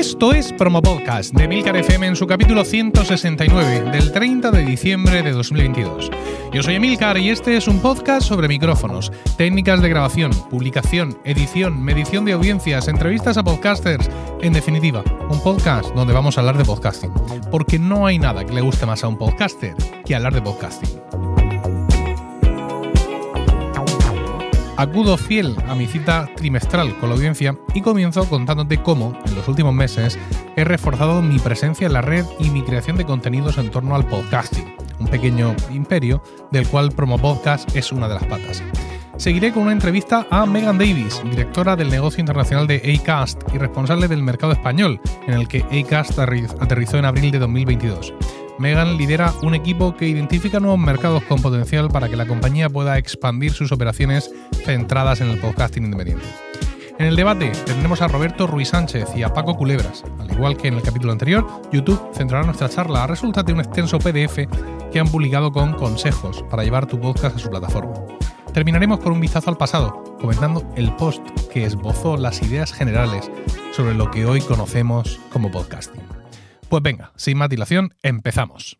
Esto es Promo Podcast de Milcar FM en su capítulo 169 del 30 de diciembre de 2022. Yo soy Emilcar y este es un podcast sobre micrófonos, técnicas de grabación, publicación, edición, medición de audiencias, entrevistas a podcasters, en definitiva, un podcast donde vamos a hablar de podcasting, porque no hay nada que le guste más a un podcaster que hablar de podcasting. Acudo fiel a mi cita trimestral con la audiencia y comienzo contándote cómo, en los últimos meses, he reforzado mi presencia en la red y mi creación de contenidos en torno al podcasting, un pequeño imperio del cual Promo Podcast es una de las patas. Seguiré con una entrevista a Megan Davis, directora del negocio internacional de Acast y responsable del mercado español, en el que Acast aterrizó en abril de 2022. Megan lidera un equipo que identifica nuevos mercados con potencial para que la compañía pueda expandir sus operaciones centradas en el podcasting independiente. En el debate tendremos a Roberto Ruiz Sánchez y a Paco Culebras. Al igual que en el capítulo anterior, YouTube centrará nuestra charla a resulta de un extenso PDF que han publicado con consejos para llevar tu podcast a su plataforma. Terminaremos con un vistazo al pasado, comentando el post que esbozó las ideas generales sobre lo que hoy conocemos como podcasting. Pues venga, sin más dilación, empezamos.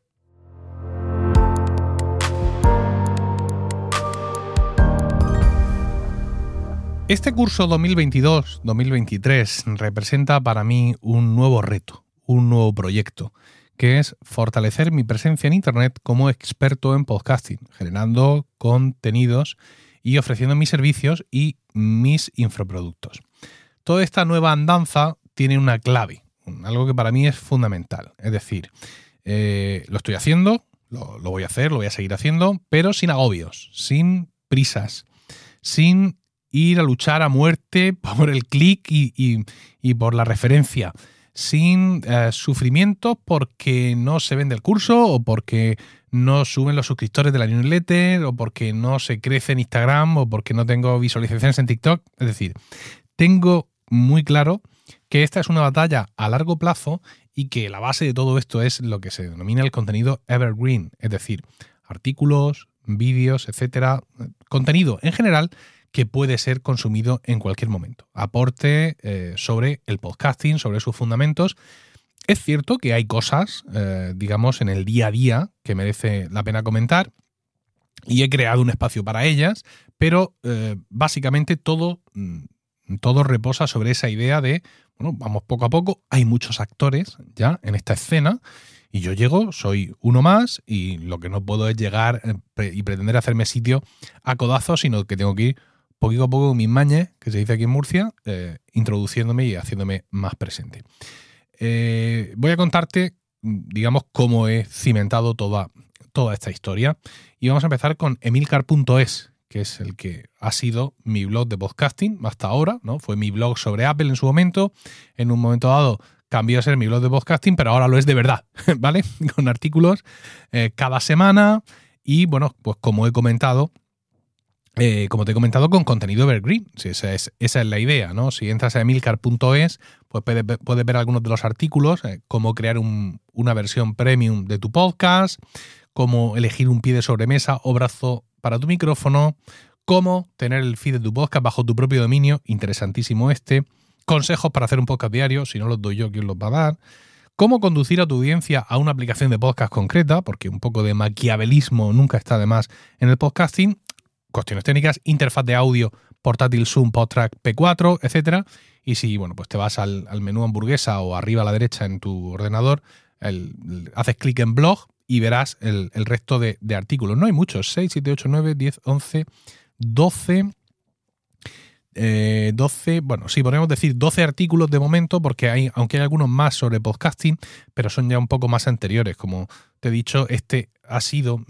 Este curso 2022-2023 representa para mí un nuevo reto, un nuevo proyecto, que es fortalecer mi presencia en Internet como experto en podcasting, generando contenidos y ofreciendo mis servicios y mis infoproductos. Toda esta nueva andanza tiene una clave, algo que para mí es fundamental. Es decir, eh, lo estoy haciendo, lo, voy a hacer, lo voy a seguir haciendo, pero sin agobios, sin prisas, sin ir a luchar a muerte por el clic y, por la referencia, sin eh, sufrimiento porque no se vende el curso o porque no suben los suscriptores de la newsletter o porque no se crece en Instagram o porque no tengo visualizaciones en TikTok. Es decir, tengo muy claro que esta es una batalla a largo plazo y que la base de todo esto es lo que se denomina el contenido evergreen, es decir, artículos, vídeos, etcétera, contenido en general que puede ser consumido en cualquier momento. Aporte eh, sobre el podcasting, sobre sus fundamentos. Es cierto que hay cosas, eh, digamos, en el día a día que merece la pena comentar y he creado un espacio para ellas, pero eh, básicamente todo mm, todo reposa sobre esa idea de, bueno, vamos poco a poco, hay muchos actores ya en esta escena y yo llego, soy uno más y lo que no puedo es llegar eh, y pretender hacerme sitio a codazos, sino que tengo que ir poquito a poco mis mañes, que se dice aquí en Murcia, eh, introduciéndome y haciéndome más presente. Eh, voy a contarte, digamos, cómo he cimentado toda, toda esta historia y vamos a empezar con emilcar.es, que es el que ha sido mi blog de podcasting hasta ahora, ¿no? Fue mi blog sobre Apple en su momento. En un momento dado cambió a ser mi blog de podcasting, pero ahora lo es de verdad, ¿vale? Con artículos eh, cada semana y, bueno, pues como he comentado, eh, como te he comentado, con contenido evergreen. esa, es, esa es la idea, ¿no? Si entras a emilcar.es, pues puedes, ver algunos de los artículos, eh, cómo crear una versión premium de tu podcast, cómo elegir un pie de sobremesa o brazo para tu micrófono, cómo tener el feed de tu podcast bajo tu propio dominio, interesantísimo este, consejos para hacer un podcast diario, si no los doy yo, ¿quién los va a dar? Cómo conducir a tu audiencia a una aplicación de podcast concreta, porque un poco de maquiavelismo nunca está de más en el podcasting. Cuestiones técnicas, interfaz de audio, portátil Zoom, PodTrack P4, etc. Y si, bueno, pues te vas al, menú hamburguesa o arriba a la derecha en tu ordenador, haces clic en blog y verás el, resto de, artículos. No hay muchos, 6, 7, 8, 9, 10, 11, 12. 12, bueno, sí, podemos decir 12 artículos de momento, porque hay, aunque hay algunos más sobre podcasting, pero son ya un poco más anteriores. Como te he dicho, este ha sido,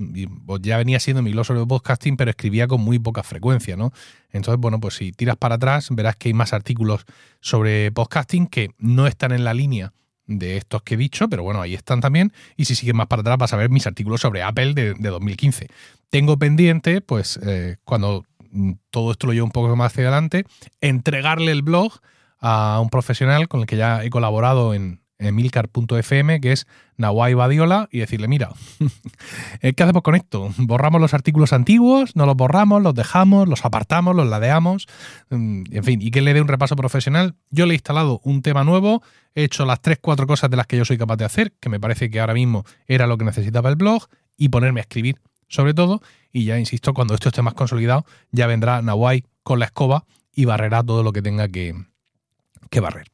ya venía siendo mi blog sobre podcasting, pero escribía con muy poca frecuencia, ¿no? Entonces, bueno, pues si tiras para atrás, verás que hay más artículos sobre podcasting que no están en la línea de estos que he dicho, pero bueno, ahí están también. Y si sigues más para atrás vas a ver mis artículos sobre Apple de, 2015. Tengo pendiente, pues eh, cuando todo esto lo llevo un poco más hacia adelante, entregarle el blog a un profesional con el que ya he colaborado en, emilcar.fm, que es Nawai Badiola, y decirle, mira, ¿qué hacemos con esto? ¿Borramos los artículos antiguos? ¿No los borramos? ¿Los dejamos? ¿Los apartamos? ¿Los ladeamos? Mm, en fin, y que le dé un repaso profesional. Yo le he instalado un tema nuevo, he hecho las 3-4 cosas de las que yo soy capaz de hacer, que me parece que ahora mismo era lo que necesitaba el blog, y ponerme a escribir sobre todo. Y ya insisto, cuando esto esté más consolidado, ya vendrá Nawai con la escoba y barrerá todo lo que tenga que, que barrer.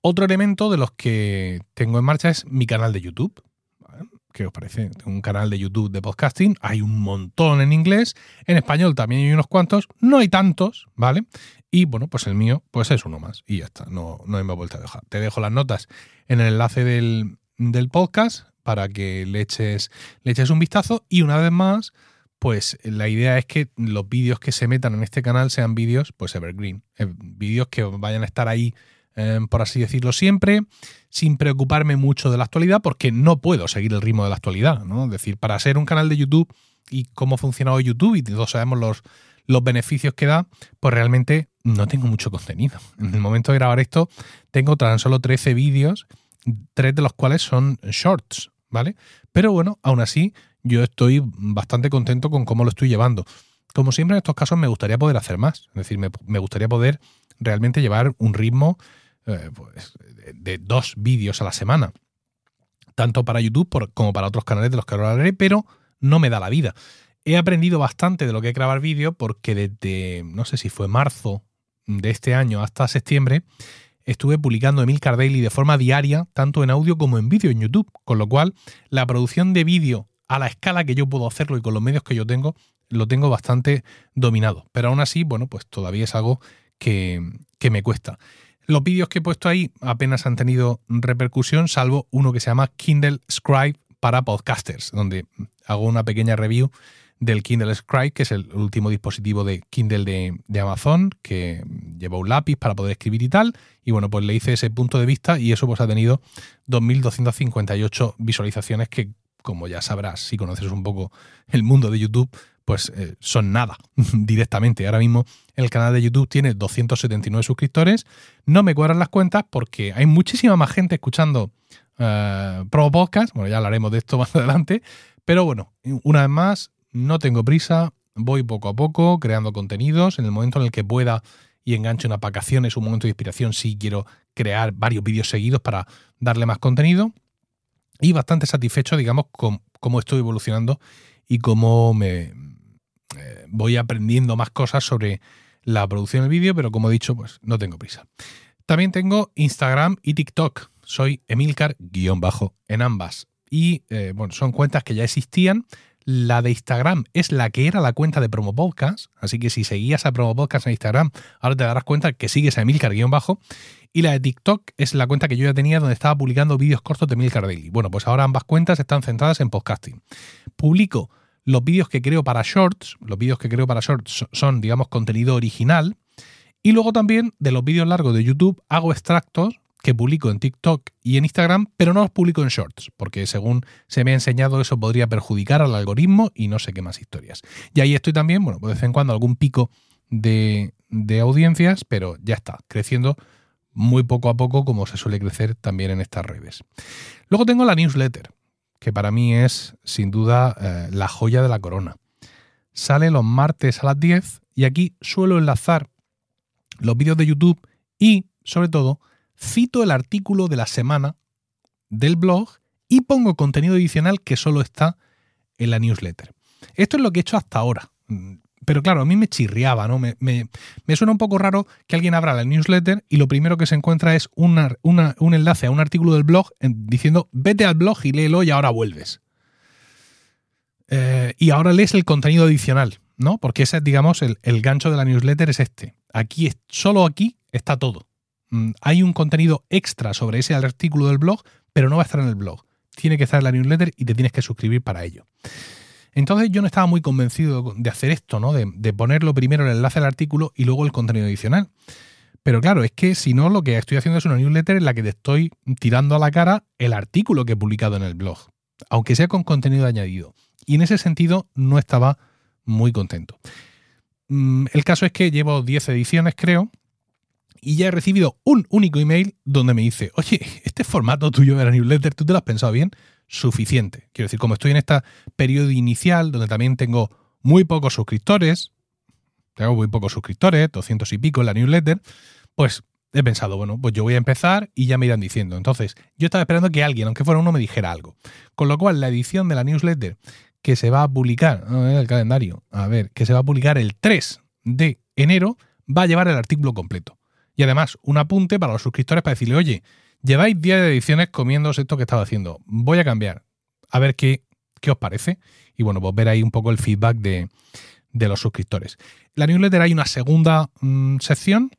Otro elemento de los que tengo en marcha es mi canal de YouTube. ¿Qué os parece? Tengo un canal de YouTube de podcasting. Hay un montón en inglés. En español también hay unos cuantos. No hay tantos, ¿vale? Y bueno, pues el mío, pues es uno más. Y ya está. No, no me he vuelto a dejar. Te dejo las notas en el enlace del, del podcast para que le eches, le eches un vistazo. Y una vez más, pues la idea es que los vídeos que se metan en este canal sean vídeos, pues evergreen. Eh, vídeos que vayan a estar ahí Em, por así decirlo, siempre, sin preocuparme mucho de la actualidad, porque no puedo seguir el ritmo de la actualidad. ¿no? Es decir, para ser un canal de YouTube y cómo funciona hoy YouTube, y todos sabemos los, los beneficios que da, pues realmente no tengo mucho contenido. En el momento de grabar esto, tengo tan solo 13 vídeos, tres de los cuales son shorts, ¿vale? Pero bueno, aún así, yo estoy bastante contento con cómo lo estoy llevando. Como siempre en estos casos me gustaría poder hacer más, es decir, me, me gustaría poder realmente llevar un ritmo eh, pues, de dos vídeos a la semana, tanto para YouTube como para otros canales de los que hablaré, pero no me da la vida. He aprendido bastante de lo que es grabar vídeo porque desde, no sé si fue marzo de este año hasta septiembre, estuve publicando Emil Cardelli de forma diaria, tanto en audio como en vídeo en YouTube, con lo cual la producción de vídeo a la escala que yo puedo hacerlo y con los medios que yo tengo, lo tengo bastante dominado. Pero aún así, bueno, pues todavía es algo que, que me cuesta. Los vídeos que he puesto ahí apenas han tenido repercusión, salvo uno que se llama Kindle Scribe para podcasters, donde hago una pequeña review del Kindle Scribe, que es el último dispositivo de Kindle de, Amazon, que lleva un lápiz para poder escribir y tal. Y bueno, pues le hice ese punto de vista y eso pues ha tenido 2.258 visualizaciones que, como ya sabrás, si conoces un poco el mundo de YouTube, pues eh, son nada directamente. Ahora mismo el canal de YouTube tiene 279 suscriptores. No me cuadran las cuentas porque hay muchísima más gente escuchando uh, Pro Podcast. Bueno, ya hablaremos de esto más adelante. Pero bueno, una vez más, no tengo prisa. Voy poco a poco creando contenidos. En el momento en el que pueda y enganche unas vacaciones, un momento de inspiración, sí quiero crear varios vídeos seguidos para darle más contenido. Y bastante satisfecho, digamos, con cómo estoy evolucionando y cómo me, eh, voy aprendiendo más cosas sobre la producción del vídeo, pero como he dicho, pues no tengo prisa. También tengo Instagram y TikTok. Soy Emilcar-bajo en ambas. Y eh, bueno, son cuentas que ya existían. La de Instagram es la que era la cuenta de Promo Podcast. Así que si seguías a Promo Podcast en Instagram, ahora te darás cuenta que sigues a Emilcar-bajo. Y la de TikTok es la cuenta que yo ya tenía donde estaba publicando vídeos cortos de Emilcar Daily. Bueno, pues ahora ambas cuentas están centradas en podcasting. Publico los vídeos que creo para shorts, los vídeos que creo para shorts son, digamos, contenido original. Y luego también de los vídeos largos de YouTube hago extractos que publico en TikTok y en Instagram, pero no los publico en shorts, porque según se me ha enseñado eso podría perjudicar al algoritmo y no sé qué más historias. Y ahí estoy también, bueno, de vez en cuando algún pico de, de audiencias, pero ya está, creciendo muy poco a poco como se suele crecer también en estas redes. Luego tengo la newsletter que para mí es sin duda eh, la joya de la corona. Sale los martes a las 10 y aquí suelo enlazar los vídeos de YouTube y, sobre todo, cito el artículo de la semana del blog y pongo contenido adicional que solo está en la newsletter. Esto es lo que he hecho hasta ahora. Pero claro, a mí me chirriaba, ¿no? Me, suena un poco raro que alguien abra la newsletter y lo primero que se encuentra es un enlace a un artículo del blog diciendo vete al blog y léelo y ahora vuelves. Eh, y ahora lees el contenido adicional, ¿no? Porque ese, digamos, el, el gancho de la newsletter es este. Aquí, solo aquí está todo. Mm, hay un contenido extra sobre ese artículo del blog, pero no va a estar en el blog. Tiene que estar en la newsletter y te tienes que suscribir para ello. Entonces yo no estaba muy convencido de hacer esto, ¿no? De, ponerlo primero el enlace al artículo y luego el contenido adicional. Pero claro, es que si no, lo que estoy haciendo es una newsletter en la que te estoy tirando a la cara el artículo que he publicado en el blog, aunque sea con contenido añadido. Y en ese sentido no estaba muy contento. Mm, el caso es que llevo 10 ediciones, creo, Y ya he recibido un único email donde me dice, oye, este formato tuyo de la newsletter, ¿tú te lo has pensado bien? Suficiente. Quiero decir, como estoy en este periodo inicial, donde también tengo muy pocos suscriptores, tengo muy pocos suscriptores, 200 y pico en la newsletter, pues he pensado, bueno, pues yo voy a empezar y ya me irán diciendo. Entonces, yo estaba esperando que alguien, aunque fuera uno, me dijera algo. Con lo cual, la edición de la newsletter que se va a publicar, el calendario, a ver, que se va a publicar el 3 de enero, va a llevar el artículo completo. Y además, un apunte para los suscriptores para decirle, oye, lleváis 10 ediciones comiéndose esto que estaba haciendo. Voy a cambiar. A ver qué, qué os parece. Y bueno, pues ver ahí un poco el feedback de, los suscriptores. La newsletter hay una segunda mm, sección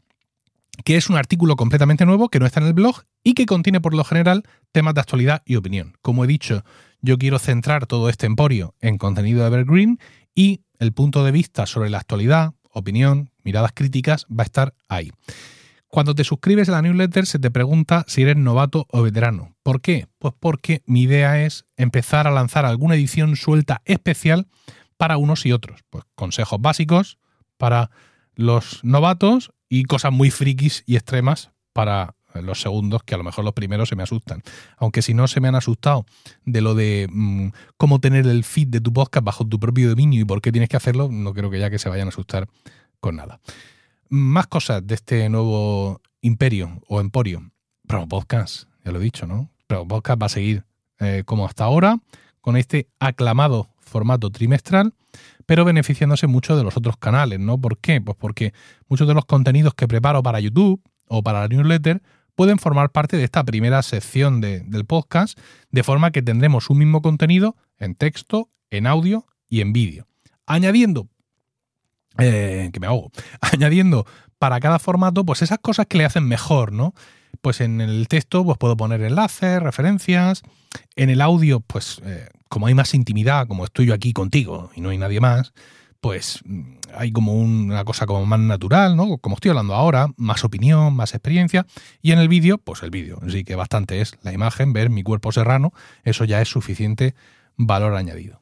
que es un artículo completamente nuevo que no está en el blog y que contiene por lo general temas de actualidad y opinión. Como he dicho, yo quiero centrar todo este emporio en contenido de Evergreen y el punto de vista sobre la actualidad, opinión, miradas críticas va a estar ahí. Cuando te suscribes a la newsletter se te pregunta si eres novato o veterano. ¿Por qué? Pues porque mi idea es empezar a lanzar alguna edición suelta especial para unos y otros. Pues consejos básicos para los novatos y cosas muy frikis y extremas para los segundos, que a lo mejor los primeros se me asustan. Aunque si no se me han asustado de lo de mm, cómo tener el feed de tu podcast bajo tu propio dominio y por qué tienes que hacerlo, no creo que ya que se vayan a asustar con nada. Más cosas de este nuevo imperio o emporio. Promo Podcast, ya lo he dicho, ¿no? Promo Podcast va a seguir eh, como hasta ahora, con este aclamado formato trimestral, pero beneficiándose mucho de los otros canales, ¿no? ¿Por qué? Pues porque muchos de los contenidos que preparo para YouTube o para la newsletter pueden formar parte de esta primera sección del podcast, de forma que tendremos un mismo contenido en texto, en audio y en vídeo. Añadiendo, eh, que me hago, añadiendo para cada formato, pues esas cosas que le hacen mejor, ¿no? Pues en el texto, pues puedo poner enlaces, referencias. En el audio, pues eh, como hay más intimidad, como estoy yo aquí contigo y no hay nadie más, pues mm, hay como una cosa como más natural, ¿no? Como estoy hablando ahora, más opinión, más experiencia. Y en el vídeo, pues el vídeo. Así que bastante es la imagen, ver mi cuerpo serrano, eso ya es suficiente valor añadido.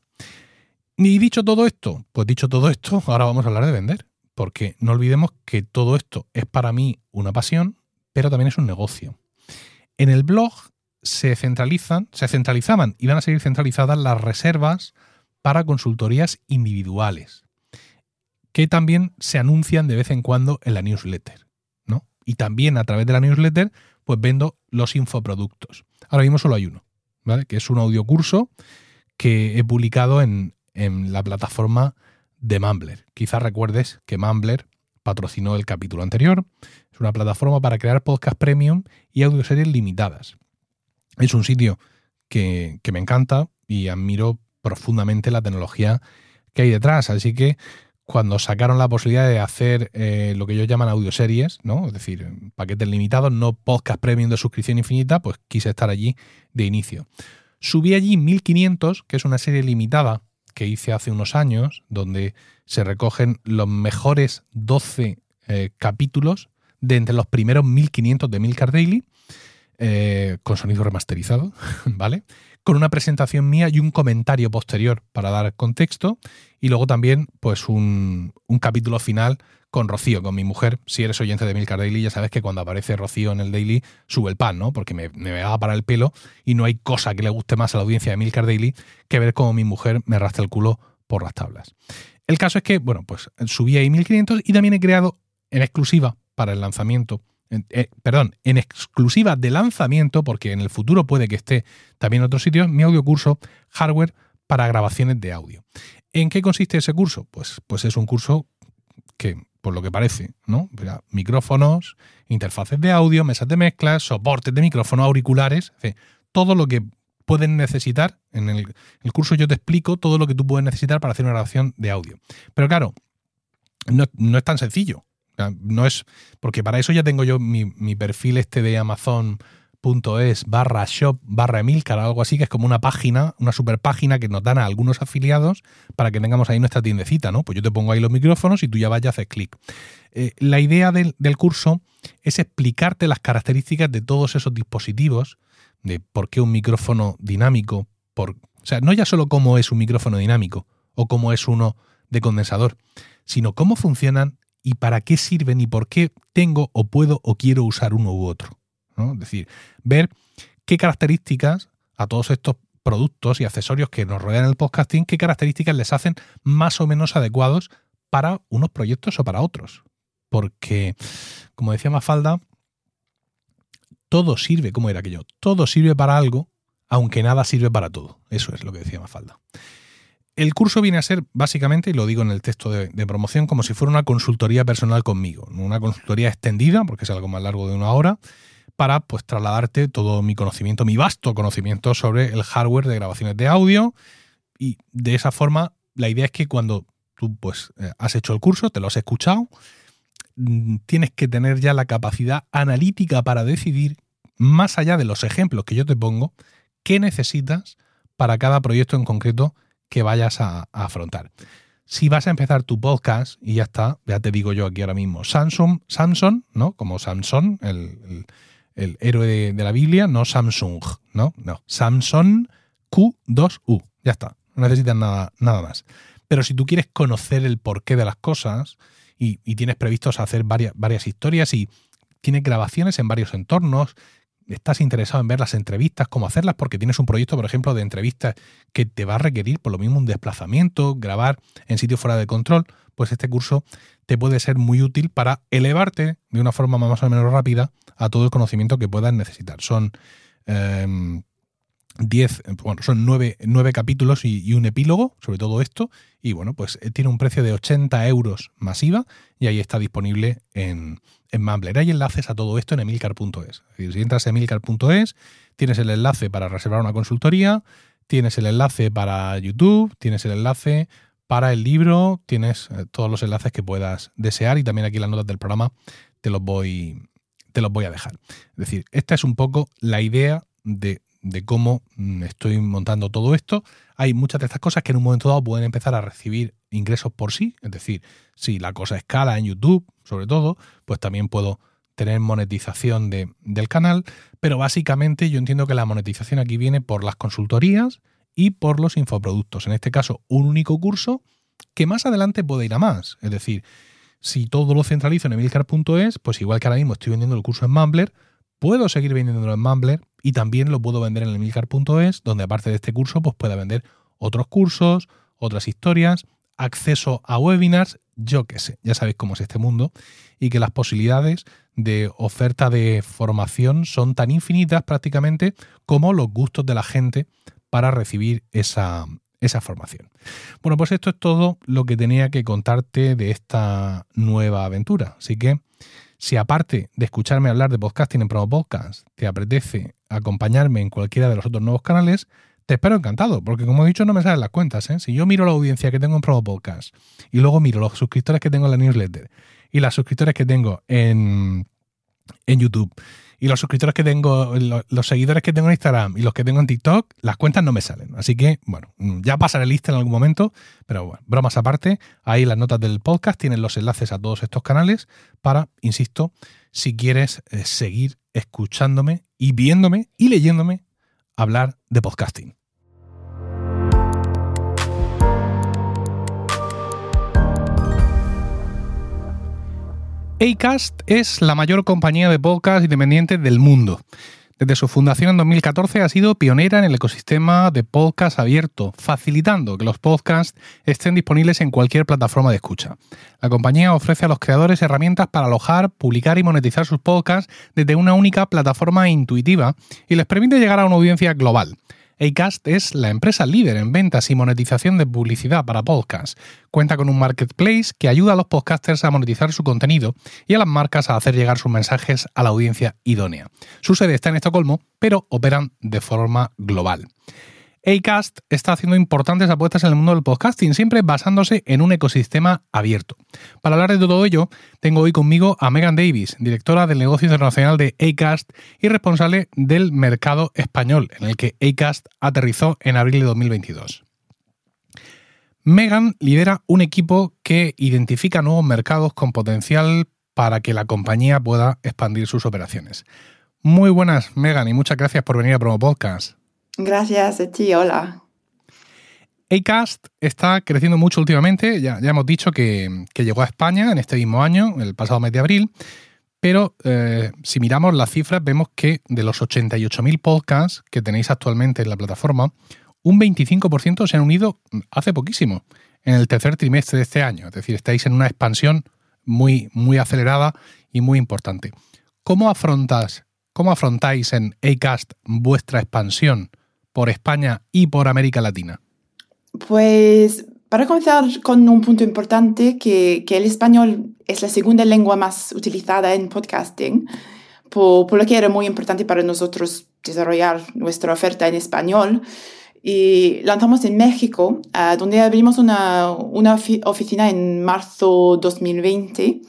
Y dicho todo esto, pues dicho todo esto, ahora vamos a hablar de vender. Porque no olvidemos que todo esto es para mí una pasión, pero también es un negocio. En el blog se centralizan, se centralizaban y van a seguir centralizadas las reservas para consultorías individuales, que también se anuncian de vez en cuando en la newsletter, ¿no? Y también a través de la newsletter, pues vendo los infoproductos. Ahora mismo solo hay uno, ¿vale? Que es un audiocurso que he publicado en, en la plataforma de Mumbler. Quizás recuerdes que Mumbler patrocinó el capítulo anterior. Es una plataforma para crear podcast premium y audioseries limitadas. Es un sitio que, me encanta y admiro profundamente la tecnología que hay detrás. Así que cuando sacaron la posibilidad de hacer eh, lo que ellos llaman audioseries, ¿no? Es decir, paquetes limitados, no podcast premium de suscripción infinita, pues quise estar allí de inicio. Subí allí 1500, que es una serie limitada que hice hace unos años, donde se recogen los mejores 12 eh, capítulos de entre los primeros 1500 de Milcar Daily eh, con sonido remasterizado, ¿vale? Con una presentación mía y un comentario posterior para dar contexto. Y luego también, pues, un, capítulo final con Rocío, con mi mujer. Si eres oyente de Milcar Daily, ya sabes que cuando aparece Rocío en el Daily, sube el pan, ¿no? Porque me, me va para el pelo y no hay cosa que le guste más a la audiencia de Milcar Daily que ver cómo mi mujer me arrastra el culo por las tablas. El caso es que, bueno, pues subí ahí 1500 y también he creado en exclusiva para el lanzamiento eh, perdón, en exclusiva de lanzamiento, porque en el futuro puede que esté también en otros sitios, mi audio curso Hardware para grabaciones de audio. ¿En qué consiste ese curso? Pues, pues es un curso que, por lo que parece, ¿no? Micrófonos, interfaces de audio, mesas de mezclas, soportes de micrófono, auriculares, todo lo que pueden necesitar. En el, curso yo te explico todo lo que tú puedes necesitar para hacer una grabación de audio. Pero claro, no es tan sencillo. No es. Porque para eso ya tengo yo mi, perfil este de Amazon.es barra shop barra Emilcar, algo así, que es como una página, una super página que nos dan a algunos afiliados para que tengamos ahí nuestra tiendecita, ¿no? Pues yo te pongo ahí los micrófonos y tú ya vayas a hacer clic. Eh, la idea del, del curso es explicarte las características de todos esos dispositivos, de por qué un micrófono dinámico, por, o sea, no ya solo cómo es un micrófono dinámico o cómo es uno de condensador, sino cómo funcionan y para qué sirven y por qué tengo o puedo o quiero usar uno u otro. Es decir, ver qué características a todos estos productos y accesorios que nos rodean el podcasting, qué características les hacen más o menos adecuados para unos proyectos o para otros. Porque, como decía Mafalda, todo sirve, ¿cómo era aquello? Todo sirve para algo, aunque nada sirve para todo. Eso es lo que decía Mafalda. El curso viene a ser básicamente, y lo digo en el texto de, promoción, como si fuera una consultoría personal conmigo, una consultoría extendida, porque es algo más largo de una hora, para pues trasladarte todo mi conocimiento, mi vasto conocimiento sobre el hardware de grabaciones de audio. Y de esa forma, la idea es que cuando tú pues eh, has hecho el curso, te lo has escuchado, mm, tienes que tener ya la capacidad analítica para decidir, más allá de los ejemplos que yo te pongo, qué necesitas para cada proyecto en concreto que vayas a, afrontar. Si vas a empezar tu podcast, y ya está, ya te digo yo aquí ahora mismo, Samsung, Samsung, ¿no? Como Samsung, el, héroe de, la Biblia, no Samsung, ¿no? No, Samsung Q2U, ya está, no necesitas nada, nada más. Pero si tú quieres conocer el porqué de las cosas y, y tienes previstos hacer varias, varias historias y tienes grabaciones en varios entornos, estás interesado en ver las entrevistas, cómo hacerlas, porque tienes un proyecto, por ejemplo, de entrevistas que te va a requerir por lo mismo un desplazamiento, grabar en sitio fuera de control, pues este curso te puede ser muy útil para elevarte de una forma más o menos rápida a todo el conocimiento que puedas necesitar. Son em, 10, bueno, son 9, capítulos y, un epílogo sobre todo esto. Y bueno, pues eh, tiene un precio de 80 euros masiva y ahí está disponible en, en Mumbler. Hay enlaces a todo esto en emilcar.es. si entras en emilcar.es, tienes el enlace para reservar una consultoría, tienes el enlace para YouTube, tienes el enlace para el libro, tienes eh, todos los enlaces que puedas desear y también aquí las notas del programa te los voy, te los voy a dejar. Es decir, esta es un poco la idea de de cómo mm, estoy montando todo esto. Hay muchas de estas cosas que en un momento dado pueden empezar a recibir ingresos por sí. Es decir, si la cosa escala en YouTube, sobre todo, pues también puedo tener monetización de, del canal. Pero básicamente yo entiendo que la monetización aquí viene por las consultorías y por los infoproductos. En este caso, un único curso que más adelante puede ir a más. Es decir, si todo lo centralizo en emilcar.es, pues igual que ahora mismo estoy vendiendo el curso en Mumbler, puedo seguir vendiéndolo en Mumbler y también lo puedo vender en emilcar.es, donde aparte de este curso, pues pueda vender otros cursos, otras historias, acceso a webinars, yo qué sé, ya sabéis cómo es este mundo y que las posibilidades de oferta de formación son tan infinitas prácticamente como los gustos de la gente para recibir esa, esa formación. Bueno, pues esto es todo lo que tenía que contarte de esta nueva aventura. Así que si aparte de escucharme hablar de podcasting en Promo Podcast, te apetece acompañarme en cualquiera de los otros nuevos canales, te espero encantado, porque como he dicho, no me salen las cuentas. ¿eh? Si yo miro la audiencia que tengo en Promo Podcast y luego miro los suscriptores que tengo en la newsletter y las suscriptores que tengo en, en YouTube y los suscriptores que tengo, los seguidores que tengo en Instagram y los que tengo en TikTok, las cuentas no me salen. Así que, bueno, ya pasaré lista en algún momento, pero bueno, bromas aparte, ahí las notas del podcast tienen los enlaces a todos estos canales para, insisto, si quieres eh, seguir escuchándome y viéndome y leyéndome hablar de podcasting. Acast es la mayor compañía de podcast independiente del mundo. Desde su fundación en 2014 ha sido pionera en el ecosistema de podcast abierto, facilitando que los podcasts estén disponibles en cualquier plataforma de escucha. La compañía ofrece a los creadores herramientas para alojar, publicar y monetizar sus podcasts desde una única plataforma intuitiva y les permite llegar a una audiencia global. Acast es la empresa líder en ventas y monetización de publicidad para podcasts. Cuenta con un marketplace que ayuda a los podcasters a monetizar su contenido y a las marcas a hacer llegar sus mensajes a la audiencia idónea. Su sede está en Estocolmo, pero operan de forma global. Acast está haciendo importantes apuestas en el mundo del podcasting, siempre basándose en un ecosistema abierto. Para hablar de todo ello, tengo hoy conmigo a Megan Davis, directora del negocio internacional de Acast y responsable del mercado español, en el que Acast aterrizó en abril de 2022. Megan lidera un equipo que identifica nuevos mercados con potencial para que la compañía pueda expandir sus operaciones. Muy buenas, Megan, y muchas gracias por venir a Promo Podcast. Gracias a hola. Acast está creciendo mucho últimamente, ya, ya hemos dicho que, llegó a España en este mismo año, el pasado mes de abril, pero eh, si miramos las cifras vemos que de los 88.000 podcasts que tenéis actualmente en la plataforma, un 25% se han unido hace poquísimo, en el tercer trimestre de este año, es decir, estáis en una expansión muy, muy acelerada y muy importante. ¿Cómo, afrontas, ¿Cómo afrontáis en Acast vuestra expansión por España y por América Latina? Pues para comenzar con un punto importante, que, que, el español es la segunda lengua más utilizada en podcasting, por, por, lo que era muy importante para nosotros desarrollar nuestra oferta en español. Y lanzamos en México, uh, donde abrimos una, una oficina en marzo 2020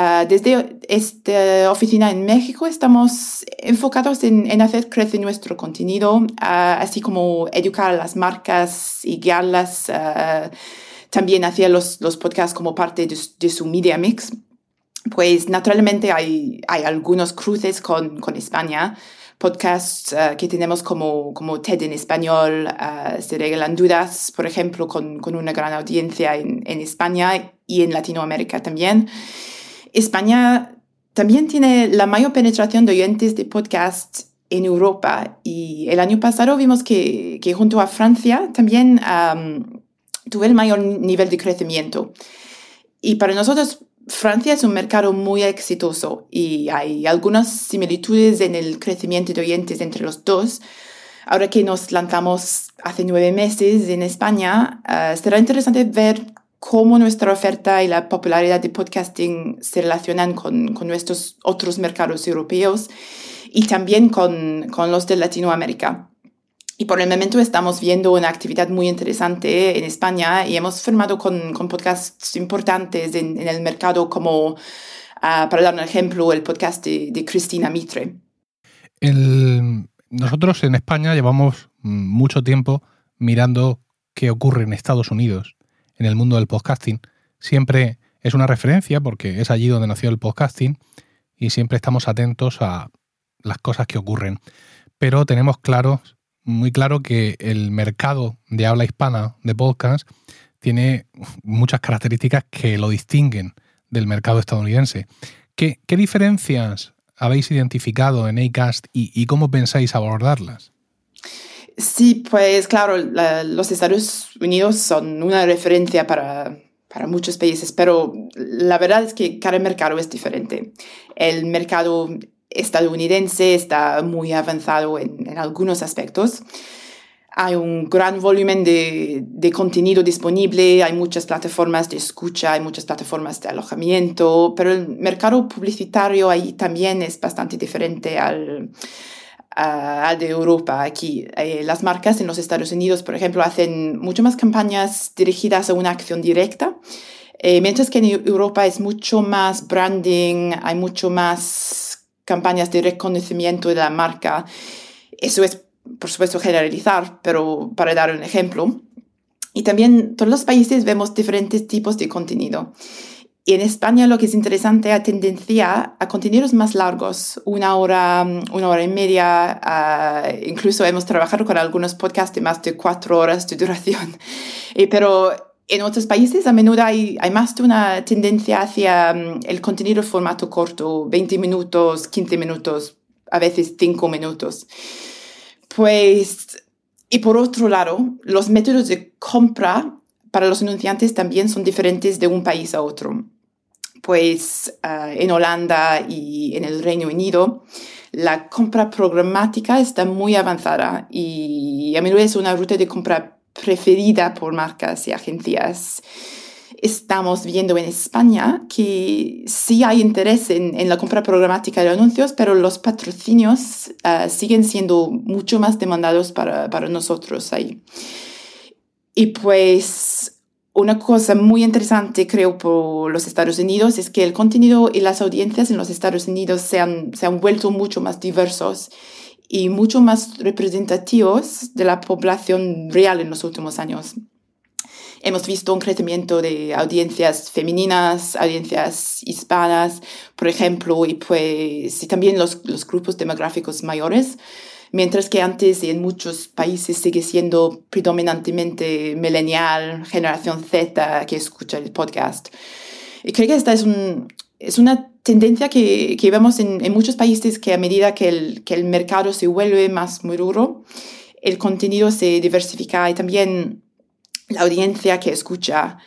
Ah, desde esta oficina en México estamos enfocados en, hacer crecer nuestro contenido, ah, así como educar a las marcas y guiarlas uh, también hacia los, los, podcasts como parte de, su media mix. Pues naturalmente hay, hay algunos cruces con, con España, podcasts que tenemos como, como TED en español, se regalan dudas, por ejemplo, con, con una gran audiencia en, en España y en Latinoamérica también. España también tiene la mayor penetración de oyentes de podcast en Europa y el año pasado vimos que, junto a Francia también tuvo el mayor nivel de crecimiento. Y para nosotros Francia es un mercado muy exitoso y hay algunas similitudes en el crecimiento de oyentes entre los dos. Ahora que nos lanzamos hace nueve meses en España, ah, será interesante ver cómo nuestra oferta y la popularidad de podcasting se relacionan con, con nuestros otros mercados europeos y también con, con, los de Latinoamérica. Y por el momento estamos viendo una actividad muy interesante en España y hemos firmado con, con podcasts importantes en, en, el mercado como, ah, para dar un ejemplo, el podcast de, de Cristina Mitre. El, nosotros en España llevamos mucho tiempo mirando qué ocurre en Estados Unidos en el mundo del podcasting. Siempre es una referencia porque es allí donde nació el podcasting y siempre estamos atentos a las cosas que ocurren. Pero tenemos claro, muy claro que el mercado de habla hispana de podcast tiene muchas características que lo distinguen del mercado estadounidense. ¿Qué, diferencias habéis identificado en ACAST y, y cómo pensáis abordarlas? Sí, pues claro, los Estados Unidos son una referencia para, para, muchos países, pero la verdad es que cada mercado es diferente. El mercado estadounidense está muy avanzado en, en algunos aspectos. Hay un gran volumen de, de, contenido disponible, hay muchas plataformas de escucha, hay muchas plataformas de alojamiento, pero el mercado publicitario ahí también es bastante diferente al, al de Europa. Aquí eh, las marcas en los Estados Unidos, por ejemplo, hacen mucho más campañas dirigidas a una acción directa, eh, mientras que en Europa es mucho más branding, hay mucho más campañas de reconocimiento de la marca. Eso es, por supuesto, generalizar, pero para dar un ejemplo. Y también todos los países vemos diferentes tipos de contenido. Y en España lo que es interesante es tendencia a contenidos más largos, una hora, una hora y media. Uh, incluso hemos trabajado con algunos podcasts de más de cuatro horas de duración. Eh, pero en otros países a menudo hay, hay más de una tendencia hacia um, el contenido formato corto, 20 minutos, 15 minutos, a veces 5 minutos. Pues, y por otro lado, los métodos de compra para los anunciantes también son diferentes de un país a otro pues en Holanda y en el Reino Unido la compra programática está muy avanzada y a menudo es una ruta de compra preferida por marcas y agencias. Estamos viendo en España que sí hay interés en, la compra programática de anuncios, pero los patrocinios ah, siguen siendo mucho más demandados para, para nosotros ahí. Y pues una cosa muy interesante, creo, por los Estados Unidos es que el contenido y las audiencias en los Estados Unidos se han, se han vuelto mucho más diversos y mucho más representativos de la población real en los últimos años. Hemos visto un crecimiento de audiencias femeninas, audiencias hispanas, por ejemplo, y pues y también los, los grupos demográficos mayores. Mientras que antes en muchos países sigue siendo predominantemente millennial, generación Z que escucha el podcast. Y creo que esta es, un, es una tendencia que, que vemos en, en, muchos países que a medida que el, que el mercado se vuelve más maduro, el contenido se diversifica y también la audiencia que escucha.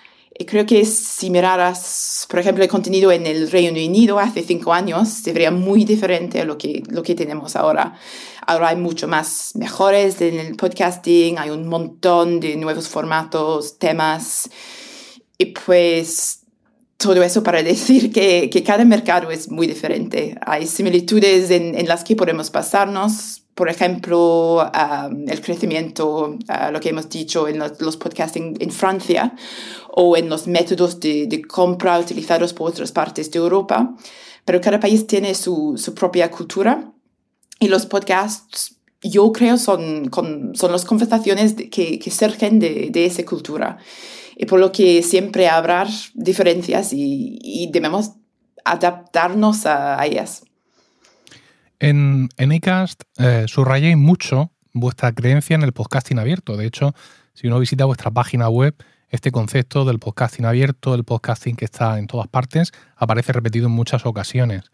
Creo que si miraras, por ejemplo, el contenido en el Reino Unido hace cinco años, se vería muy diferente a lo que, lo que tenemos ahora. Ahora hay mucho más mejores en el podcasting, hay un montón de nuevos formatos, temas. Y pues todo eso para decir que, que, cada mercado es muy diferente. Hay similitudes en, en las que podemos pasarnos. Por ejemplo, um, el crecimiento, uh, lo que hemos dicho en los, los podcasting en Francia o en los métodos de, de, compra utilizados por otras partes de Europa. Pero cada país tiene su, su propia cultura y los podcasts, yo creo, son, con, son las conversaciones que, que surgen de, de esa cultura y por lo que siempre habrá diferencias y, y debemos adaptarnos a, a, ellas. En, en iCast eh, mucho vuestra creencia en el podcasting abierto. De hecho, si uno visita vuestra página web, este concepto del podcasting abierto, el podcasting que está en todas partes, aparece repetido en muchas ocasiones.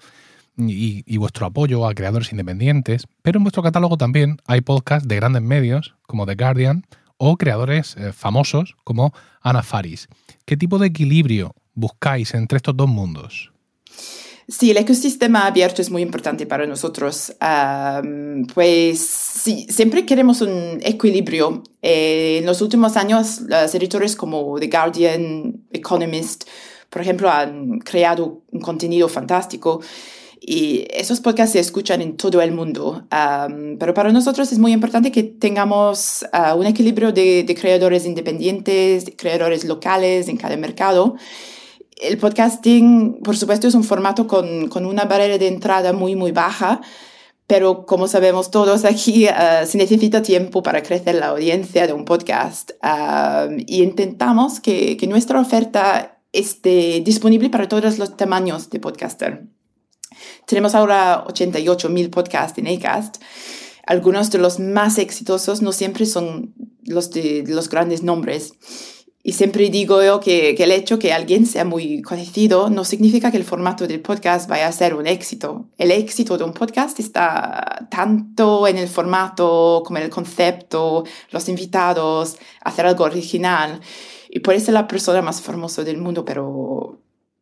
Y, y, vuestro apoyo a creadores independientes, pero en vuestro catálogo también hay podcasts de grandes medios como The Guardian o creadores eh, famosos como Ana Faris. ¿Qué tipo de equilibrio buscáis entre estos dos mundos? Sí, el ecosistema abierto es muy importante para nosotros. Um, pues sí, siempre queremos un equilibrio. Eh, en los últimos años, los editores como The Guardian, Economist, por ejemplo, han creado un contenido fantástico y esos podcasts se escuchan en todo el mundo. Um, pero para nosotros es muy importante que tengamos uh, un equilibrio de, de, creadores independientes, de creadores locales en cada mercado. El podcasting, por supuesto, es un formato con, con una barrera de entrada muy, muy baja. Pero como sabemos todos aquí, uh, se necesita tiempo para crecer la audiencia de un podcast. Um, y intentamos que, que nuestra oferta esté disponible para todos los tamaños de podcaster. Tenemos ahora 88 mil podcasts en Acast. Algunos de los más exitosos no siempre son los de, los grandes nombres. Y siempre digo yo que, que, el hecho que alguien sea muy conocido no significa que el formato del podcast vaya a ser un éxito. El éxito de un podcast está tanto en el formato como en el concepto, los invitados, hacer algo original. Y puede ser la persona más famosa del mundo, pero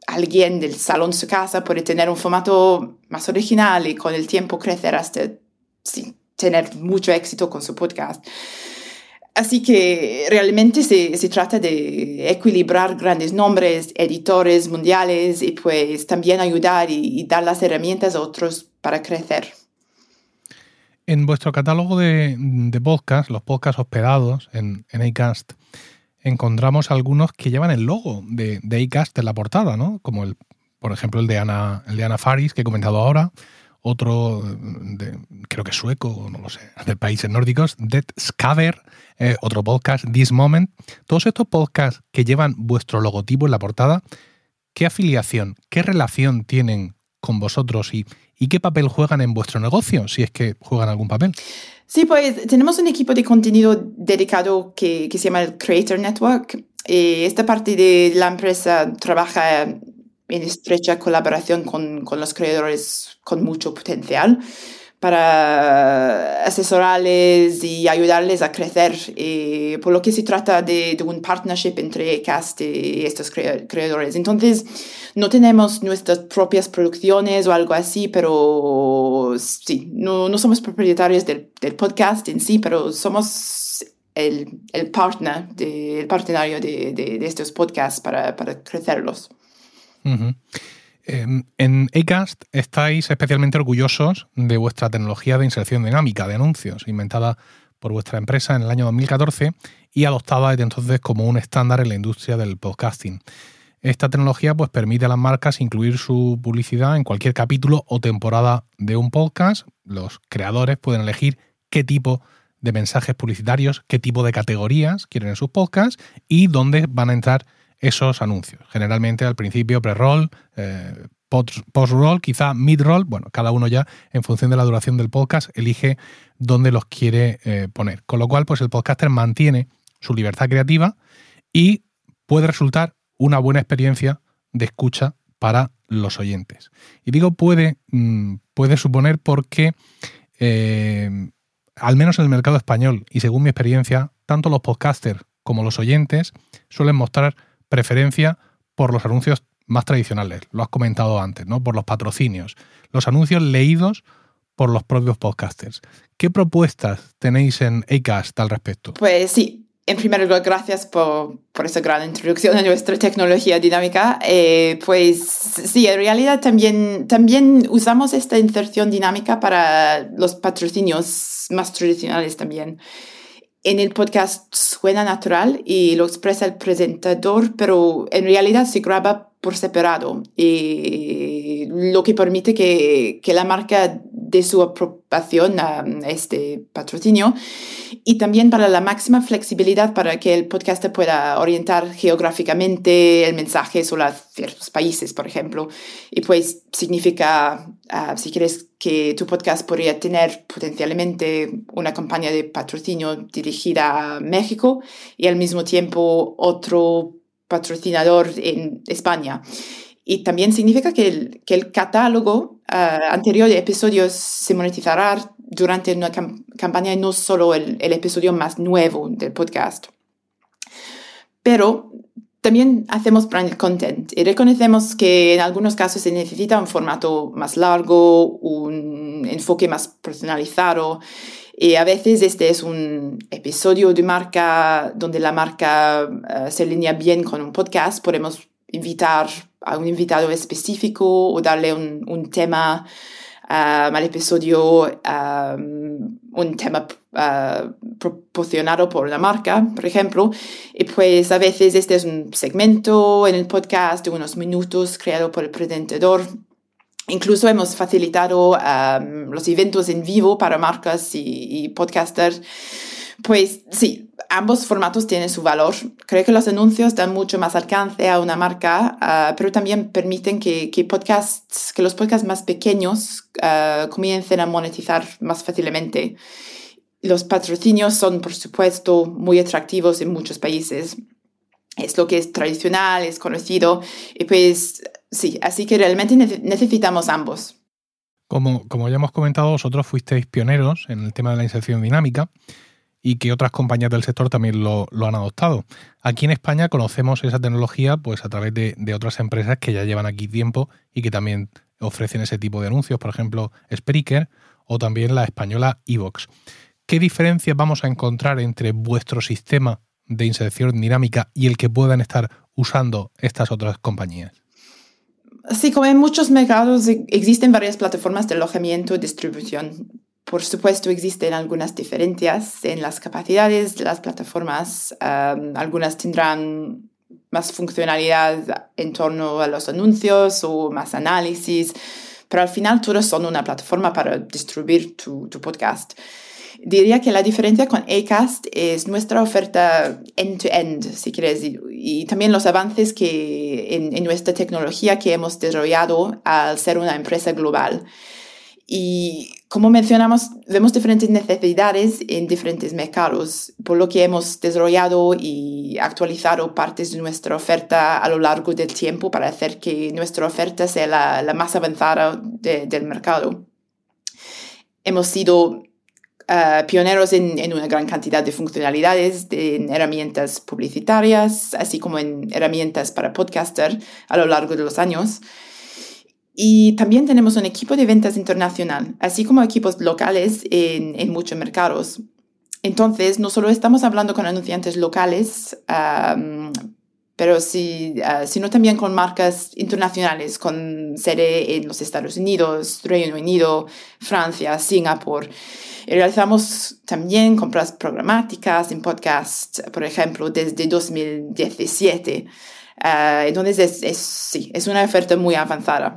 alguien del salón de su casa puede tener un formato más original y con el tiempo crecer hasta sí, tener mucho éxito con su podcast. Así que realmente se, se, trata de equilibrar grandes nombres, editores mundiales y pues también ayudar y, dar las herramientas a otros para crecer. En vuestro catálogo de, de podcasts, los podcasts hospedados en, en Acast, encontramos algunos que llevan el logo de, de Acast en la portada, ¿no? Como el, por ejemplo, el de Ana, el de Ana Faris, que he comentado ahora, otro, de, creo que sueco, no lo sé, de países nórdicos, Dead Scaver, eh, otro podcast, This Moment. Todos estos podcasts que llevan vuestro logotipo en la portada, ¿qué afiliación, qué relación tienen con vosotros y, y qué papel juegan en vuestro negocio, si es que juegan algún papel? Sí, pues tenemos un equipo de contenido dedicado que, que se llama el Creator Network. Y esta parte de la empresa trabaja en estrecha colaboración con, con los creadores con mucho potencial para asesorarles y ayudarles a crecer. Y por lo que se trata de, de un partnership entre Cast y estos creadores. Entonces, no tenemos nuestras propias producciones o algo así, pero sí, no, no somos propietarios del, del, podcast en sí, pero somos el, el partner, de, el partenario de, de estos podcasts para, para crecerlos. -huh. En Acast estáis especialmente orgullosos de vuestra tecnología de inserción dinámica de anuncios, inventada por vuestra empresa en el año 2014 y adoptada desde entonces como un estándar en la industria del podcasting. Esta tecnología pues, permite a las marcas incluir su publicidad en cualquier capítulo o temporada de un podcast. Los creadores pueden elegir qué tipo de mensajes publicitarios, qué tipo de categorías quieren en sus podcasts y dónde van a entrar esos anuncios. Generalmente al principio pre-roll, eh, post-roll, quizá mid-roll, bueno, cada uno ya en función de la duración del podcast elige dónde los quiere eh, poner. Con lo cual, pues el podcaster mantiene su libertad creativa y puede resultar una buena experiencia de escucha para los oyentes. Y digo puede, mm, puede suponer porque, eh, al menos en el mercado español y según mi experiencia, tanto los podcasters como los oyentes suelen mostrar preferencia por los anuncios más tradicionales, lo has comentado antes, ¿no? Por los patrocinios, los anuncios leídos por los propios podcasters. ¿Qué propuestas tenéis en Acast al respecto? Pues sí, en primer lugar, gracias por, por esa gran introducción a nuestra tecnología dinámica. Eh, pues sí, en realidad también, también usamos esta inserción dinámica para los patrocinios más tradicionales también. En el podcast suena natural y lo expresa el presentador, pero en realidad se graba por separado, y lo que permite que, que la marca dé su aprobación a este patrocinio y también para la máxima flexibilidad para que el podcast pueda orientar geográficamente el mensaje solo a ciertos países, por ejemplo. Y pues significa, ah, si quieres que tu podcast podría tener potencialmente una campaña de patrocinio dirigida a México y al mismo tiempo otro patrocinador en España. Y también significa que el, que el catálogo ah, anterior de episodios se monetizará durante una campaña y no solo el, el, episodio más nuevo del podcast. Pero también hacemos brand content y reconocemos que en algunos casos se necesita un formato más largo, un enfoque más personalizado y a veces este es un episodio de marca donde la marca uh, se alinea bien con un podcast. Podemos invitar a un invitado específico o darle un, un tema um, al episodio, um, un tema uh, proporcionado por la marca, por ejemplo. Y pues a veces este es un segmento en el podcast de unos minutos creado por el presentador Incluso hemos facilitado um, los eventos en vivo para marcas y, podcasters. Pues sí, ambos formatos tienen su valor. Creo que los anuncios dan mucho más alcance a una marca, uh, pero también permiten que, podcasts, que los podcasts más pequeños uh, comiencen a monetizar más fácilmente. Los patrocinios son, por supuesto, muy atractivos en muchos países. Es lo que es tradicional, es conocido, y pues Sí, así que realmente necesitamos ambos. Como, como ya hemos comentado, vosotros fuisteis pioneros en el tema de la inserción dinámica y que otras compañías del sector también lo, lo, han adoptado. Aquí en España conocemos esa tecnología pues a través de, de, otras empresas que ya llevan aquí tiempo y que también ofrecen ese tipo de anuncios, por ejemplo, Spreaker o también la española Evox. ¿Qué diferencias vamos a encontrar entre vuestro sistema de inserción dinámica y el que puedan estar usando estas otras compañías? Sí, como en muchos mercados e, existen varias plataformas de alojamiento y distribución. Por supuesto, existen algunas diferencias en las capacidades de las plataformas. algunas tendrán más funcionalidad en torno a los anuncios o más análisis, pero al final todos son una plataforma para distribuir tu, tu podcast. Diría que la diferencia con Acast es nuestra oferta end-to-end, si quieres, y, también los avances que en, nuestra tecnología que hemos desarrollado al ser una empresa global. Y como mencionamos, vemos diferentes necesidades en diferentes mercados, por lo que hemos desarrollado y actualizado partes de nuestra oferta a lo largo del tiempo para hacer que nuestra oferta sea la, la más avanzada del mercado. Hemos sido Uh, pioneros en, una gran cantidad de funcionalidades, de, en herramientas publicitarias, así como en herramientas para podcaster a lo largo de los años. Y también tenemos un equipo de ventas internacional, así como equipos locales en, muchos mercados. Entonces, no solo estamos hablando con anunciantes locales, pero sí, uh, sino también con marcas internacionales, con sede en los Estados Unidos, Reino Unido, Francia, Singapur. Realizamos también compras programáticas en podcast, por ejemplo, desde 2017. Uh, entonces, es, es, sí, es una oferta muy avanzada.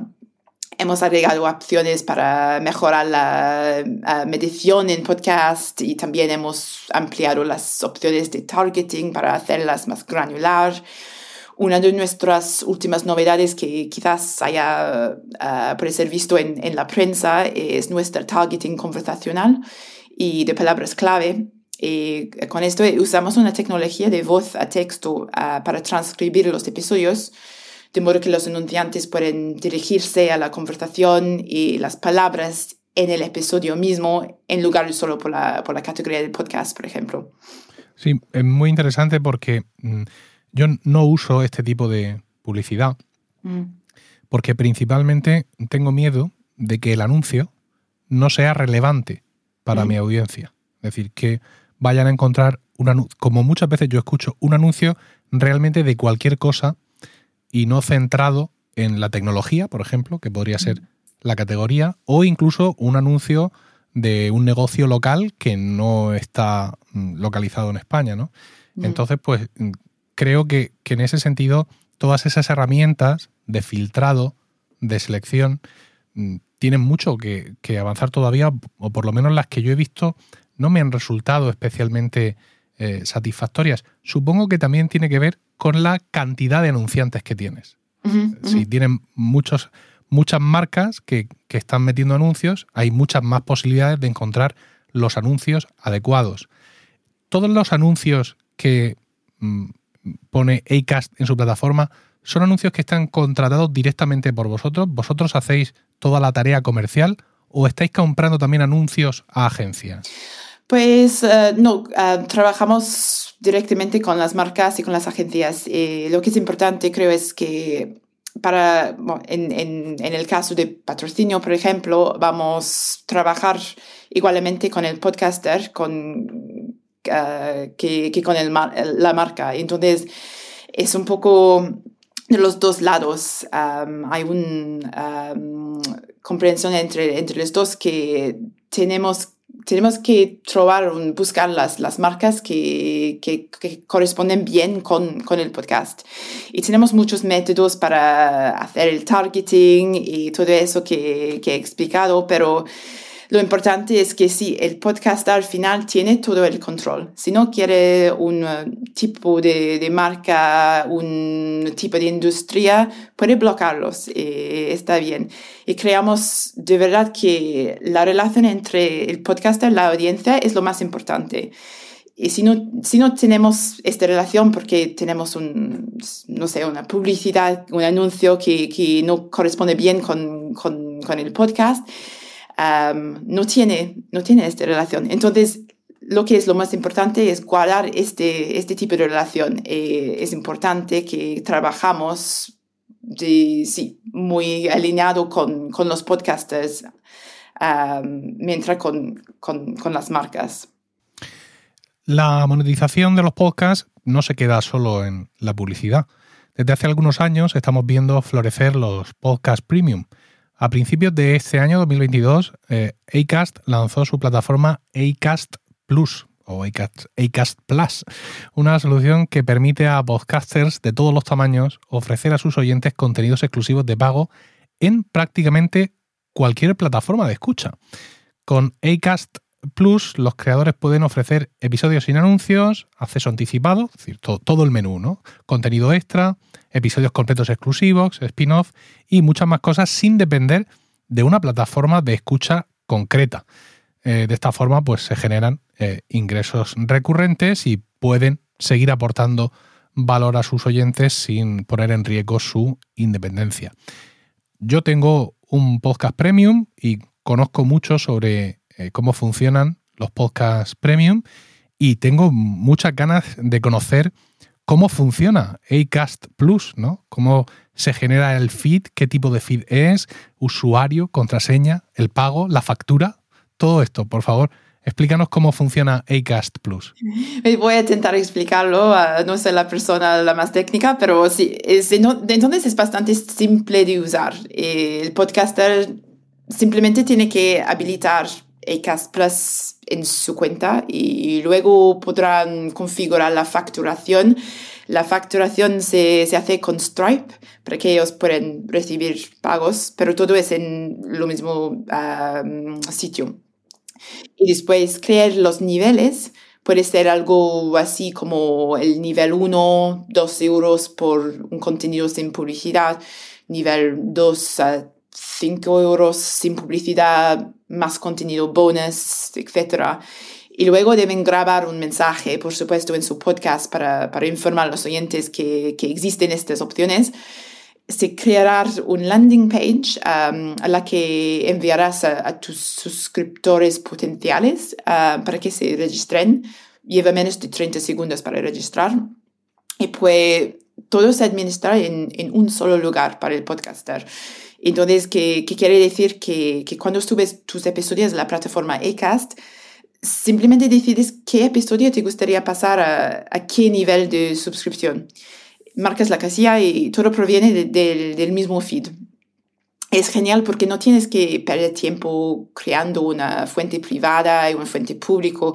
Hemos agregado opciones para mejorar la uh, medición en podcast y también hemos ampliado las opciones de targeting para hacerlas más granular Una de nuestras últimas novedades que quizás haya uh, ser visto en, la prensa es nuestro targeting conversacional y de palabras clave. Y con esto usamos una tecnología de voz a texto uh, para transcribir los episodios, de modo que los anunciantes pueden dirigirse a la conversación y las palabras en el episodio mismo en lugar de solo por la, por la categoría del podcast, por ejemplo. Sí, es muy interesante porque mm, yo no uso este tipo de publicidad mm. porque principalmente tengo miedo de que el anuncio no sea relevante para mm. mi audiencia. Es decir, que vayan a encontrar un anuncio, como muchas veces yo escucho, un anuncio realmente de cualquier cosa y no centrado en la tecnología, por ejemplo, que podría ser mm. la categoría, o incluso un anuncio de un negocio local que no está localizado en España, ¿no? Entonces, pues creo que, en ese sentido todas esas herramientas de filtrado, de selección, mm, tienen mucho que, avanzar todavía, o por lo menos las que yo he visto no me han resultado especialmente eh, satisfactorias. Supongo que también tiene que ver con la cantidad de anunciantes que tienes. Si tienen muchos, muchas marcas que, que, están metiendo anuncios, hay muchas más posibilidades de encontrar los anuncios adecuados. Todos los anuncios que mm, pone Acast en su plataforma, son anuncios que están contratados directamente por vosotros. ¿Vosotros hacéis toda la tarea comercial o estáis comprando también anuncios a agencias? Pues eh, no, eh, trabajamos directamente con las marcas y con las agencias. lo que es importante creo es que para, en, el caso de patrocinio, por ejemplo, vamos a trabajar igualmente con el podcaster, con eh, que, con el, la marca. Entonces, es un poco de los dos lados. hay una comprensión entre, entre los dos que tenemos tenemos que probar, buscar las, las marcas que, que, corresponden bien con, con, el podcast. Y tenemos muchos métodos para hacer el targeting y todo eso que, que he explicado, pero lo importante es que sí, el podcast al final tiene todo el control. Si no quiere un eh, tipo de, marca, un tipo de industria, puede bloquearlos y eh, está bien. Y creamos de verdad que la relación entre el podcaster y la audiencia es lo más importante. Y si no, si no tenemos esta relación porque tenemos un, no sé, una publicidad, un anuncio que, que no corresponde bien con, con, con el podcast, no, tiene, no tiene esta relación. Entonces, lo que es lo más importante es guardar este, este tipo de relación. Eh, es importante que trabajamos sí, muy alineado con, con los podcasters mientras con, con, con las marcas. La monetización de los podcasts no se queda solo en la publicidad. Desde hace algunos años estamos viendo florecer los podcasts premium, a principios de este año 2022, eh, Acast lanzó su plataforma Acast Plus o Acast, Plus, una solución que permite a podcasters de todos los tamaños ofrecer a sus oyentes contenidos exclusivos de pago en prácticamente cualquier plataforma de escucha. Con Acast Plus, los creadores pueden ofrecer episodios sin anuncios, acceso anticipado, es decir, todo, el menú, ¿no? Contenido extra, episodios completos exclusivos, spin-off y muchas más cosas sin depender de una plataforma de escucha concreta. Eh, de esta forma, pues se generan eh, ingresos recurrentes y pueden seguir aportando valor a sus oyentes sin poner en riesgo su independencia. Yo tengo un podcast premium y conozco mucho sobre eh, cómo funcionan los podcasts premium y tengo muchas ganas de conocer cómo funciona Acast Plus, ¿no? Cómo se genera el feed, qué tipo de feed es, usuario, contraseña, el pago, la factura, todo esto, por favor. Explícanos cómo funciona Acast Plus. Voy a intentar explicarlo, no soy la persona la más técnica, pero sí, es, entonces es bastante simple de usar. El podcaster simplemente tiene que habilitar Acast Plus en su cuenta y luego podrán configurar la facturación. La facturación se, se, hace con Stripe para que ellos puedan recibir pagos, pero todo es en lo mismo sitio. Y después crear los niveles puede ser algo así como el nivel 1, 2 euros por un contenido sin publicidad, nivel 2 a 5 euros sin publicidad, más contenido bonus, etc. Y luego deben grabar un mensaje, por supuesto, en su podcast para, para informar a los oyentes que, que existen estas opciones se creará un landing page um, a la que enviarás a, tus suscriptores potenciales uh, para que se registren. Lleva menos de 30 segundos para registrar. Y pues todo se administra en, en un solo lugar para el podcaster. Entonces, ¿qué, qué quiere decir? Que, que, cuando subes tus episodios a la plataforma Acast, simplemente decides qué episodio te gustaría pasar a, a qué nivel de suscripción marcas la casilla y todo proviene del mismo feed. Es genial porque no tienes que perder tiempo creando una fuente privada y una fuente pública.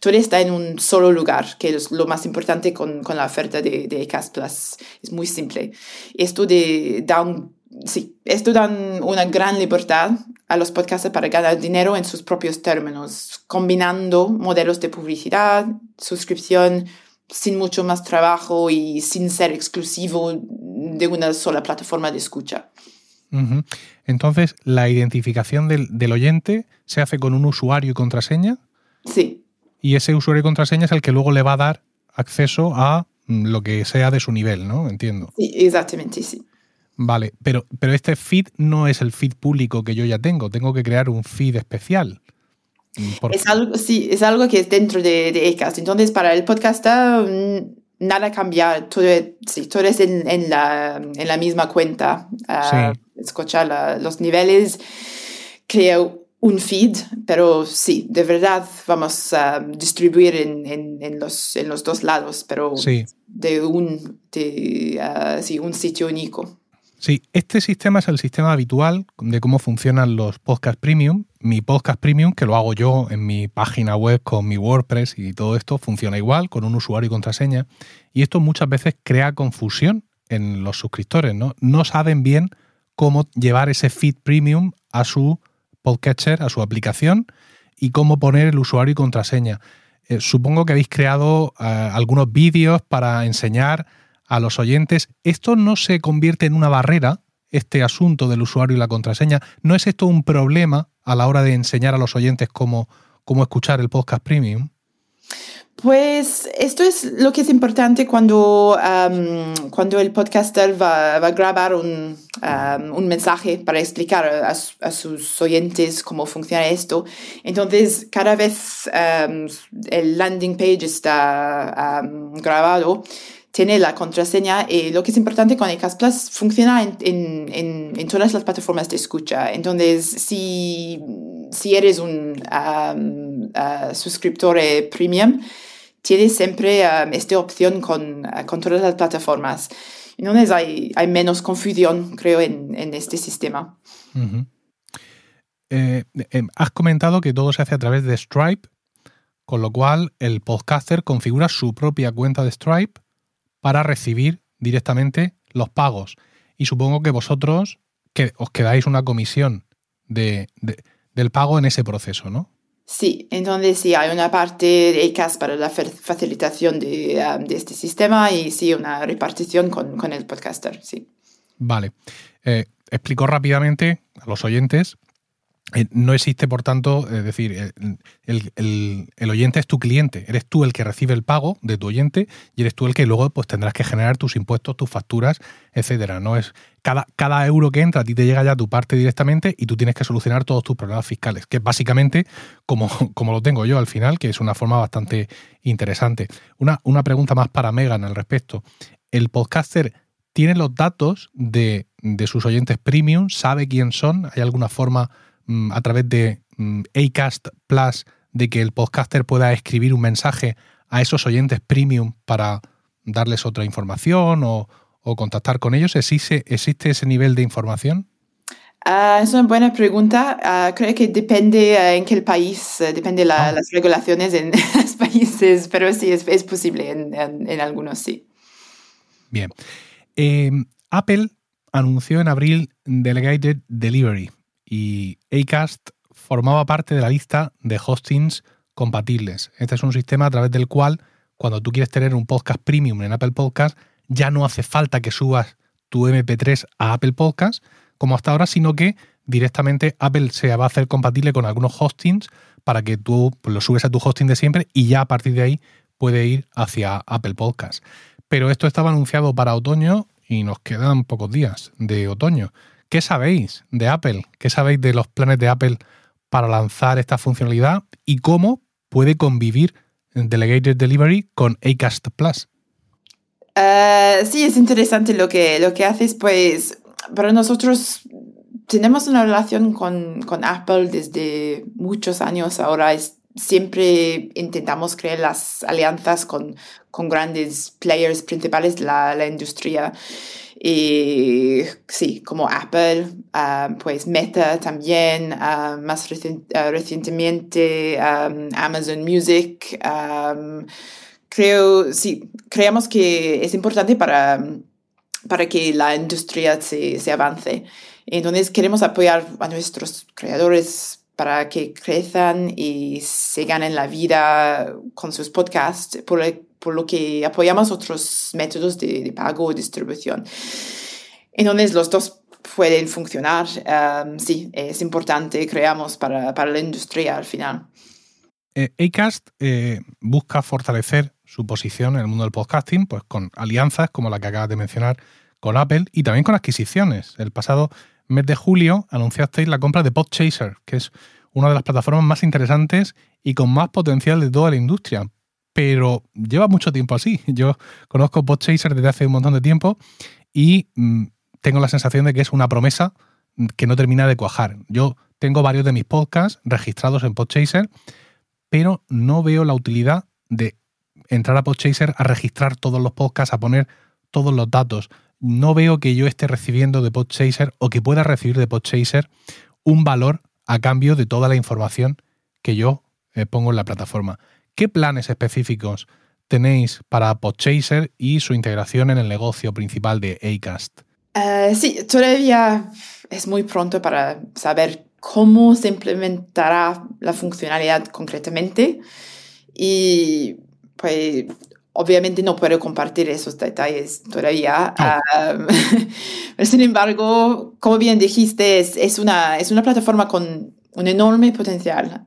Todo está en un solo lugar, que es lo más importante con, con la oferta de, de Cast Plus. Es muy simple. Esto, de, da sí, esto da una gran libertad a los podcasters para ganar dinero en sus propios términos, combinando modelos de publicidad, suscripción, sin mucho más trabajo y sin ser exclusivo de una sola plataforma de escucha. Entonces, ¿la identificación del, oyente se hace con un usuario y contraseña? Sí. Y ese usuario y contraseña es el que luego le va a dar acceso a mm, lo que sea de su nivel, ¿no? Entiendo. Sí, exactamente, sí. Vale, pero, pero este feed no es el feed público que yo ya tengo, tengo que crear un feed especial. Es algo, sí, es algo que es dentro de, de ECAST. Entonces, para el podcaster, mm, nada cambia. Todo, sí, todo es en, en, la, en la misma cuenta. Uh, Escuchar los niveles, creo un feed, pero sí, de verdad vamos a distribuir en, en, en los, en los dos lados, pero de, un, de, uh, sí, un sitio único. Sí, este sistema es el sistema habitual de cómo funcionan los podcast premium. Mi podcast premium, que lo hago yo en mi página web con mi WordPress y todo esto, funciona igual, con un usuario y contraseña. Y esto muchas veces crea confusión en los suscriptores, ¿no? No saben bien cómo llevar ese feed premium a su podcatcher, a su aplicación, y cómo poner el usuario y contraseña. Eh, supongo que habéis creado eh, algunos vídeos para enseñar a los oyentes, esto no se convierte en una barrera, este asunto del usuario y la contraseña. ¿No es esto un problema a la hora de enseñar a los oyentes cómo, cómo escuchar el podcast premium? Pues esto es lo que es importante cuando, cuando el podcaster va, a grabar un, un, mensaje para explicar a, sus oyentes cómo funciona esto. Entonces, cada vez el landing page está grabado, tiene la contraseña y lo que es importante con iCast Plus funciona en, todas las plataformas de escucha. Entonces, si, si eres un suscriptor premium, tienes siempre esta opción con, todas las plataformas. Entonces hay, menos confusión, creo, en, este sistema. Eh, eh, has comentado que todo se hace a través de Stripe, con lo cual el podcaster configura su propia cuenta de Stripe para recibir directamente los pagos. Y supongo que vosotros que os quedáis una comisión de, del pago en ese proceso, ¿no? Sí, entonces sí, hay una parte de ECAS para la facilitación de, um, de, este sistema y sí, una repartición con, con el podcaster, sí. Vale. Eh, explico rápidamente a los oyentes eh, no existe, por tanto, es decir, el, oyente es tu cliente, eres tú el que recibe el pago de tu oyente y eres tú el que luego pues, tendrás que generar tus impuestos, tus facturas, etcétera. No es cada, cada euro que entra a ti te llega ya tu parte directamente y tú tienes que solucionar todos tus problemas fiscales, que es básicamente como, como lo tengo yo al final, que es una forma bastante interesante. Una, una pregunta más para Megan al respecto. ¿El podcaster tiene los datos de, de sus oyentes premium? ¿Sabe quién son? ¿Hay alguna forma a través de mm, Acast Plus de que el podcaster pueda escribir un mensaje a esos oyentes premium para darles otra información o, contactar con ellos? ¿Existe, ¿Existe ese nivel de información? Ah, es una buena pregunta. Ah, creo que depende uh, en qué país, uh, depende de ah. las regulaciones en los países, pero sí es, es posible en, en, algunos, sí. Bien. Em, Apple anunció en abril Delegated Delivery, y Acast formaba parte de la lista de hostings compatibles. Este es un sistema a través del cual, cuando tú quieres tener un podcast premium en Apple Podcast, ya no hace falta que subas tu MP3 a Apple Podcast, como hasta ahora, sino que directamente Apple se va a hacer compatible con algunos hostings para que tú lo subes a tu hosting de siempre y ya a partir de ahí puede ir hacia Apple Podcast. Pero esto estaba anunciado para otoño y nos quedan pocos días de otoño. ¿Qué sabéis de Apple? ¿Qué sabéis de los planes de Apple para lanzar esta funcionalidad y cómo puede convivir Delegated Delivery con Acast Plus? Uh, sí, es interesante lo que, lo que haces, pues para nosotros tenemos una relación con, con Apple desde muchos años ahora. Es, siempre intentamos crear las alianzas con, con grandes players principales de la industria. Y sí, como Apple, uh, pues Meta también, uh, más uh, recientemente um, Amazon Music. Um, creo, sí, creemos que es importante para, para que la industria se, se avance. Entonces queremos apoyar a nuestros creadores para que crezcan y se ganen la vida con sus podcasts, por, por lo que apoyamos otros métodos de, de pago o distribución. Entonces los dos pueden funcionar. Um, sí, es importante, creamos, para, para la industria al final. Eh, Acast eh, busca fortalecer su posición en el mundo del podcasting, pues con alianzas como la que acabas de mencionar con Apple y también con adquisiciones. El pasado mes de julio anunciasteis la compra de Podchaser, que es una de las plataformas más interesantes y con más potencial de toda la industria. Pero lleva mucho tiempo así. Yo conozco Podchaser desde hace un montón de tiempo y mm, tengo la sensación de que es una promesa que no termina de cuajar. Yo tengo varios de mis podcasts registrados en Podchaser, pero no veo la utilidad de entrar a Podchaser a registrar todos los podcasts, a poner todos los datos no veo que yo esté recibiendo de Podchaser o que pueda recibir de Podchaser un valor a cambio de toda la información que yo eh, pongo en la plataforma. ¿Qué planes específicos tenéis para Podchaser y su integración en el negocio principal de Acast? Uh, sí, todavía es muy pronto para saber cómo se implementará la funcionalidad concretamente y pues Obviamente no puedo compartir esos detalles todavía. sin embargo, como bien dijiste, es, es, una, es una plataforma con un enorme potencial.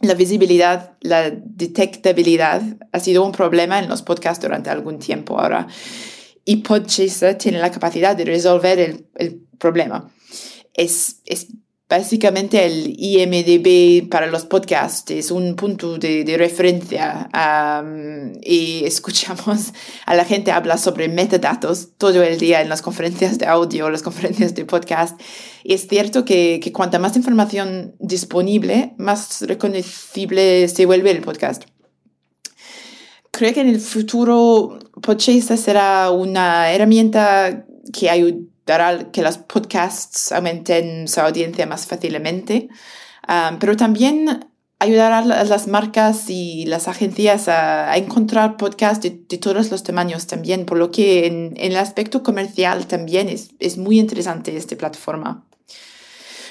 La visibilidad, la detectabilidad ha sido un problema en los podcasts durante algún tiempo ahora. Y Podchaser tiene la capacidad de resolver el, problema. Es básicamente el IMDB para los podcasts es un punto de, referencia y escuchamos a la gente hablar sobre metadatos todo el día en las conferencias de audio, las conferencias de podcast. Es cierto que, que cuanta más información disponible, más reconocible se vuelve el podcast. Creo que en el futuro Podchaser será una herramienta que ayuda dará que los podcasts aumenten su audiencia más fácilmente, um, pero también ayudará a las marcas y las agencias a, encontrar podcasts de, todos los tamaños también, por lo que en, el aspecto comercial también es, es, muy interesante esta plataforma.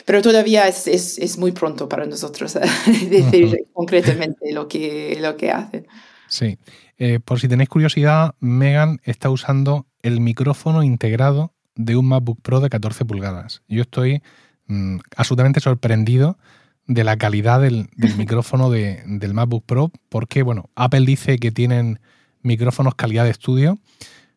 Pero todavía es, es, es muy pronto para nosotros decir concretamente lo que, lo que hace. Sí. Eh, por si tenéis curiosidad, Megan está usando el micrófono integrado de un MacBook Pro de 14 pulgadas. Yo estoy mm, absolutamente sorprendido de la calidad del, micrófono del MacBook Pro, porque, bueno, Apple dice que tienen micrófonos calidad de estudio,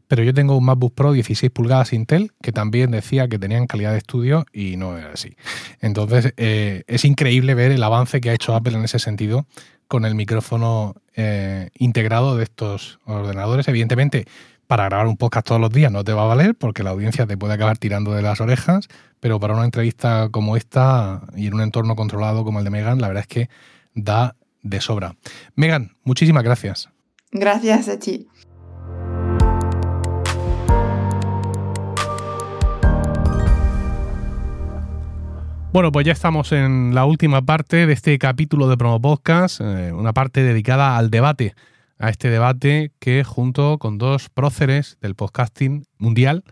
pero yo tengo un MacBook Pro 16 pulgadas Intel que también decía que tenían calidad de estudio y no era así. Entonces, eh, es increíble ver el avance que ha hecho Apple en ese sentido con el micrófono eh, integrado de estos ordenadores. Evidentemente, para grabar un podcast todos los días no te va a valer porque la audiencia te puede acabar tirando de las orejas, pero para una entrevista como esta y en un entorno controlado como el de Megan, la verdad es que da de sobra. Megan, muchísimas gracias. Gracias a ti. Bueno, pues ya estamos en la última parte de este capítulo de Promo Podcast, eh, una parte dedicada al debate a este debate que junto con dos próceres del podcasting mundial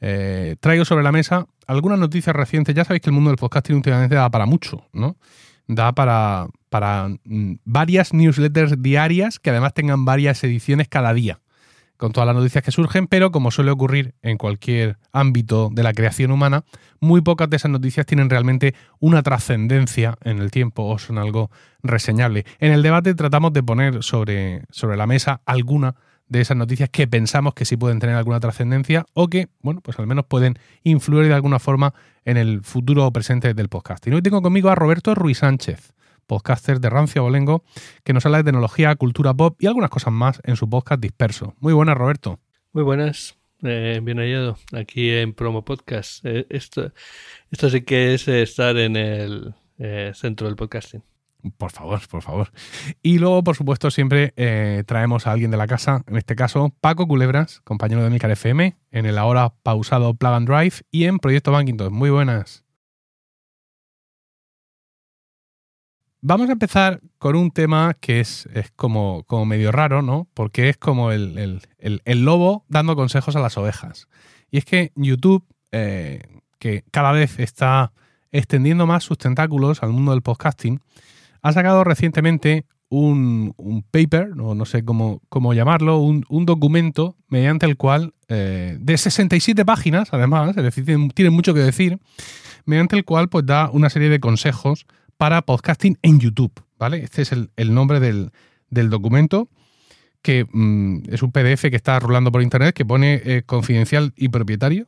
eh, traigo sobre la mesa algunas noticias recientes. Ya sabéis que el mundo del podcasting últimamente da para mucho, ¿no? Da para, para mm, varias newsletters diarias que además tengan varias ediciones cada día con todas las noticias que surgen, pero como suele ocurrir en cualquier ámbito de la creación humana, muy pocas de esas noticias tienen realmente una trascendencia en el tiempo o son algo reseñable. En el debate tratamos de poner sobre, sobre la mesa alguna de esas noticias que pensamos que sí pueden tener alguna trascendencia o que, bueno, pues al menos pueden influir de alguna forma en el futuro o presente del podcast. Y hoy tengo conmigo a Roberto Ruiz Sánchez podcaster de Rancio Bolengo, que nos habla de tecnología, cultura pop y algunas cosas más en su podcast disperso. Muy buenas, Roberto. Muy buenas. Eh, bien hallado aquí en Promo Podcast. Eh, esto, esto sí que es estar en el eh, centro del podcasting. Por favor, por favor. Y luego, por supuesto, siempre traemos a alguien de la casa, en este caso Paco Culebras, compañero de Milcar FM, en el ahora pausado Plug and Drive y en Proyecto Bankington. Muy buenas. Vamos a empezar con un tema que es, como, como, medio raro, ¿no? Porque es como el, lobo dando consejos a las ovejas. Y es que YouTube, eh, que cada vez está extendiendo más sus tentáculos al mundo del podcasting, ha sacado recientemente un, paper, no, no sé cómo, cómo llamarlo, un, documento mediante el cual, eh, de 67 páginas además, es decir, tiene, mucho que decir, mediante el cual pues da una serie de consejos para podcasting en YouTube, ¿vale? Este es el, nombre del, documento, que mm, es un PDF que está rolando por internet que pone eh, confidencial y propietario,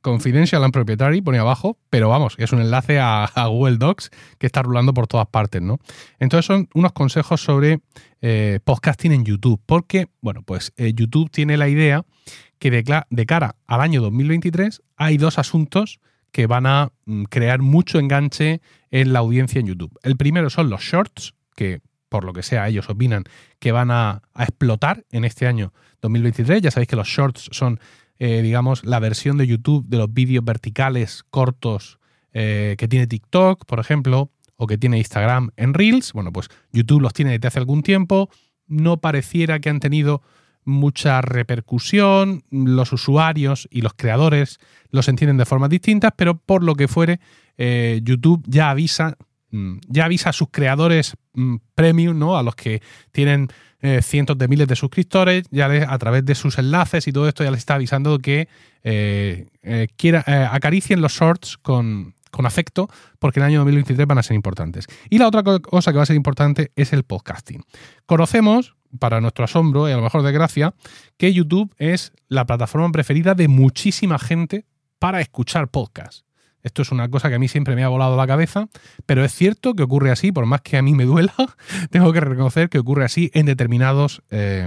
confidential and proprietary, pone abajo, pero vamos, es un enlace a, Google Docs que está rolando por todas partes, ¿no? Entonces son unos consejos sobre eh, podcasting en YouTube, porque, bueno, pues eh, YouTube tiene la idea que de, de cara al año 2023 hay dos asuntos que van a mm, crear mucho enganche en la audiencia en YouTube. El primero son los shorts, que por lo que sea ellos opinan que van a, explotar en este año 2023. Ya sabéis que los shorts son, eh, digamos, la versión de YouTube de los vídeos verticales cortos eh, que tiene TikTok, por ejemplo, o que tiene Instagram en Reels. Bueno, pues YouTube los tiene desde hace algún tiempo. No pareciera que han tenido mucha repercusión, los usuarios y los creadores los entienden de formas distintas, pero por lo que fuere, eh, YouTube ya avisa, mm, ya avisa a sus creadores mm, premium, ¿no? A los que tienen eh, cientos de miles de suscriptores, ya a través de sus enlaces y todo esto ya les está avisando que eh, acaricien los shorts con, con afecto, porque el año 2023 van a ser importantes. Y la otra cosa que va a ser importante es el podcasting. Conocemos, para nuestro asombro y a lo mejor de gracia, que YouTube es la plataforma preferida de muchísima gente para escuchar podcasts. Esto es una cosa que a mí siempre me ha volado la cabeza, pero es cierto que ocurre así, por más que a mí me duela, tengo que reconocer que ocurre así en determinados, eh,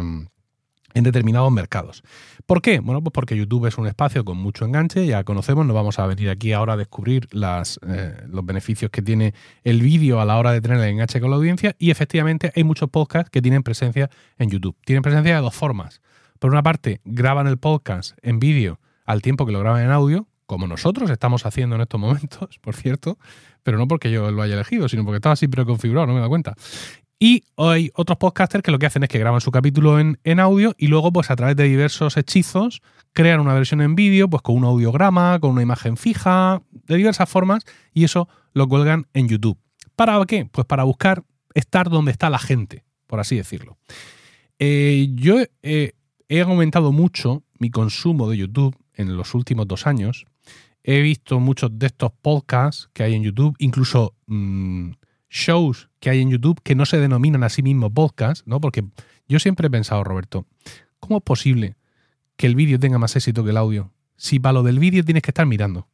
en determinados mercados. ¿Por qué? Bueno, pues porque YouTube es un espacio con mucho enganche, ya conocemos, no vamos a venir aquí ahora a descubrir las, eh, los beneficios que tiene el vídeo a la hora de tener el enganche con la audiencia y efectivamente hay muchos podcasts que tienen presencia en YouTube. Tienen presencia de dos formas. Por una parte, graban el podcast en vídeo al tiempo que lo graban en audio, como nosotros estamos haciendo en estos momentos, por cierto, pero no porque yo lo haya elegido, sino porque estaba así preconfigurado, no me da cuenta. Y hay otros podcasters que lo que hacen es que graban su capítulo en, audio y luego, pues a través de diversos hechizos, crean una versión en vídeo, pues con un audiograma, con una imagen fija, de diversas formas, y eso lo cuelgan en YouTube. ¿Para qué? Pues para buscar estar donde está la gente, por así decirlo. Eh, yo he aumentado mucho mi consumo de YouTube en los últimos dos años. He visto muchos de estos podcasts que hay en YouTube, incluso mm, shows que hay en YouTube que no se denominan a sí mismos podcast, ¿no? Porque yo siempre he pensado, Roberto, ¿cómo es posible que el vídeo tenga más éxito que el audio? Si para lo del vídeo tienes que estar mirando.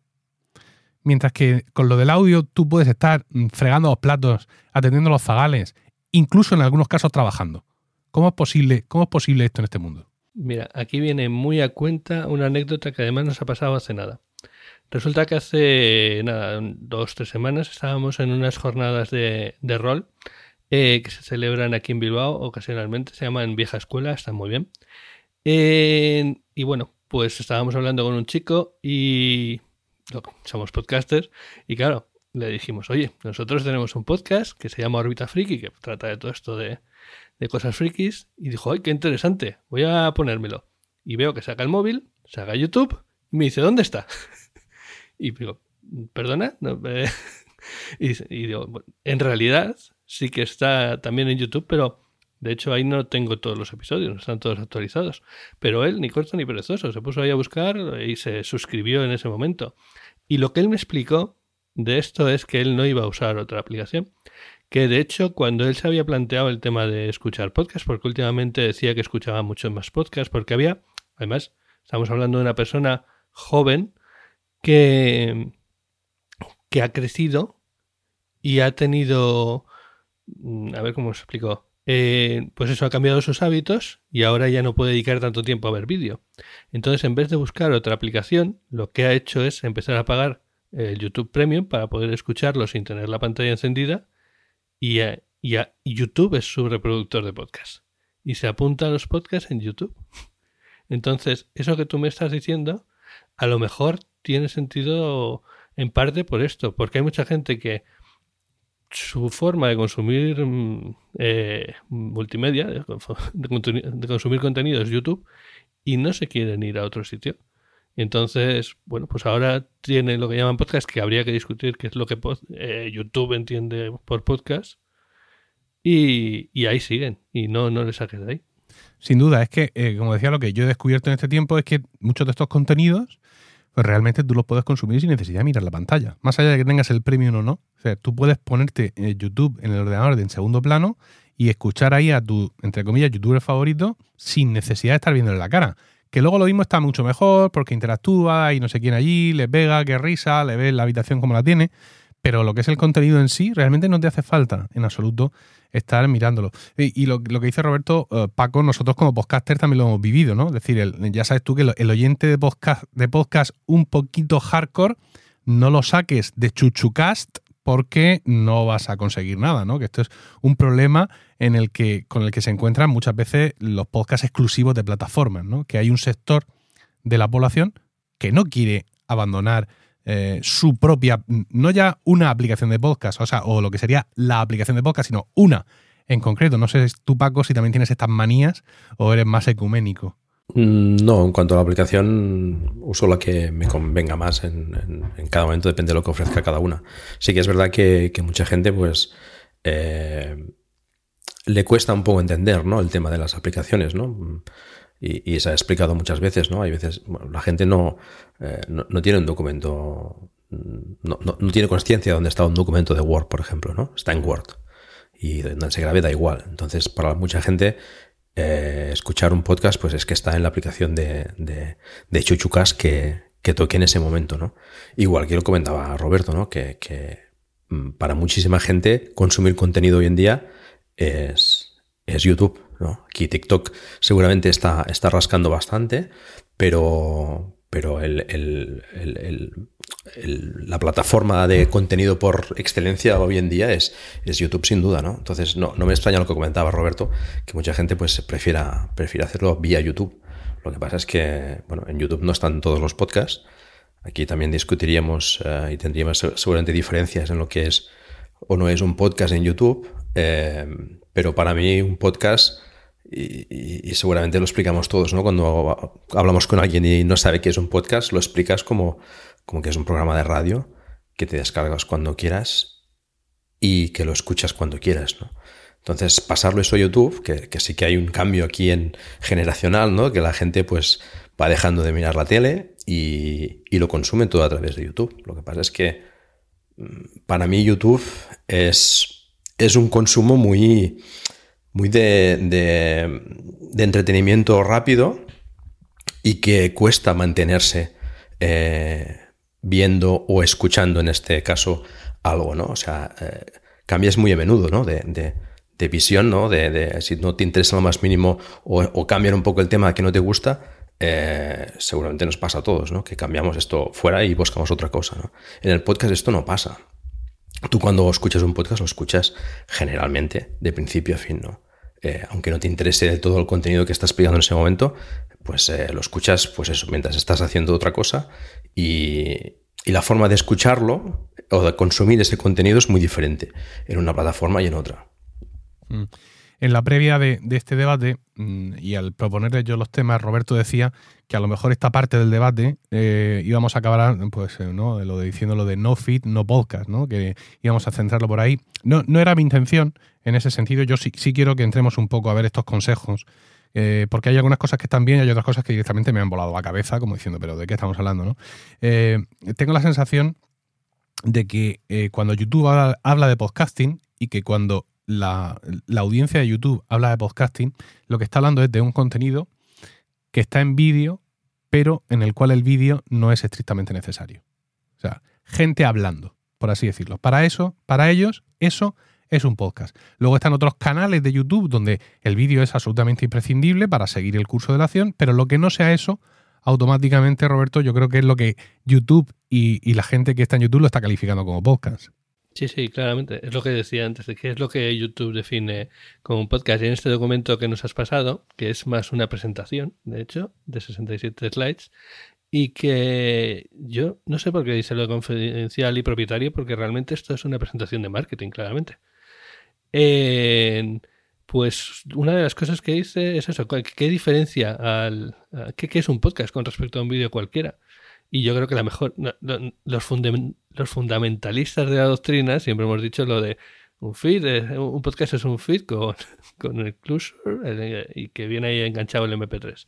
Mientras que con lo del audio tú puedes estar mm, fregando los platos, atendiendo los zagales, incluso en algunos casos trabajando. ¿Cómo es posible, cómo es posible esto en este mundo? Mira, aquí viene muy a cuenta una anécdota que además nos ha pasado hace nada. Resulta que hace nada, dos, tres semanas estábamos en unas jornadas de, rol eh, que se celebran aquí en Bilbao ocasionalmente, se llaman Vieja Escuela, están muy bien. y bueno, pues estábamos hablando con un chico y somos podcasters y claro, le dijimos, oye, nosotros tenemos un podcast que se llama Orbita Friki, que trata de todo esto de, de cosas frikis, y dijo, ay, qué interesante, voy a ponérmelo. Y veo que saca el móvil, saca YouTube, y me dice, ¿dónde está? Y digo, ¿perdona? Eh", y, digo, en realidad sí que está también en YouTube, pero de hecho ahí no tengo todos los episodios, no están todos actualizados. Pero él, ni corto ni perezoso, se puso ahí a buscar y se suscribió en ese momento. Y lo que él me explicó de esto es que él no iba a usar otra aplicación. Que de hecho, cuando él se había planteado el tema de escuchar podcast, porque últimamente decía que escuchaba muchos más podcasts, porque había, además, estamos hablando de una persona joven que, que ha crecido y ha tenido, mm, a ver cómo os explico, eh, pues eso ha cambiado sus hábitos y ahora ya no puede dedicar tanto tiempo a ver vídeo. Entonces, en vez de buscar otra aplicación, lo que ha hecho es empezar a pagar el YouTube Premium para poder escucharlo sin tener la pantalla encendida y, YouTube es su reproductor de podcast. Y se apunta a los podcasts en YouTube. Entonces, eso que tú me estás diciendo, a lo mejor tiene sentido en parte por esto, porque hay mucha gente que su forma de consumir mm, eh, multimedia, de, consumir contenido es YouTube, y no se quieren ir a otro sitio. Entonces, bueno, pues ahora tiene lo que llaman podcast, que habría que discutir qué es lo que eh, YouTube entiende por podcast. Y, ahí siguen, y no, no les saques de ahí. Sin duda, es que, eh, como decía, lo que yo he descubierto en este tiempo es que muchos de estos contenidos, pues realmente tú los puedes consumir sin necesidad de mirar la pantalla. Más allá de que tengas el premium o no. O sea, tú puedes ponerte YouTube en el ordenador en segundo plano y escuchar ahí a tu, entre comillas, youtuber favorito sin necesidad de estar viéndole la cara. Que luego lo mismo está mucho mejor porque interactúa y no sé quién allí, le pega, qué risa, le ves la habitación como la tiene. Pero lo que es el contenido en sí, realmente no te hace falta en absoluto estar mirándolo. Y, lo, que dice Roberto, eh, Paco, nosotros como podcaster también lo hemos vivido, ¿no? Es decir, ya sabes tú que el, oyente de podcast, de podcast un poquito hardcore, no lo saques de chuchucast porque no vas a conseguir nada, ¿no? Que esto es un problema en el que, con el que se encuentran muchas veces los podcasts exclusivos de plataformas, ¿no? Que hay un sector de la población que no quiere abandonar eh, su propia, no ya una aplicación de podcast, o sea, o lo que sería la aplicación de podcast, sino una en concreto. No sé tú, Paco, si también tienes estas manías o eres más ecuménico. Mm, no, en cuanto a la aplicación, uso la que me convenga más en, cada momento, depende de lo que ofrezca cada una. Sí que es verdad que, mucha gente, pues, eh, le cuesta un poco entender, ¿no? El tema de las aplicaciones, ¿no? Y, se ha explicado muchas veces, ¿no? Hay veces, la gente no, eh, no, tiene un documento, no, no tiene conciencia de dónde está un documento de Word, por ejemplo, ¿no? Está en Word. Y donde se grabe da igual. Entonces, para mucha gente, eh, escuchar un podcast, pues es que está en la aplicación de, de, Chuchucas que, que, toque en ese momento, ¿no? Igual que lo comentaba Roberto, ¿no? Que, que, mm, para muchísima gente consumir contenido hoy en día es, es YouTube, ¿no? Aquí TikTok seguramente está, está rascando bastante, pero, pero la plataforma de contenido por excelencia hoy en día es, es YouTube sin duda, ¿no? Entonces no, me extraña lo que comentaba Roberto, que mucha gente pues prefiera, prefiere hacerlo vía YouTube. Lo que pasa es que, bueno, en YouTube no están todos los podcasts. Aquí también discutiríamos eh, y tendríamos seguramente diferencias en lo que es o no es un podcast en YouTube, eh, pero para mí un podcast y, seguramente lo explicamos todos, ¿no? Cuando hablamos con alguien y no sabe qué es un podcast, lo explicas como, como que es un programa de radio que te descargas cuando quieras y que lo escuchas cuando quieras, ¿no? Entonces, pasarlo eso a YouTube, que, sí que hay un cambio aquí en generacional, ¿no? Que la gente pues va dejando de mirar la tele y, y lo consume todo a través de YouTube. Lo que pasa es que mm, para mí YouTube es, es un consumo muy, muy de, de, entretenimiento rápido y que cuesta mantenerse eh, viendo o escuchando en este caso algo, ¿no? O sea, eh, cambias muy a menudo, ¿no? De, de visión, ¿no? De, si no te interesa lo más mínimo o, o cambiar un poco el tema que no te gusta, eh, seguramente nos pasa a todos, ¿no? Que cambiamos esto fuera y buscamos otra cosa, ¿no? En el podcast esto no pasa. Tú cuando escuchas un podcast lo escuchas generalmente de principio a fin, ¿no? Eh, aunque no te interese todo el contenido que estás explicando en ese momento, pues eh, lo escuchas, pues eso, mientras estás haciendo otra cosa y, la forma de escucharlo o de consumir ese contenido es muy diferente en una plataforma y en otra. Mm. En la previa de, este debate mm, y al proponerle yo los temas, Roberto decía que a lo mejor esta parte del debate eh, íbamos a acabar, pues, eh, ¿no? Lo de diciendo lo de no fit, no podcast, ¿no? Que íbamos a centrarlo por ahí. No, no era mi intención en ese sentido. Yo sí, sí quiero que entremos un poco a ver estos consejos eh, porque hay algunas cosas que están bien y hay otras cosas que directamente me han volado la cabeza, como diciendo, pero ¿de qué estamos hablando? ¿no? Tengo la sensación de que cuando YouTube habla, de podcasting y que cuando la, audiencia de YouTube habla de podcasting, lo que está hablando es de un contenido que está en vídeo, pero en el cual el vídeo no es estrictamente necesario. O sea, gente hablando, por así decirlo. Para eso, para ellos, eso es un podcast. Luego están otros canales de YouTube donde el vídeo es absolutamente imprescindible para seguir el curso de la acción, pero lo que no sea eso, automáticamente, Roberto, yo creo que es lo que YouTube y, la gente que está en YouTube lo está calificando como podcast. Sí, sí, claramente. Es lo que decía antes, de que es lo que YouTube define como un podcast. Y en este documento que nos has pasado, que es más una presentación, de hecho, de 67 slides, y que yo no sé por qué dice lo confidencial y propietario, porque realmente esto es una presentación de marketing, claramente pues una de las cosas que dice es eso, ¿qué diferencia al qué, es un podcast con respecto a un vídeo cualquiera? Y yo creo que la mejor, los, los fundamentalistas de la doctrina siempre hemos dicho lo de un feed, eh, un podcast es un feed con, con el closure y que viene ahí enganchado el MP3.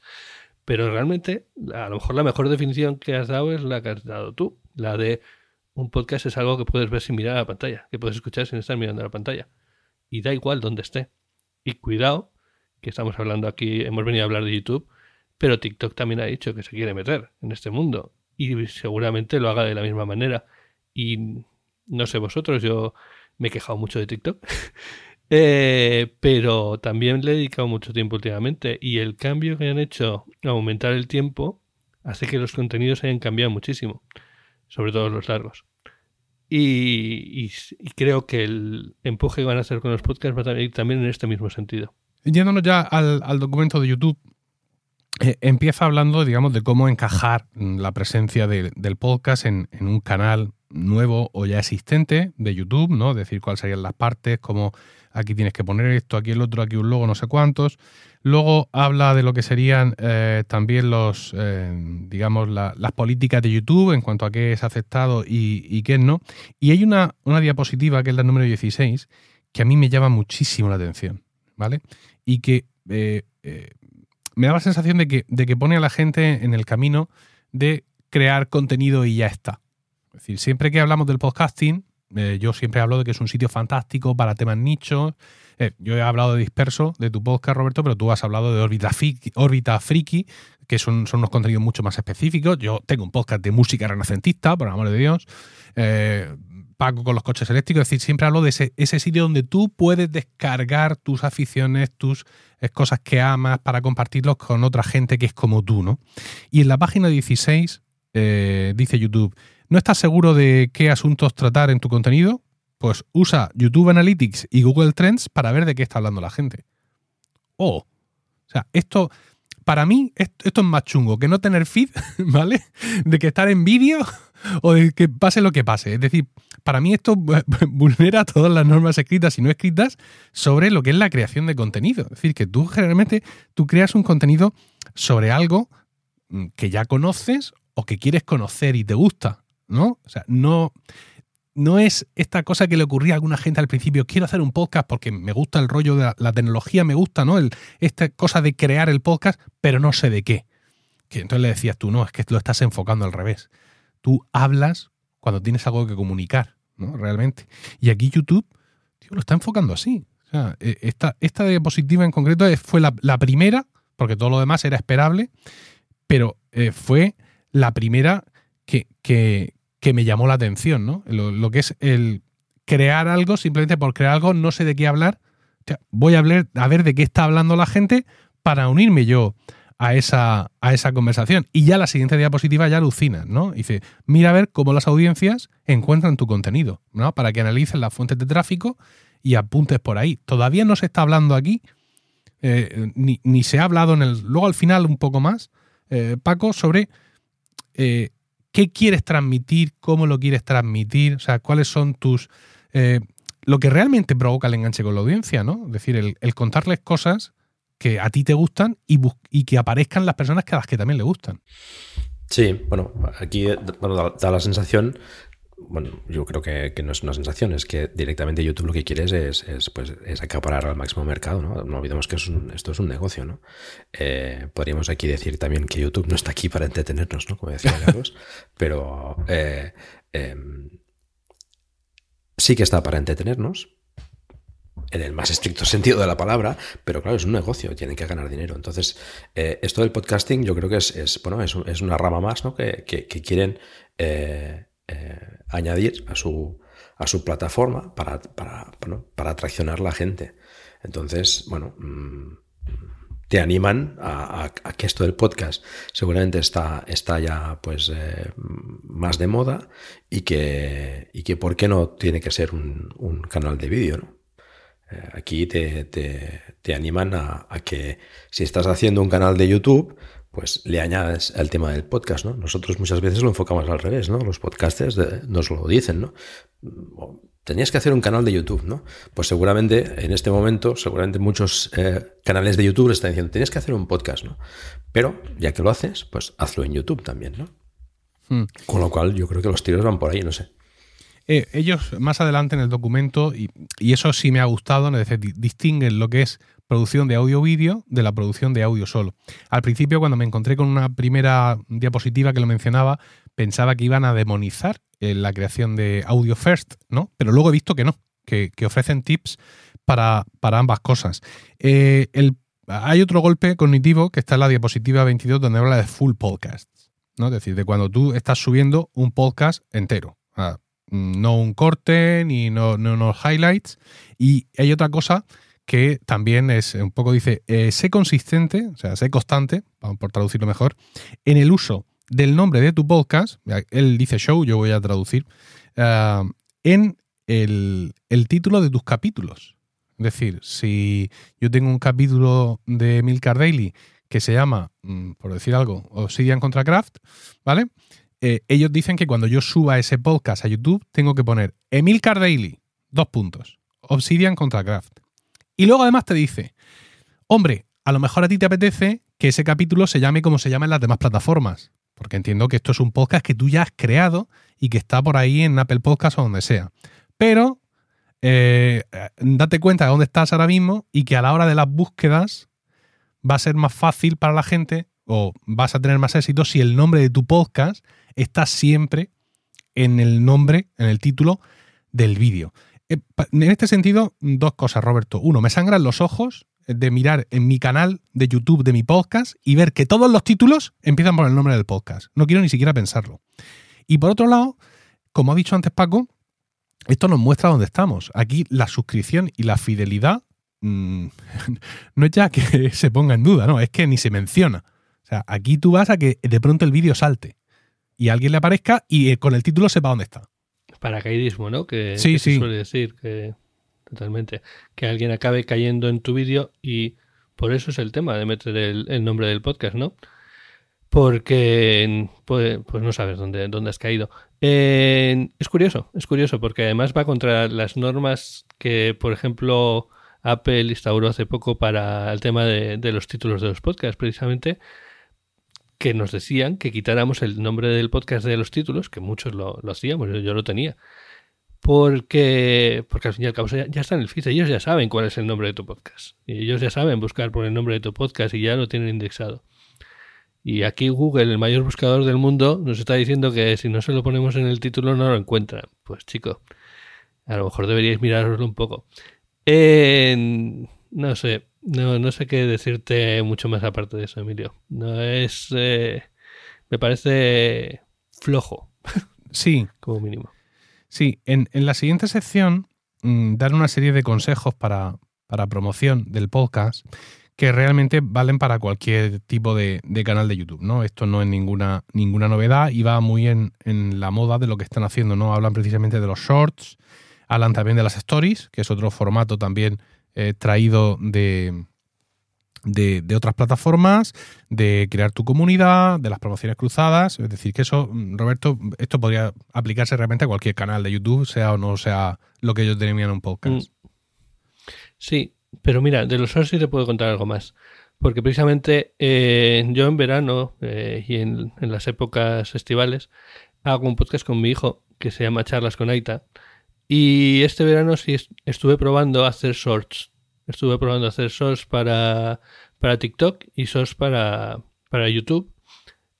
Pero realmente, a lo mejor la mejor definición que has dado es la que has dado tú, la de un podcast es algo que puedes ver sin mirar a la pantalla, que puedes escuchar sin estar mirando a la pantalla y da igual dónde esté. Y cuidado, que estamos hablando aquí, hemos venido a hablar de YouTube, pero TikTok también ha dicho que se quiere meter en este mundo y seguramente lo haga de la misma manera. Y no sé vosotros, yo me he quejado mucho de TikTok, eh, pero también le he dedicado mucho tiempo últimamente y el cambio que han hecho aumentar el tiempo hace que los contenidos hayan cambiado muchísimo, sobre todo los largos. Y, creo que el empuje que van a hacer con los podcasts va a ir también en este mismo sentido. Yéndonos ya al, documento de YouTube, eh, empieza hablando, digamos, de cómo encajar la presencia del podcast en, un canal nuevo o ya existente de YouTube, ¿no? Es decir, cuáles serían las partes, cómo aquí tienes que poner esto, aquí el otro, aquí un logo, no sé cuántos. Luego habla de lo que serían eh, también los, eh, digamos, las políticas de YouTube en cuanto a qué es aceptado y, qué no. Y hay una, una, diapositiva, que es la número 16, que a mí me llama muchísimo la atención, ¿vale? Y que eh, me da la sensación de que, de que pone a la gente en el camino de crear contenido y ya está. Es decir, siempre que hablamos del podcasting, yo siempre hablo de que es un sitio fantástico para temas nichos, eh, yo he hablado de Disperso, de tu podcast, Roberto, pero tú has hablado de Órbita, Órbita Friki, que son, son unos contenidos mucho más específicos. Yo tengo un podcast de música renacentista, por amor de Dios. Eh, Paco con los coches eléctricos. Es decir, siempre hablo de ese, ese, sitio donde tú puedes descargar tus aficiones, tus eh, cosas que amas para compartirlos con otra gente que es como tú, ¿no? Y en la página 16 dice YouTube, ¿no estás seguro de qué asuntos tratar en tu contenido? Pues usa YouTube Analytics y Google Trends para ver de qué está hablando la gente. Oh, o sea, esto, para mí, esto, es más chungo que no tener feed, ¿vale? De que estar en vídeo o de que pase lo que pase. Es decir, para mí esto vulnera todas las normas escritas y no escritas sobre lo que es la creación de contenido. Es decir, que tú generalmente tú creas un contenido sobre algo mm, que ya conoces o que quieres conocer y te gusta, ¿no? O sea, no no es esta cosa que le ocurría a alguna gente al principio, quiero hacer un podcast porque me gusta el rollo de la, tecnología, me gusta, ¿no? El, esta cosa de crear el podcast, pero no sé de qué. Que entonces le decías tú, no, es que lo estás enfocando al revés. Tú hablas cuando tienes algo que comunicar, ¿no? Realmente. Y aquí YouTube, tío, lo está enfocando así. O sea, e, esta, diapositiva en concreto fue la, primera, porque todo lo demás era esperable, pero eh, fue la primera que, que, que me llamó la atención, ¿no? Lo, que es el crear algo simplemente por crear algo, no sé de qué hablar. voy a, hablar, a ver de qué está hablando la gente para unirme yo a esa, a esa conversación. Y ya la siguiente diapositiva ya alucina, ¿no? Dice, mira a ver cómo las audiencias encuentran tu contenido, ¿no? Para que analicen las fuentes de tráfico y apuntes por ahí. Todavía no se está hablando aquí, eh, ni, se ha hablado en el... Luego al final un poco más, eh, Paco, sobre eh, qué quieres transmitir, cómo lo quieres transmitir, o sea, cuáles son tus... Eh, lo que realmente provoca el enganche con la audiencia, ¿no? Es decir, el, contarles cosas que a ti te gustan y, y que aparezcan las personas que a las que también le gustan. Sí, bueno, aquí da, la sensación bueno, yo creo que, no es una sensación, es que directamente YouTube lo que quieres es, es, pues, es acaparar al máximo mercado, ¿no? No olvidemos que esto es un negocio, ¿no? Eh, podríamos aquí decir también que YouTube no está aquí para entretenernos, ¿no? Como decía Carlos, pero eh, em, sí que está para entretenernos, en el más estricto sentido de la palabra, pero claro, es un negocio, tienen que ganar dinero. Entonces, eh, esto del podcasting yo creo que es, bueno, es, una rama más ¿no? que, quieren eh, añadir a su, a su plataforma para, para, para atraccionar la gente. Entonces, bueno, mm, te animan a, que esto del podcast seguramente está, está ya pues eh, más de moda y que, y que por qué no tiene que ser un, canal de vídeo, ¿no? Eh, aquí te, te, animan a, a, que si estás haciendo un canal de YouTube, pues le añades el tema del podcast, ¿no? Nosotros muchas veces lo enfocamos al revés, ¿no? Los podcasters nos lo dicen, ¿no? Tenías que hacer un canal de YouTube, ¿no? Pues seguramente en este momento, seguramente muchos eh, canales de YouTube le están diciendo, tienes que hacer un podcast, ¿no? Pero ya que lo haces, pues hazlo en YouTube también, ¿no? Hmm. Con lo cual yo creo que los tiros van por ahí, no sé. Eh, ellos más adelante en el documento, y, y, eso sí me ha gustado, ¿no? distinguen lo que es producción de audio-vídeo de la producción de audio solo. Al principio, cuando me encontré con una primera diapositiva que lo mencionaba, pensaba que iban a demonizar eh, la creación de audio first, ¿no? Pero luego he visto que no, que, ofrecen tips para, ambas cosas. Eh, hay otro golpe cognitivo que está en la diapositiva 22 donde habla de full podcasts, ¿no? Es decir, de cuando tú estás subiendo un podcast entero. no un corte ni no, no unos highlights. Y hay otra cosa que también es un poco, dice, eh, sé consistente, o sea, sé constante, por traducirlo mejor, en el uso del nombre de tu podcast, él dice show, yo voy a traducir, ah, en el, título de tus capítulos. Es decir, si yo tengo un capítulo de Milcar Daily que se llama, mm, por decir algo, Obsidian contra Craft, ¿vale? Eh, ellos dicen que cuando yo suba ese podcast a YouTube tengo que poner Emilcar Daily, dos puntos, Obsidian contra Craft. Y luego además te dice, hombre, a lo mejor a ti te apetece que ese capítulo se llame como se llama en las demás plataformas, porque entiendo que esto es un podcast que tú ya has creado y que está por ahí en Apple Podcast o donde sea. Pero eh, date cuenta de dónde estás ahora mismo y que a la hora de las búsquedas va a ser más fácil para la gente o vas a tener más éxito si el nombre de tu podcast está siempre en el nombre, en el título del vídeo. Eh, en este sentido, dos cosas, Roberto. Uno, me sangran los ojos de mirar en mi canal de YouTube de mi podcast y ver que todos los títulos empiezan por el nombre del podcast. No quiero ni siquiera pensarlo. Y por otro lado, como ha dicho antes Paco, esto nos muestra dónde estamos. Aquí la suscripción y la fidelidad mm, no es ya que se ponga en duda, no, es que ni se menciona. O sea, aquí tú vas a que de pronto el vídeo salte y alguien le aparezca y eh, con el título sepa dónde está paracaidismo, ¿no? Que, sí, Se suele decir que totalmente que alguien acabe cayendo en tu vídeo y por eso es el tema de meter el, nombre del podcast, ¿no? Porque pues, pues, no sabes dónde, dónde has caído. es curioso, es curioso, porque además va contra las normas que, por ejemplo, Apple instauró hace poco para el tema de, de los títulos de los podcasts, precisamente, que nos decían que quitáramos el nombre del podcast de los títulos, que muchos lo, hacíamos, yo, lo tenía. Porque, porque al fin y al cabo ya, está en el feed, ellos ya saben cuál es el nombre de tu podcast. Y ellos ya saben buscar por el nombre de tu podcast y ya lo tienen indexado. Y aquí Google, el mayor buscador del mundo, nos está diciendo que si no se lo ponemos en el título no lo encuentran. Pues chico, a lo mejor deberíais miraroslo un poco. no sé, no, no sé qué decirte mucho más aparte de eso, Emilio. No es. Eh, me parece flojo. Sí. Como mínimo. Sí, en, la siguiente sección mm, dar una serie de consejos para, promoción del podcast que realmente valen para cualquier tipo de, canal de YouTube, ¿no? Esto no es ninguna, ninguna novedad y va muy en, en, la moda de lo que están haciendo, ¿no? Hablan precisamente de los shorts, hablan también de las stories, que es otro formato también eh, traído de, de, otras plataformas, de crear tu comunidad, de las promociones cruzadas. Es decir, que eso, mm, Roberto, esto podría aplicarse realmente a cualquier canal de YouTube, sea o no sea lo que ellos en un podcast. Mm. Sí, pero mira, de los shorts sí te puedo contar algo más. Porque precisamente eh, yo en verano eh, y en, en, las épocas estivales hago un podcast con mi hijo que se llama Charlas con Aita. Y este verano sí estuve probando hacer shorts. Estuve probando hacer shorts para, para TikTok y shorts para, para YouTube.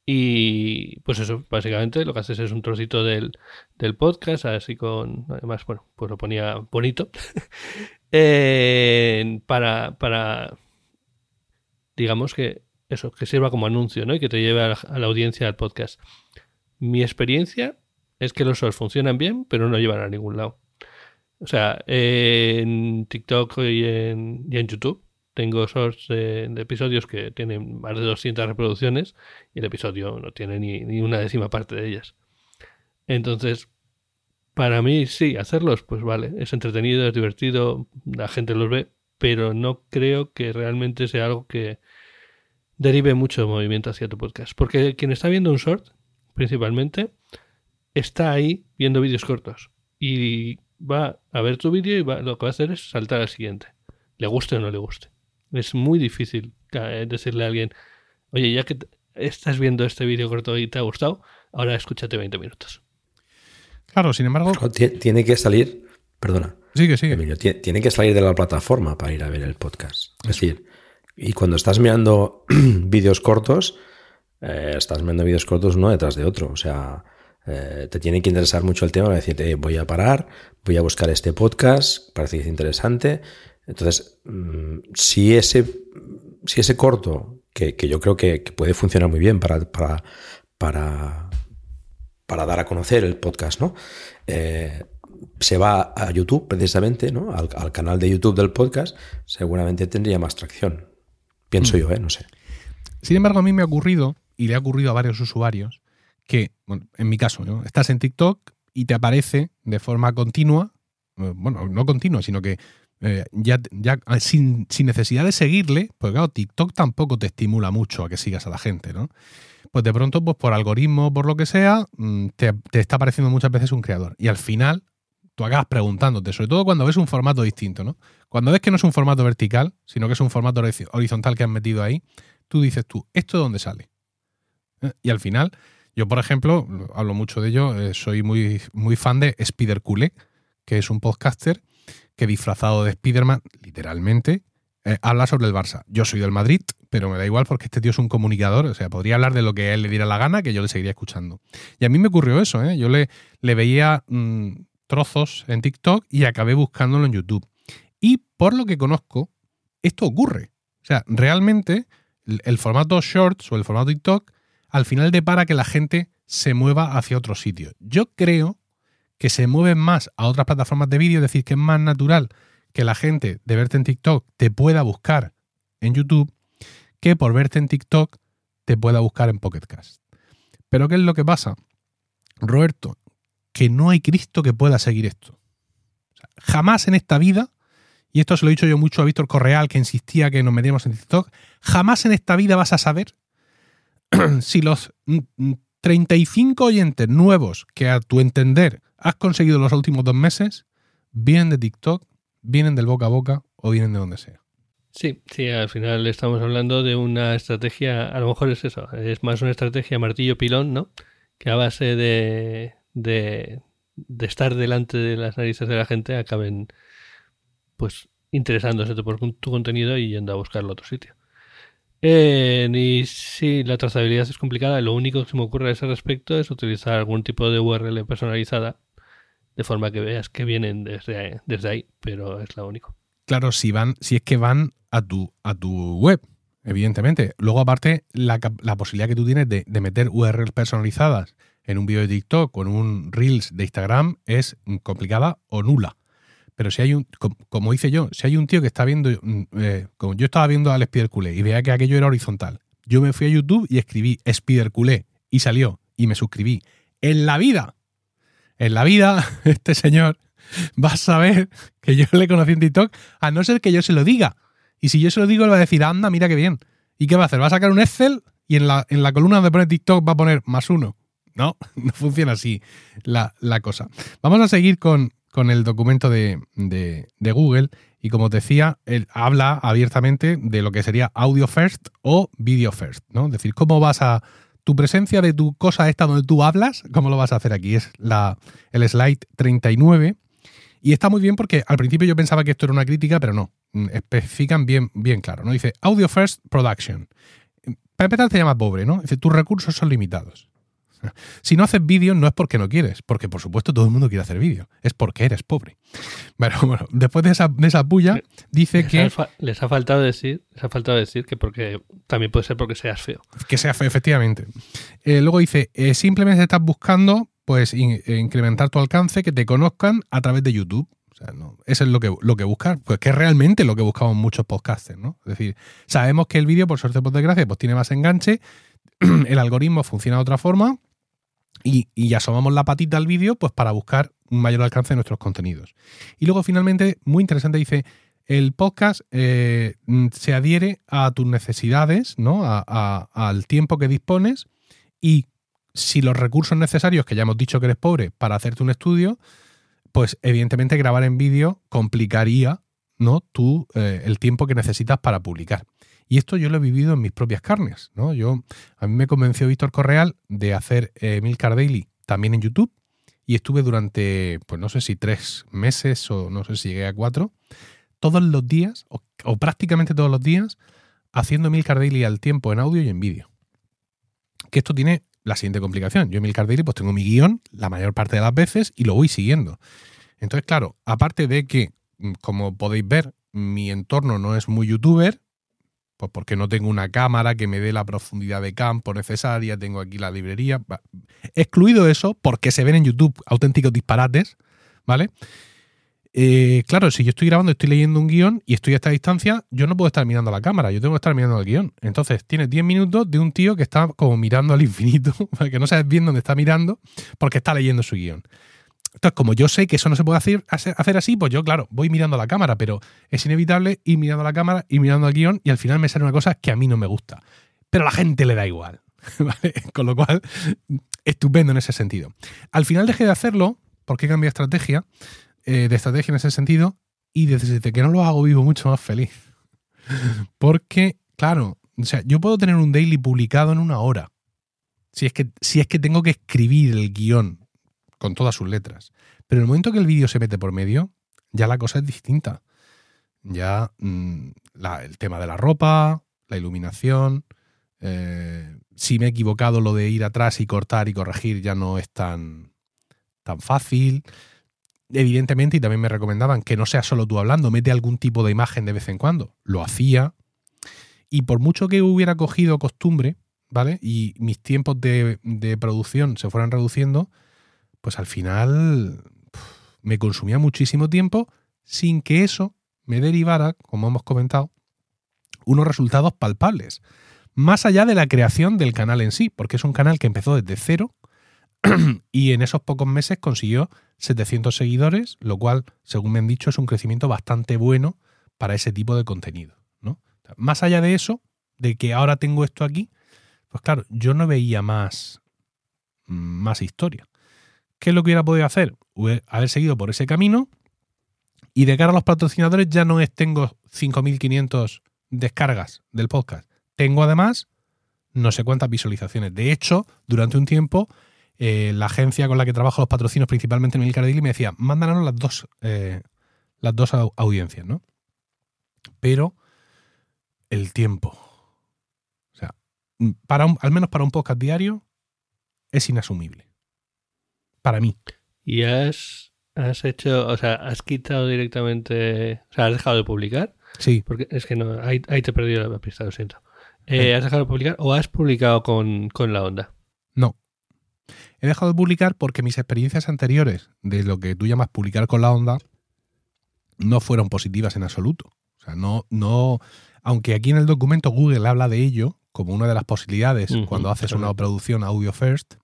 Y pues eso, básicamente lo que haces es un trocito del, del podcast, así con, además, bueno, pues lo ponía bonito, eh, para, para, digamos que eso, que sirva como anuncio, ¿no? Y que te lleve a la, a la audiencia del podcast. Mi experiencia es que los shorts funcionan bien, pero no llevan a ningún lado. O sea, en TikTok y en, y en YouTube tengo shorts de, de, episodios que tienen más de 200 reproducciones y el episodio no tiene ni, ni, una décima parte de ellas. Entonces, para mí sí, hacerlos, pues vale, es entretenido, es divertido, la gente los ve, pero no creo que realmente sea algo que derive mucho movimiento hacia tu podcast. Porque quien está viendo un short, principalmente, está ahí viendo vídeos cortos y va a ver tu vídeo y va, lo que va a hacer es saltar al siguiente, le guste o no le guste. Es muy difícil eh, decirle a alguien, oye, ya que estás viendo este vídeo corto y te ha gustado, ahora escúchate 20 minutos. Claro, sin embargo... Tiene que salir, perdona. Sigue, sigue. Emilio, tiene que salir de la plataforma para ir a ver el podcast. Es decir, y cuando estás mirando vídeos cortos, eh, estás viendo vídeos cortos uno detrás de otro. O sea, eh, te tiene que interesar mucho el tema para decirte, eh, voy a parar, voy a buscar este podcast, parece que es interesante. Entonces, mmm, si, ese, si ese corto, que, que yo creo que, que, puede funcionar muy bien para, para, para, para, dar a conocer el podcast, ¿no? Eh, se va a YouTube precisamente, ¿no? Al, al, canal de YouTube del podcast, seguramente tendría más tracción. Pienso mm. yo, ¿eh? No sé. Sin embargo, a mí me ha ocurrido, y le ha ocurrido a varios usuarios, que, bueno, en mi caso, ¿no? estás en TikTok y te aparece de forma continua, eh, bueno, no continua, sino que eh, ya, ya ah, sin, sin, necesidad de seguirle, pues claro, TikTok tampoco te estimula mucho a que sigas a la gente, ¿no? Pues de pronto, pues por algoritmo, por lo que sea, mm, te, te está apareciendo muchas veces un creador. Y al final, tú acabas preguntándote, sobre todo cuando ves un formato distinto, ¿no? Cuando ves que no es un formato vertical, sino que es un formato horizontal que has metido ahí, tú dices tú, ¿esto de dónde sale? ¿Eh? Y al final, yo, por ejemplo, hablo mucho de ello, eh, soy muy, muy fan de Spider Cule, que es un podcaster que disfrazado de Spiderman, literalmente, eh, habla sobre el Barça. Yo soy del Madrid, pero me da igual porque este tío es un comunicador, o sea, podría hablar de lo que a él le diera la gana, que yo le seguiría escuchando. Y a mí me ocurrió eso, ¿eh? yo le, le veía mmm, trozos en TikTok y acabé buscándolo en YouTube. Y por lo que conozco, esto ocurre. O sea, realmente el, el formato Shorts o el formato TikTok al final depara que la gente se mueva hacia otro sitio. Yo creo que se mueven más a otras plataformas de vídeo, es decir, que es más natural que la gente de verte en TikTok te pueda buscar en YouTube que por verte en TikTok te pueda buscar en Pocket Cast. Pero ¿qué es lo que pasa? Roberto, que no hay Cristo que pueda seguir esto. Jamás en esta vida, y esto se lo he dicho yo mucho a Víctor Correal, que insistía que nos metiéramos en TikTok, jamás en esta vida vas a saber si los 35 oyentes nuevos que a tu entender has conseguido los últimos dos meses vienen de TikTok, vienen del boca a boca o vienen de donde sea. Sí, sí, al final estamos hablando de una estrategia, a lo mejor es eso, es más una estrategia martillo pilón, ¿no? Que a base de, de, de estar delante de las narices de la gente acaben pues interesándose por tu contenido y yendo a buscarlo a otro sitio. Eh, y sí, la trazabilidad es complicada. Lo único que se me ocurre a ese respecto es utilizar algún tipo de URL personalizada de forma que veas que vienen desde, desde ahí, pero es lo único. Claro, si van, si es que van a tu, a tu web, evidentemente. Luego, aparte, la, la posibilidad que tú tienes de, de meter URLs personalizadas en un vídeo de TikTok o en un Reels de Instagram es complicada o nula. Pero si hay un, como, hice yo, si hay un tío que está viendo, mm, eh, como yo estaba viendo al Spider Culé y veía que aquello era horizontal, yo me fui a YouTube y escribí Spider Culé y salió y me suscribí. En la vida, en la vida, este señor va a saber que yo le conocí en TikTok, a no ser que yo se lo diga. Y si yo se lo digo, él va a decir, anda, mira qué bien. ¿Y qué va a hacer? ¿Va a sacar un Excel y en la, en la columna donde pone TikTok va a poner más uno? No, no funciona así la, cosa. Vamos a seguir con, con el documento de, Google y como te decía, él habla abiertamente de lo que sería audio first o video first, ¿no? Es decir, cómo vas a tu presencia de tu cosa esta donde tú hablas, ¿cómo lo vas a hacer aquí? Es la, el slide 39. Y está muy bien porque al principio yo pensaba que esto era una crítica, pero no. Mm, especifican bien, bien claro, ¿no? Dice Audio First Production. Para empezar te llama pobre, ¿no? Dice, tus recursos son limitados. Si no haces vídeo no es porque no quieres, porque por supuesto todo el mundo quiere hacer vídeo, es porque eres pobre. Pero bueno, después de esa, de esa puya, dice que... les ha faltado decir, les ha faltado decir que porque también puede ser porque seas feo. Que sea feo, efectivamente. Eh, luego dice, eh, simplemente estás buscando pues incrementar tu alcance, que te conozcan a través de YouTube. O sea, no, eso es lo que, lo que buscar, pues que es realmente lo que buscamos muchos podcasters, ¿no? Es decir, sabemos que el vídeo, por suerte por desgracia, pues tiene más enganche, el algoritmo funciona de otra forma y, asomamos la patita al vídeo pues para buscar un mayor alcance de nuestros contenidos. Y luego finalmente, muy interesante, dice, el podcast eh, se adhiere a tus necesidades, ¿no? al tiempo que dispones y si los recursos necesarios, que ya hemos dicho que eres pobre, para hacerte un estudio, pues evidentemente grabar en vídeo complicaría ¿no? Tú, eh, el tiempo que necesitas para publicar. Y esto yo lo he vivido en mis propias carnes. ¿no? Yo, a mí me convenció Víctor Correal de hacer eh, Daily también en YouTube y estuve durante, pues no sé si tres meses o no sé si llegué a cuatro, todos los días, o, prácticamente todos los días, haciendo Milcar Daily al tiempo en audio y en vídeo. Que esto tiene la siguiente complicación. Yo en Daily pues tengo mi guion la mayor parte de las veces y lo voy siguiendo. Entonces, claro, aparte de que, mm, como podéis ver, mi entorno no es muy youtuber, pues porque no tengo una cámara que me dé la profundidad de campo necesaria, tengo aquí la librería. Excluido eso, porque se ven en YouTube auténticos disparates, ¿vale? Eh, claro, si yo estoy grabando, estoy leyendo un guion y estoy a esta distancia, yo no puedo estar mirando la cámara, yo tengo que estar mirando el guion. Entonces, tienes 10 minutos de un tío que está como mirando al infinito, que no sabes bien dónde está mirando, porque está leyendo su guion. Entonces, como yo sé que eso no se puede hacer, hacer así, pues yo, claro, voy mirando la cámara, pero es inevitable ir mirando la cámara y mirando el guion y al final me sale una cosa que a mí no me gusta. Pero a la gente le da igual. Con lo cual, estupendo en ese sentido. Al final dejé de hacerlo porque cambié de estrategia eh, de estrategia en ese sentido y desde que no lo hago vivo mucho más feliz. Porque, claro, o sea, yo puedo tener un daily publicado en una hora. Si es que, si es que tengo que escribir el guion con todas sus letras. Pero en el momento que el vídeo se mete por medio, ya la cosa es distinta. Ya mm, el tema de la ropa, la iluminación, eh, si me he equivocado, lo de ir atrás y cortar y corregir ya no es tan, tan fácil evidentemente, y también me recomendaban que no sea solo tú hablando, mete algún tipo de imagen de vez en cuando. Lo hacía. Y por mucho que hubiera cogido costumbre, ¿vale? Y mis tiempos de, producción se fueran reduciendo, pues al final me consumía muchísimo tiempo sin que eso me derivara, como hemos comentado, unos resultados palpables. Más allá de la creación del canal en sí, porque es un canal que empezó desde cero y en esos pocos meses consiguió 700 seguidores, lo cual, según me han dicho, es un crecimiento bastante bueno para ese tipo de contenido. ¿no? Más allá de eso, de que ahora tengo esto aquí, pues claro, yo no veía más, más historia. ¿Qué es lo que hubiera podido hacer? Haber seguido por ese camino y de cara a los patrocinadores ya no es tengo 5.500 descargas del podcast. Tengo además no sé cuántas visualizaciones. De hecho, durante un tiempo eh, la agencia con la que trabajo los patrocinios, principalmente en el Daily, me decía, mándanos las dos, eh, las dos audiencias, ¿no? Pero el tiempo. O sea, para al menos para un podcast diario, es inasumible. Para mí. ¿Y has, has hecho, o sea, has quitado directamente, o sea, has dejado de publicar? Sí. Porque es que no, ahí, te he perdido la pista, lo siento. Eh, ¿Has dejado de publicar o has publicado con, con la onda? No, He dejado de publicar porque mis experiencias anteriores de lo que tú llamas publicar con la onda no fueron positivas en absoluto. O sea, no, no, aunque aquí en el documento Google habla de ello como una de las posibilidades cuando haces una producción audio first,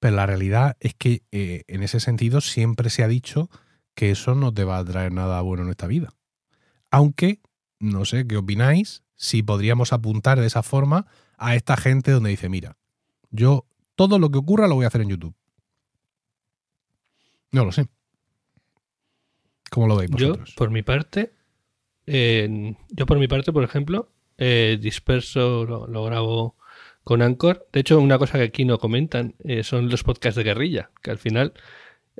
pero la realidad es que eh, en ese sentido siempre se ha dicho que eso no te va a traer nada bueno en esta vida. Aunque no sé qué opináis, si podríamos apuntar de esa forma a esta gente donde dice, mira, yo todo lo que ocurra lo voy a hacer en YouTube. No lo sé. ¿Cómo lo veis vosotros? Yo, por mi parte, yo por mi parte, por ejemplo, eh, Disperso lo, grabo con Anchor. De hecho, una cosa que aquí no comentan eh, son los podcasts de guerrilla, que al final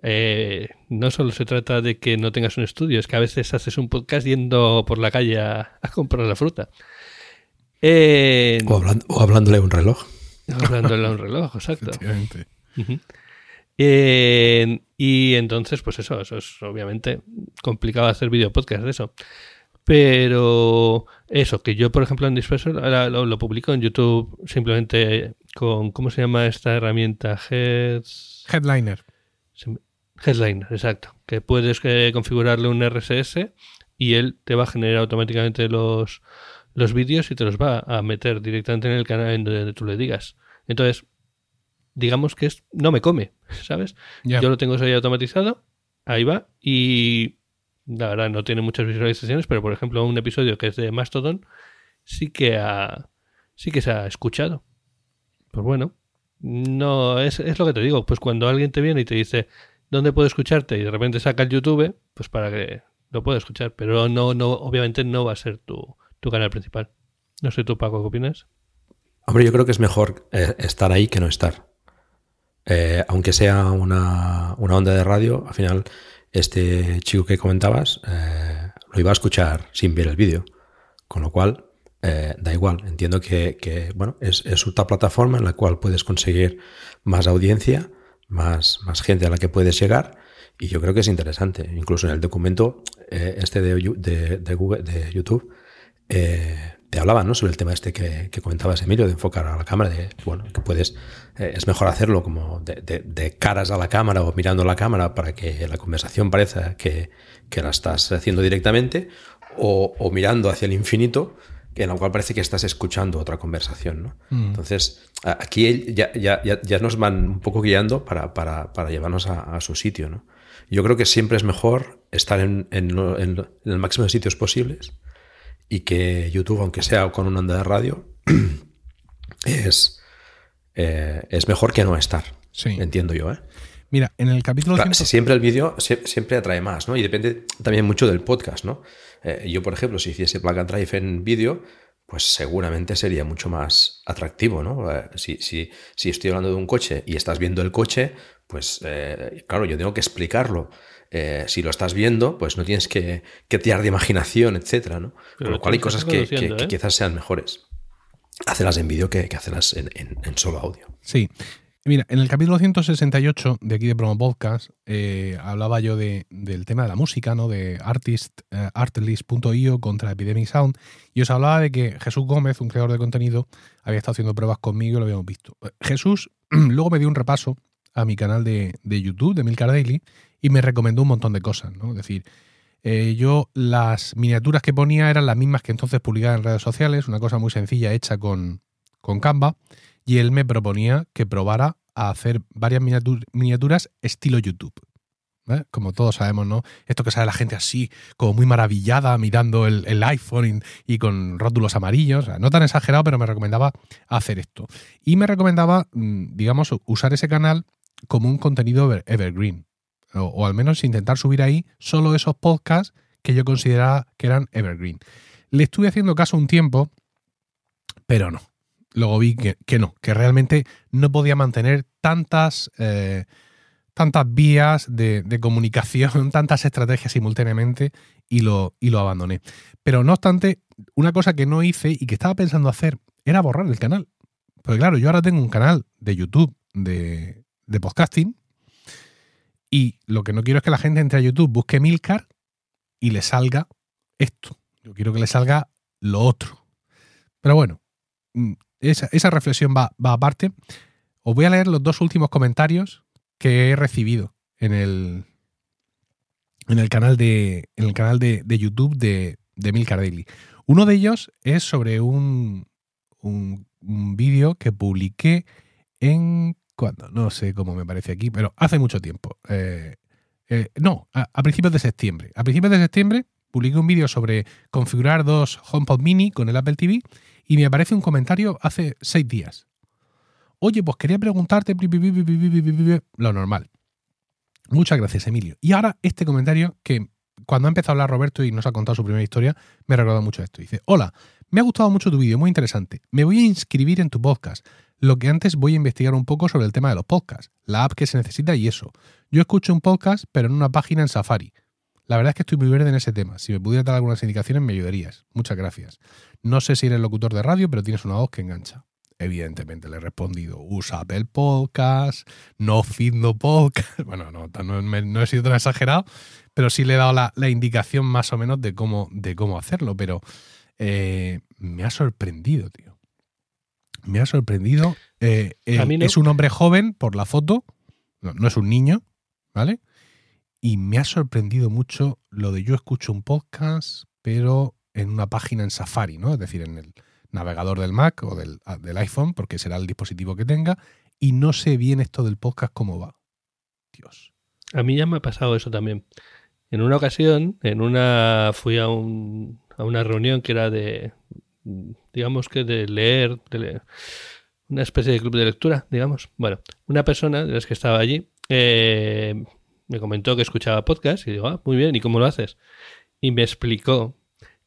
eh, no solo se trata de que no tengas un estudio, es que a veces haces un podcast yendo por la calle a, comprar la fruta. o, hablándole a un reloj. Hablándole a un reloj, exacto. y entonces, pues eso, eso es obviamente complicado hacer video podcast de eso. Pero eso, que yo, por ejemplo, en Disperso lo, publico en YouTube simplemente con, ¿cómo se llama esta herramienta? Headliner. Headliner, exacto. Que puedes eh, configurarle un RSS y él te va a generar automáticamente los, los vídeos y te los va a meter directamente en el canal en donde tú le digas. Entonces, digamos que es, no me come, ¿sabes? Yo lo tengo ahí automatizado, ahí va, y la verdad no tiene muchas visualizaciones, pero por ejemplo un episodio que es de Mastodon sí que ha, sí que se ha escuchado. Pues bueno, no es, es lo que te digo, pues cuando alguien te viene y te dice dónde puedo escucharte y de repente saca el YouTube, pues para que lo pueda escuchar, pero no, no, obviamente no va a ser tu, tu canal principal. No sé tú, Paco, ¿qué opinas? Hombre, yo creo que es mejor eh, estar ahí que no estar. Eh, aunque sea una, una, onda de radio, al final este chico que comentabas eh, lo iba a escuchar sin ver el vídeo. Con lo cual, eh, da igual. Entiendo que, bueno, es, otra plataforma en la cual puedes conseguir más audiencia, más, más gente a la que puedes llegar. Y yo creo que es interesante. Incluso en el documento eh, este de, de, Google, de YouTube, te hablaba ¿no? sobre el tema este que, comentabas, Emilio, de enfocar a la cámara, de bueno, que puedes, eh, es mejor hacerlo como de, caras a la cámara o mirando la cámara para que la conversación parezca que, la estás haciendo directamente, o, mirando hacia el infinito, en la cual parece que estás escuchando otra conversación. ¿no? Mm. Entonces, aquí ya, ya, ya, nos van un poco guiando para, para, para llevarnos a, su sitio. ¿no? Yo creo que siempre es mejor estar en, en, en el máximo de sitios posibles y que YouTube, aunque sea con una onda de radio, es, eh, es mejor que no estar. Sí. Entiendo yo, ¿eh? Mira, en el capítulo... Siempre el vídeo siempre atrae más, ¿no? Y depende también mucho del podcast, ¿no? Eh, yo, por ejemplo, si hiciese Plug and Drive en vídeo, pues seguramente sería mucho más atractivo, ¿no? Eh, si, si, si, estoy hablando de un coche y estás viendo el coche, pues claro, yo tengo que explicarlo. Eh, si lo estás viendo, pues no tienes que, que tirar de imaginación, etcétera, ¿no? Con lo cual hay cosas que, ¿eh? quizás sean mejores. Hacerlas en vídeo que, que hacerlas en, solo audio. Sí. Mira, en el capítulo 168 de aquí de Promo Podcast eh, hablaba yo de, del tema de la música, ¿no? De artist, artlist.io contra Epidemic Sound. Y os hablaba de que Jesús Gómez, un creador de contenido, había estado haciendo pruebas conmigo y lo habíamos visto. Jesús luego me dio un repaso a mi canal de, de YouTube, de Milcar Daily, y me recomendó un montón de cosas, ¿no? Es decir, eh, yo las miniaturas que ponía eran las mismas que entonces publicaba en redes sociales, una cosa muy sencilla hecha con, con Canva, y él me proponía que probara a hacer varias miniaturas estilo YouTube. Como todos sabemos, ¿no? Esto que sale la gente así, como muy maravillada, mirando el, iPhone y, con rótulos amarillos. no tan exagerado, pero me recomendaba hacer esto. Y me recomendaba, mm, digamos, usar ese canal como un contenido evergreen o, al menos intentar subir ahí solo esos podcasts que yo consideraba que eran evergreen. Le estuve haciendo caso un tiempo, pero no. Luego vi que, no, que realmente no podía mantener tantas, eh, tantas vías de, comunicación, tantas estrategias simultáneamente y lo, y lo abandoné. Pero no obstante, una cosa que no hice y que estaba pensando hacer era borrar el canal. Porque claro, yo ahora tengo un canal de YouTube de, de podcasting y lo que no quiero es que la gente entre a YouTube, busque Milcar y le salga esto. Yo quiero que le salga lo otro. Pero bueno, mm, esa, reflexión va, aparte. Os voy a leer los dos últimos comentarios que he recibido en el, en el canal de, en el canal de, YouTube de, de Milcar Daily. Uno de ellos es sobre un, un, un vídeo que publiqué en ¿Cuándo? No sé cómo me parece aquí, pero hace mucho tiempo. Eh, eh, no, a, principios de septiembre. A principios de septiembre publiqué un vídeo sobre configurar dos HomePod Mini con el Apple TV y me aparece un comentario hace seis días. Oye, pues quería preguntarte lo normal. Muchas gracias, Emilio. Y ahora este comentario que cuando ha empezado a hablar Roberto y nos ha contado su primera historia, me ha recordado mucho esto. Dice, hola, me ha gustado mucho tu vídeo, muy interesante. Me voy a inscribir en tu podcast. Lo que antes voy a investigar un poco sobre el tema de los podcasts, la app que se necesita y eso. Yo escucho un podcast, pero en una página en Safari. La verdad es que estoy muy verde en ese tema. Si me pudieras dar algunas indicaciones, me ayudarías. Muchas gracias. No sé si eres locutor de radio, pero tienes una voz que engancha. Evidentemente le he respondido, usa Apple Podcast, no feed no podcast. Bueno, no, no, he sido tan exagerado, pero sí le he dado la, indicación más o menos de cómo, de cómo hacerlo. Pero eh, me ha sorprendido, tío me ha sorprendido. Eh, es un hombre joven por la foto, no, es un niño, ¿vale? Y me ha sorprendido mucho lo de yo escucho un podcast, pero en una página en Safari, ¿no? Es decir, en el navegador del Mac o del, ah, del iPhone, porque será el dispositivo que tenga, y no sé bien esto del podcast cómo va. Dios. A mí ya me ha pasado eso también. En una ocasión, en una fui a, un, a una reunión que era de, digamos que de leer, una especie de club de lectura, digamos. Bueno, una persona de las que estaba allí eh, me comentó que escuchaba podcast y digo, ah, muy bien, ¿y cómo lo haces? Y me explicó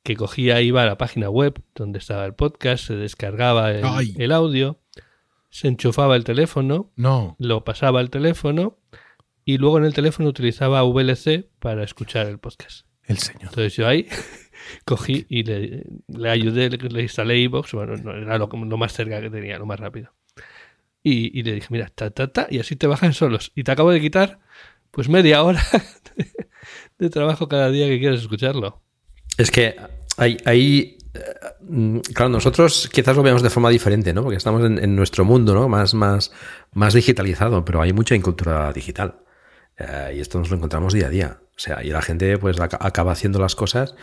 que cogía, iba a la página web donde estaba el podcast, se descargaba el, audio, se enchufaba el teléfono, no. lo pasaba al teléfono y luego en el teléfono utilizaba VLC para escuchar el podcast. El señor. Entonces yo ahí cogí y le, le ayudé, le, instalé iVoox, bueno, era lo, más cerca que tenía, lo más rápido. Y, y, le dije, mira, ta, ta, ta, y así te bajan solos. Y te acabo de quitar, pues media hora de, trabajo cada día que quieres escucharlo. Es que hay, hay eh, claro, nosotros quizás lo veamos de forma diferente, ¿no? Porque estamos en, nuestro mundo, ¿no? Más, más, más digitalizado, pero hay mucha incultura digital. Eh, y esto nos lo encontramos día a día. O sea, y la gente pues acaba haciendo las cosas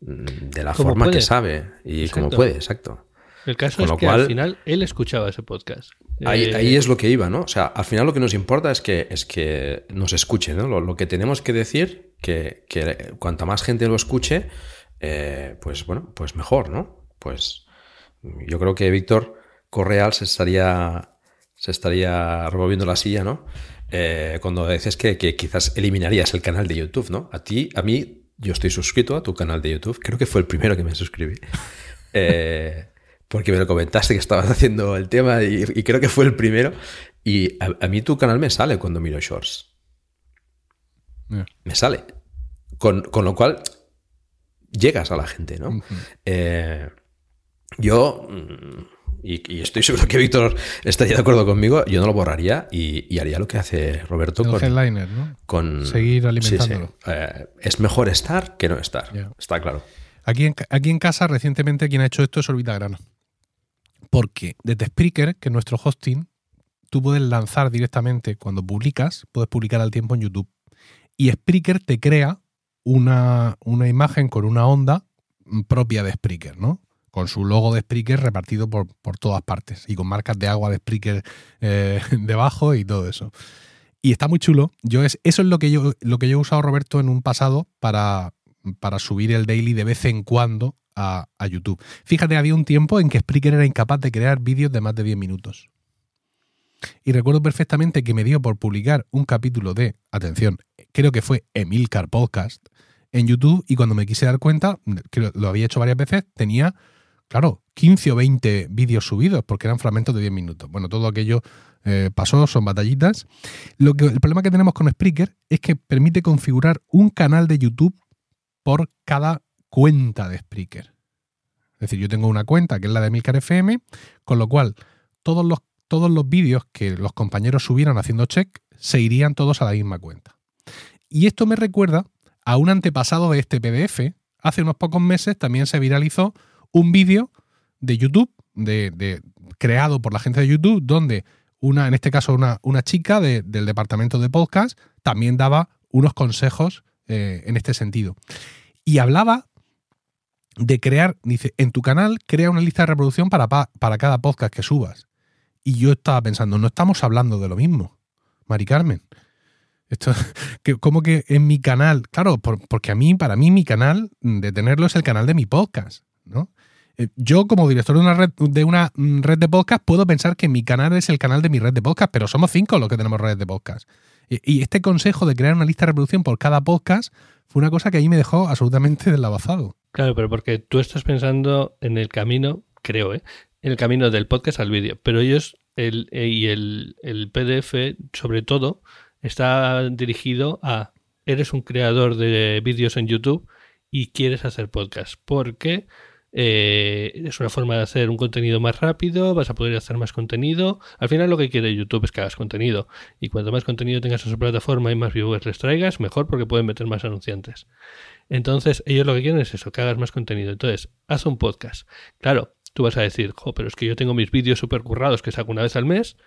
de la forma que sabe y como puede, exacto. El caso es que al final él escuchaba ese podcast. Ahí, eh, es lo que iba, ¿no? O sea, al final lo que nos importa es que, es que nos escuche, ¿no? Lo, que tenemos que decir, que, que, cuanta más gente lo escuche, eh, pues bueno, pues mejor, ¿no? Pues yo creo que Víctor Correal se estaría, se estaría revolviendo la silla, ¿no? Eh, cuando dices que, que quizás eliminarías el canal de YouTube, ¿no? A ti, a mí yo estoy suscrito a tu canal de YouTube. Creo que fue el primero que me suscribí. Eh, porque me lo comentaste que estabas haciendo el tema y, creo que fue el primero. Y a, mí tu canal me sale cuando miro shorts. Me sale. Con, lo cual llegas a la gente, ¿no? Eh, yo y, estoy seguro que Víctor estaría de acuerdo conmigo, yo no lo borraría y, haría lo que hace Roberto con, headliner, ¿no? con seguir alimentándolo. Eh, es mejor estar que no estar, está claro. Aquí en, aquí en casa, recientemente, quien ha hecho esto es Orbita Grana. Porque desde Spreaker, que es nuestro hosting, tú puedes lanzar directamente cuando publicas, puedes publicar al tiempo en YouTube. Y Spreaker te crea una, una imagen con una onda propia de Spreaker, ¿no? Con su logo de Spreaker repartido por, todas partes y con marcas de agua de Spreaker eh, debajo y todo eso. Y está muy chulo. Yo es, eso es lo que yo, lo que yo he usado, Roberto, en un pasado para, para subir el daily de vez en cuando a, a, YouTube. Fíjate, había un tiempo en que Spreaker era incapaz de crear vídeos de más de 10 minutos. Y recuerdo perfectamente que me dio por publicar un capítulo de, atención, creo que fue Emilcar Podcast en YouTube y cuando me quise dar cuenta, que lo había hecho varias veces, tenía claro, 15 o 20 vídeos subidos porque eran fragmentos de 10 minutos. Bueno, todo aquello eh, pasó, son batallitas. Lo que, el problema que tenemos con Spreaker es que permite configurar un canal de YouTube por cada cuenta de Spreaker. Es decir, yo tengo una cuenta que es la de Milcar FM, con lo cual todos los, todos los vídeos que los compañeros subieran haciendo check se irían todos a la misma cuenta. Y esto me recuerda a un antepasado de este PDF. Hace unos pocos meses también se viralizó un vídeo de YouTube, de, creado por la gente de YouTube, donde una, en este caso una, una chica del departamento de podcast, también daba unos consejos eh, en este sentido. Y hablaba de crear, dice, en tu canal crea una lista de reproducción para, para cada podcast que subas. Y yo estaba pensando, no estamos hablando de lo mismo, Mari Carmen. Esto, que, como que en mi canal, claro, porque a mí, para mí, mi canal de tenerlo es el canal de mi podcast, ¿no? Eh, yo, como director de una red de una mm, red de podcast, puedo pensar que mi canal es el canal de mi red de podcast, pero somos cinco los que tenemos redes de podcast. Y este consejo de crear una lista de reproducción por cada podcast fue una cosa que ahí me dejó absolutamente deslavazado. Claro, pero porque tú estás pensando en el camino, creo, ¿eh? En el camino del podcast al vídeo. Pero ellos, el, eh, y el, el PDF, sobre todo, está dirigido a eres un creador de vídeos en YouTube y quieres hacer podcast. Porque eh, es una forma de hacer un contenido más rápido, vas a poder hacer más contenido. Al final lo que quiere YouTube es que hagas contenido. Y cuanto más contenido tengas en su plataforma y más viewers les traigas, mejor porque pueden meter más anunciantes. Entonces, ellos lo que quieren es eso, que hagas más contenido. Entonces, haz un podcast. Claro, tú vas a decir, jo, pero es que yo tengo mis vídeos super currados que saco una vez al mes.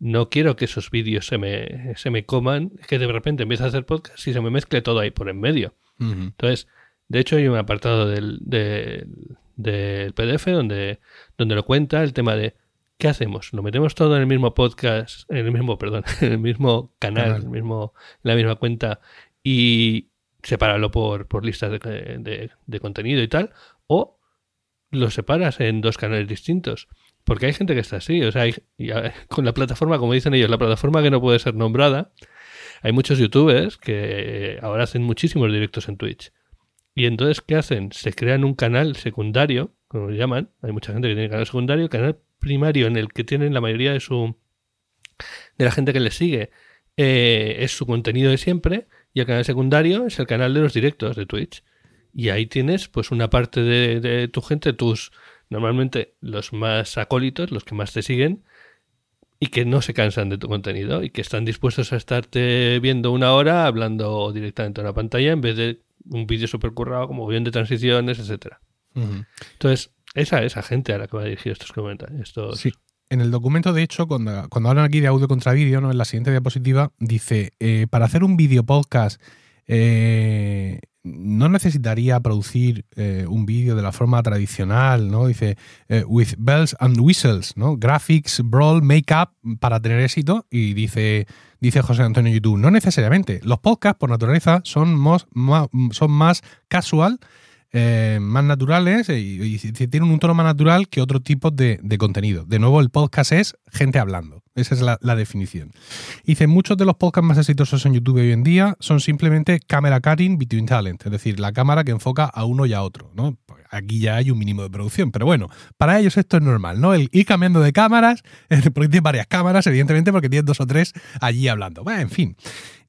No quiero que esos vídeos se me, se me coman, que de repente empiece a hacer podcast y se me mezcle todo ahí por en medio. Entonces, de hecho, hay un apartado del, del PDF donde, donde lo cuenta el tema de ¿qué hacemos? ¿Lo metemos todo en el mismo podcast, en el mismo, perdón, en el mismo canal, En el mismo, la misma cuenta y separarlo por, por listas de, de, contenido y tal? ¿O lo separas en dos canales distintos? Porque hay gente que está así, o sea, con la plataforma, como dicen ellos, la plataforma que no puede ser nombrada, hay muchos youtubers que ahora hacen muchísimos directos en Twitch y entonces, ¿qué hacen? Se crean un canal secundario, como lo llaman. Hay mucha gente que tiene canal secundario, canal primario en el que tienen la mayoría de su de la gente que les sigue eh, es su contenido de siempre y el canal secundario es el canal de los directos de Twitch y ahí tienes pues una parte de, de tu gente tus normalmente los más acólitos los que más te siguen y que no se cansan de tu contenido y que están dispuestos a estarte viendo una hora hablando directamente a una pantalla en vez de un vídeo súper currado, como bien de transiciones, etcétera. Entonces, esa esa gente a la que va a dirigir estos comentarios. Sí. En el documento, de hecho, cuando, cuando hablan aquí de audio contra vídeo, ¿no? en la siguiente diapositiva, dice, eh, para hacer un vídeo podcast eh, no necesitaría producir eh, un vídeo de la forma tradicional, ¿no? Dice, with bells and whistles, ¿no? Graphics, brawl, makeup para tener éxito. Y dice, dice José Antonio YouTube, no necesariamente. Los podcasts, por naturaleza, son más, son más casual, eh, más naturales y, tienen un tono más natural que otro tipo de, contenido. De nuevo, el podcast es gente hablando. Esa es la, definición. Dice, muchos de los podcasts más exitosos en YouTube hoy en día son simplemente camera cutting between talent, es decir, la cámara que enfoca a uno y a otro. ¿no? Aquí ya hay un mínimo de producción, pero bueno, para ellos esto es normal, ¿no? El ir cambiando de cámaras, porque tiene varias cámaras, evidentemente, porque tienes dos o tres allí hablando. En fin.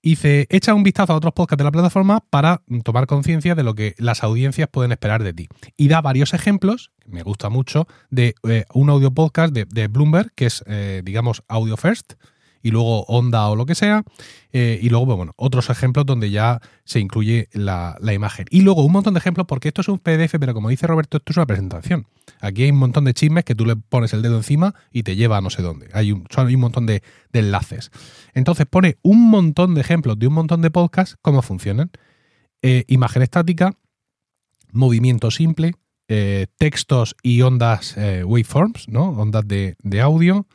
Se echa un vistazo a otros podcasts de la plataforma para tomar conciencia de lo que las audiencias pueden esperar de ti. Y da varios ejemplos, me gusta mucho, de eh, un audio podcast de, Bloomberg, que es, eh, digamos, Audio First, y luego Onda o lo que sea. Eh, y luego, bueno, otros ejemplos donde ya se incluye la, imagen. Y luego un montón de ejemplos, porque esto es un PDF, pero como dice Roberto, esto es una presentación. Aquí hay un montón de chismes que tú le pones el dedo encima y te lleva a no sé dónde. Hay un, hay un montón de, enlaces. Entonces pone un montón de ejemplos de un montón de podcasts, cómo funcionan. Eh, imagen estática, movimiento simple, eh, textos y ondas waveforms, ¿no? Ondas de, de audio,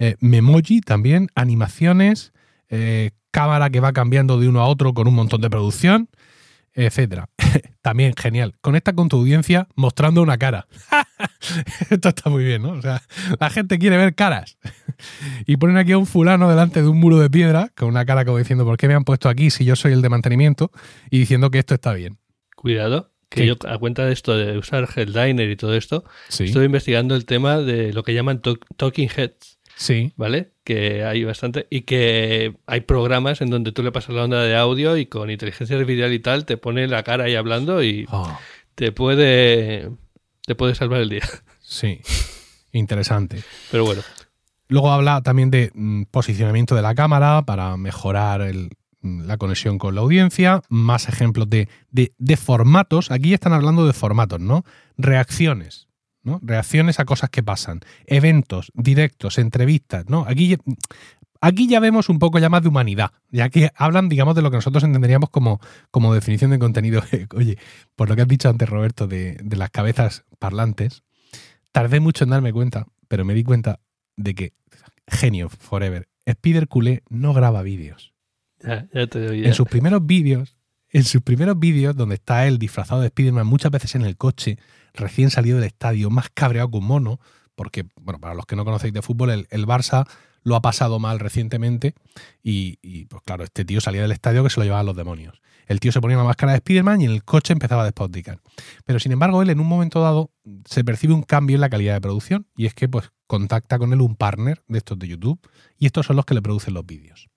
eh, Memoji también, animaciones, eh, cámara que va cambiando de uno a otro con un montón de producción, etcétera. también genial. Conecta con tu audiencia mostrando una cara. Esto está muy bien, ¿no? O sea, la gente quiere ver caras. y ponen aquí a un fulano delante de un muro de piedra con una cara como diciendo, ¿por qué me han puesto aquí si yo soy el de mantenimiento? Y diciendo que esto está bien. Cuidado, que yo a cuenta de esto de usar Headliner y todo esto, estoy investigando el tema de lo que llaman talking heads. Sí. ¿Vale? Que hay bastante. Y que hay programas en donde tú le pasas la onda de audio y con inteligencia artificial y tal te pone la cara ahí hablando y ah. te puede. te puede salvar el día. Sí. Interesante. Pero bueno. Luego habla también de mm, posicionamiento de la cámara para mejorar mm, la conexión con la audiencia. Más ejemplos de, de formatos. Aquí están hablando de formatos, ¿no? Reacciones. Reacciones a cosas que pasan, eventos, directos, entrevistas, ¿no? Aquí, aquí ya vemos un poco ya más de humanidad, ya que hablan, digamos, de lo que nosotros entenderíamos como, como definición de contenido. Oye, por lo que has dicho antes, Roberto, de, de las cabezas parlantes, tardé mucho en darme cuenta, pero me di cuenta de que, genio, forever, Spider Culé no graba vídeos. Ya, ya te doy. En sus primeros vídeos, en sus primeros vídeos, donde está él disfrazado de Spider-Man, muchas veces en el coche, recién salido del estadio, más cabreado que un mono, porque, bueno, para los que no conocéis de fútbol, el, Barça lo ha pasado mal recientemente y, pues claro, este tío salía del estadio que se lo llevaban los demonios. El tío se ponía una máscara de Spider-Man y en el coche empezaba a despoticar. Pero sin embargo, él en un momento dado se percibe un cambio en la calidad de producción y es que pues contacta con él un partner de estos de YouTube y estos son los que le producen los vídeos.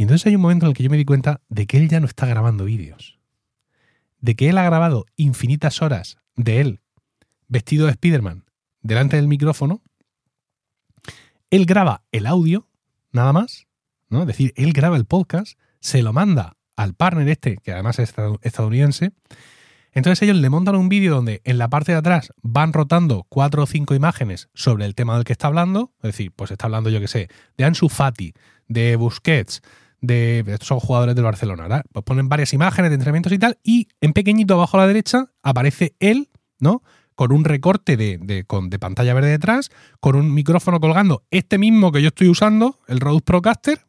Y entonces hay un momento en el que yo me di cuenta de que él ya no está grabando vídeos. De que él ha grabado infinitas horas de él vestido de Spider-Man delante del micrófono. Él graba el audio, nada más, ¿no? Es decir, él graba el podcast, se lo manda al partner este, que además es estadounidense. Entonces ellos le montan un vídeo donde en la parte de atrás van rotando cuatro o cinco imágenes sobre el tema del que está hablando. Es decir, pues está hablando, yo que sé, de Ansu Fati, de Busquets, de estos son jugadores del Barcelona. ¿verdad? Pues ponen varias imágenes de entrenamientos y tal, y en pequeñito abajo a la derecha aparece él, ¿no? Con un recorte de, de, pantalla verde detrás, con un micrófono colgando, este mismo que yo estoy usando, el Rode Procaster,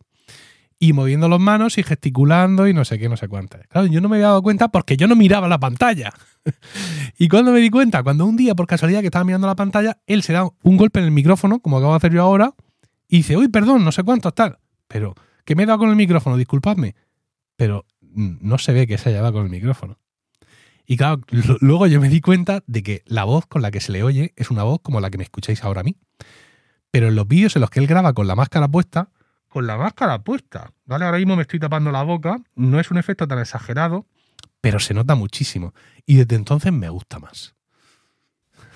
y moviendo las manos y gesticulando y no sé qué, no sé cuántas. Claro, yo no me había dado cuenta porque yo no miraba la pantalla. y cuando me di cuenta, cuando un día por casualidad que estaba mirando la pantalla, él se da un golpe en el micrófono, como acabo de hacer yo ahora, y dice, uy, perdón, no sé cuánto tal. Pero, que me he dado con el micrófono, disculpadme. Pero no se ve que se haya dado con el micrófono. Y claro, luego yo me di cuenta de que la voz con la que se le oye es una voz como la que me escucháis ahora a mí. Pero en los vídeos en los que él graba con la máscara puesta, con la máscara puesta, ¿vale? Ahora mismo me estoy tapando la boca, no es un efecto tan exagerado, pero se nota muchísimo. Y desde entonces me gusta más.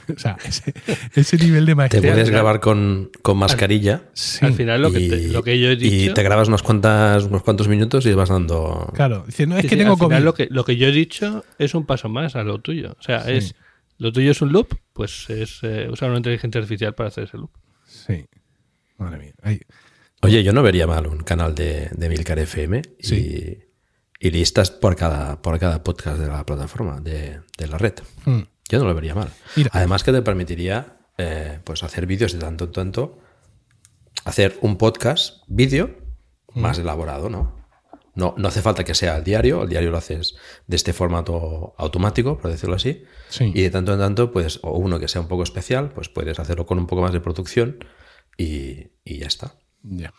O sea, ese, ese nivel de maestría. Te puedes grabar con, con mascarilla. Al, sí. al final, lo que, te, lo que, yo he dicho. Y te grabas unos, cuantas, unos cuantos minutos y vas dando. Claro, dice, no es sí, que sí, tengo al final. Lo que, lo que yo he dicho es un paso más a lo tuyo. O sea, es. Lo tuyo es un loop, pues es eh, usar una inteligencia artificial para hacer ese loop. Sí. Madre mía. Ay. Oye, yo no vería mal un canal de, de Milcar FM Sí. y, y listas por cada, por cada podcast de la plataforma, de, de la red. Hmm. Yo no lo vería mal. Mira. Además que te permitiría eh, pues hacer vídeos de tanto en tanto, hacer un podcast, vídeo, Mm. más elaborado, ¿no? ¿no? No hace falta que sea el diario, el diario lo haces de este formato automático, por decirlo así, Sí. y de tanto en tanto, pues, o uno que sea un poco especial, pues puedes hacerlo con un poco más de producción y, y ya está. Ya.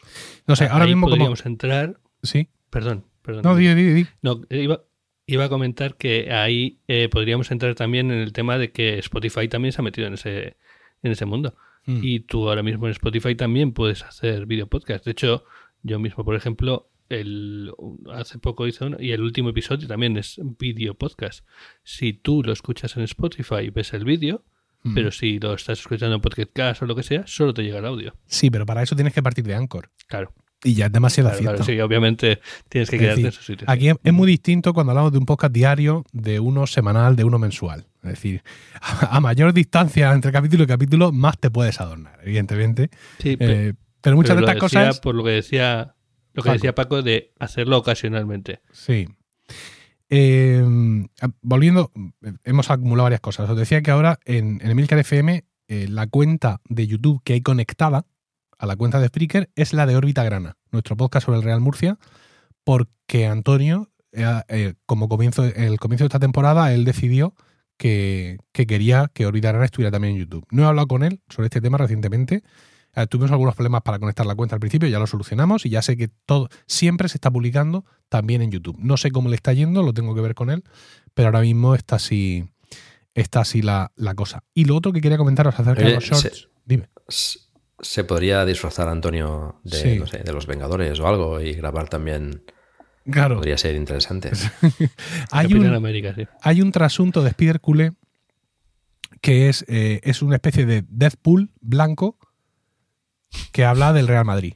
No sé, ahora Ahí mismo como. podríamos entrar. Sí. Perdón, perdón. No, di, di, di. No, iba, iba a comentar que ahí eh, podríamos entrar también en el tema de que Spotify también se ha metido en ese, en ese mundo. Mm. Y tú ahora mismo en Spotify también puedes hacer video podcast. De hecho, yo mismo, por ejemplo, el, hace poco hice uno y el último episodio también es video podcast. Si tú lo escuchas en Spotify, ves el vídeo, Mm. pero si lo estás escuchando en Podcast o lo que sea, solo te llega el audio. Sí, pero para eso tienes que partir de Anchor. Claro. Y ya es demasiado Claro, claro, fiesta. sí, obviamente tienes que Es quedarte decir, en esos sitios. Aquí es, es muy distinto cuando hablamos de un podcast diario, de uno semanal, de uno mensual. Es decir, a, a mayor distancia entre capítulo y capítulo, más te puedes adornar, evidentemente. Sí, Eh, pero muchas Pero de estas decía cosas. Por lo que decía, lo que Paco. decía Paco de hacerlo ocasionalmente. Sí. Eh, volviendo, hemos acumulado varias cosas. Os decía que ahora en, en Emilcar FM eh, la cuenta de YouTube que hay conectada a la cuenta de Spreaker es la de Órbita Grana, nuestro podcast sobre el Real Murcia, porque Antonio, eh, eh, como comienzo, el comienzo de esta temporada, él decidió que, que quería que Órbita Grana estuviera también en YouTube. No he hablado con él sobre este tema recientemente. Eh, tuvimos algunos problemas para conectar la cuenta al principio, ya lo solucionamos y ya sé que todo siempre se está publicando también en YouTube. No sé cómo le está yendo, lo tengo que ver con él, pero ahora mismo está así, está así la, la cosa. Y lo otro que quería comentaros acerca de los shorts, se- dime. Se podría disfrazar a Antonio de, Sí. no sé, de los Vengadores o algo y grabar también. Claro, Podría ser interesante. hay un, América, sí. hay un trasunto de Spider Culé que es, eh, es una especie de Deathpool blanco que habla del Real Madrid.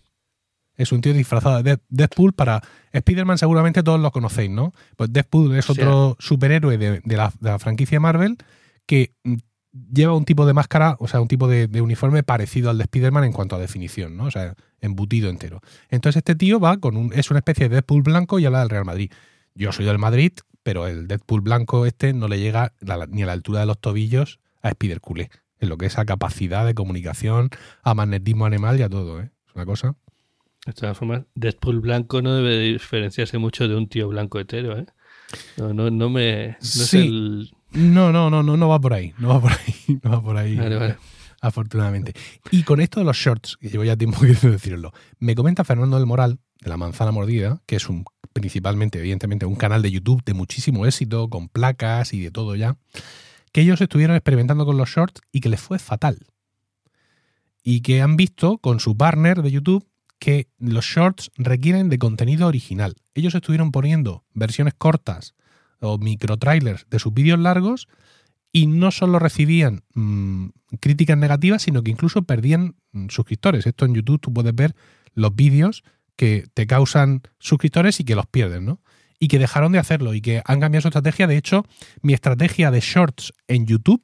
Es un tío disfrazado de Deathpool para... Spider-Man seguramente todos lo conocéis, ¿no? Pues Deathpool es Sí. otro superhéroe de, de la, de la franquicia Marvel que mm, lleva un tipo de máscara, o sea, un tipo de, de uniforme parecido al de Spider-Man en cuanto a definición, ¿no? O sea, embutido entero. Entonces este tío va con un... es una especie de Deathpool blanco y habla del Real Madrid. Yo soy del Madrid, pero el Deadpool blanco este no le llega la- ni a la altura de los tobillos a Spider Culé, en lo que es a capacidad de comunicación, a magnetismo animal y a todo, ¿eh? Es una cosa. De todas formas, Deadpool blanco no debe diferenciarse mucho de un tío blanco hetero, ¿eh? No, no, no me. No, no, no, no, no, no va por ahí. No va por ahí. No va por ahí. Vale, vale. Afortunadamente. Y con esto de los shorts, que llevo ya tiempo queriendo decirlo, me comenta Fernando del Moral, de La Manzana Mordida, que es un principalmente, evidentemente, un canal de YouTube de muchísimo éxito, con placas y de todo ya, que ellos estuvieron experimentando con los shorts y que les fue fatal. Y que han visto con su partner de YouTube que los shorts requieren de contenido original. Ellos estuvieron poniendo versiones cortas o micro trailers de sus vídeos largos y no solo recibían mm, críticas negativas, sino que incluso perdían mm, suscriptores. Esto en YouTube tú puedes ver los vídeos que te causan suscriptores y que los pierden, ¿no? Y que dejaron de hacerlo y que han cambiado su estrategia. De hecho, mi estrategia de shorts en YouTube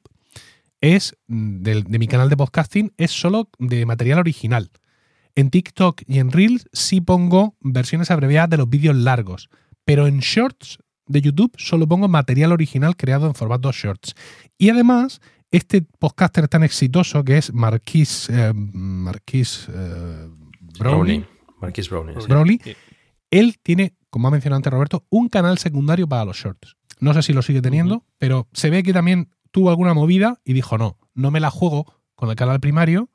es, mm, de, de mi canal de podcasting, es solo de material original. En TikTok y en Reels sí pongo versiones abreviadas de los vídeos largos, pero en shorts de YouTube solo pongo material original creado en formato shorts. Y además, este podcaster tan exitoso que es Marquis, eh, Marquis eh, Brownie, Marquis Brownie, él tiene, como ha mencionado antes Roberto, un canal secundario para los shorts. No sé si lo sigue teniendo, pero se ve que también tuvo alguna movida y dijo, no, no me la juego con el canal primario,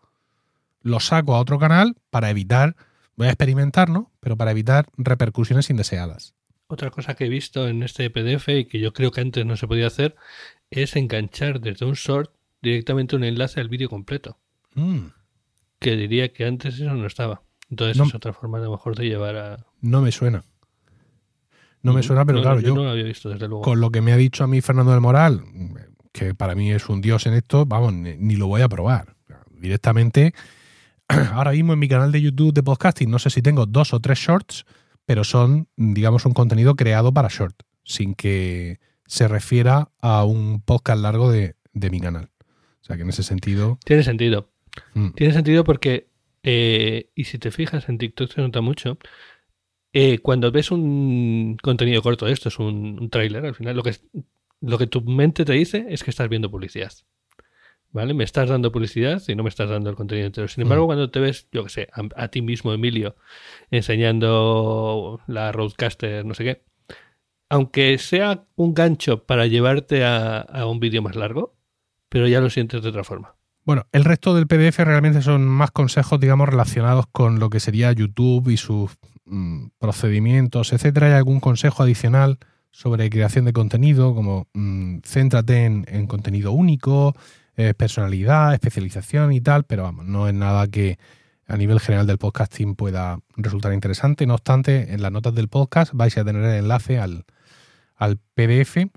lo saco a otro canal para evitar, voy a experimentar, ¿no? Pero para evitar repercusiones indeseadas. Otra cosa que he visto en este PDF y que yo creo que antes no se podía hacer es enganchar desde un short directamente un enlace al vídeo completo. Mm. Que diría que antes eso no estaba. Entonces es otra forma de mejor de llevar a... No me suena. No me mm, suena, pero claro, yo, no lo había visto desde luego. Con lo que me ha dicho a mí Fernando del Moral, que para mí es un dios en esto, vamos, ni, lo voy a probar. Directamente, ahora mismo en mi canal de YouTube de podcasting, no sé si tengo dos o tres shorts pero son, digamos, un contenido creado para short, sin que se refiera a un podcast largo de, mi canal. O sea que en ese sentido. Tiene sentido. Mm. Tiene sentido porque, eh, y si te fijas en TikTok se nota mucho, eh, cuando ves un contenido corto esto, es un, un tráiler, al final lo que, lo que tu mente te dice es que estás viendo publicidad. ¿Vale? Me estás dando publicidad y no me estás dando el contenido entero. Sin embargo, mm. cuando te ves, yo que sé, a, ti mismo, Emilio, enseñando la Roadcaster, no sé qué, aunque sea un gancho para llevarte a, un vídeo más largo, pero ya lo sientes de otra forma. Bueno, el resto del PDF realmente son más consejos, digamos, relacionados con lo que sería YouTube y sus mm, procedimientos, etcétera. Hay algún consejo adicional sobre creación de contenido, como mm, céntrate en contenido único, eh, personalidad, especialización y tal, pero vamos, no es nada que a nivel general del podcasting pueda resultar interesante. No obstante, en las notas del podcast vais a tener el enlace al, al PDF eh,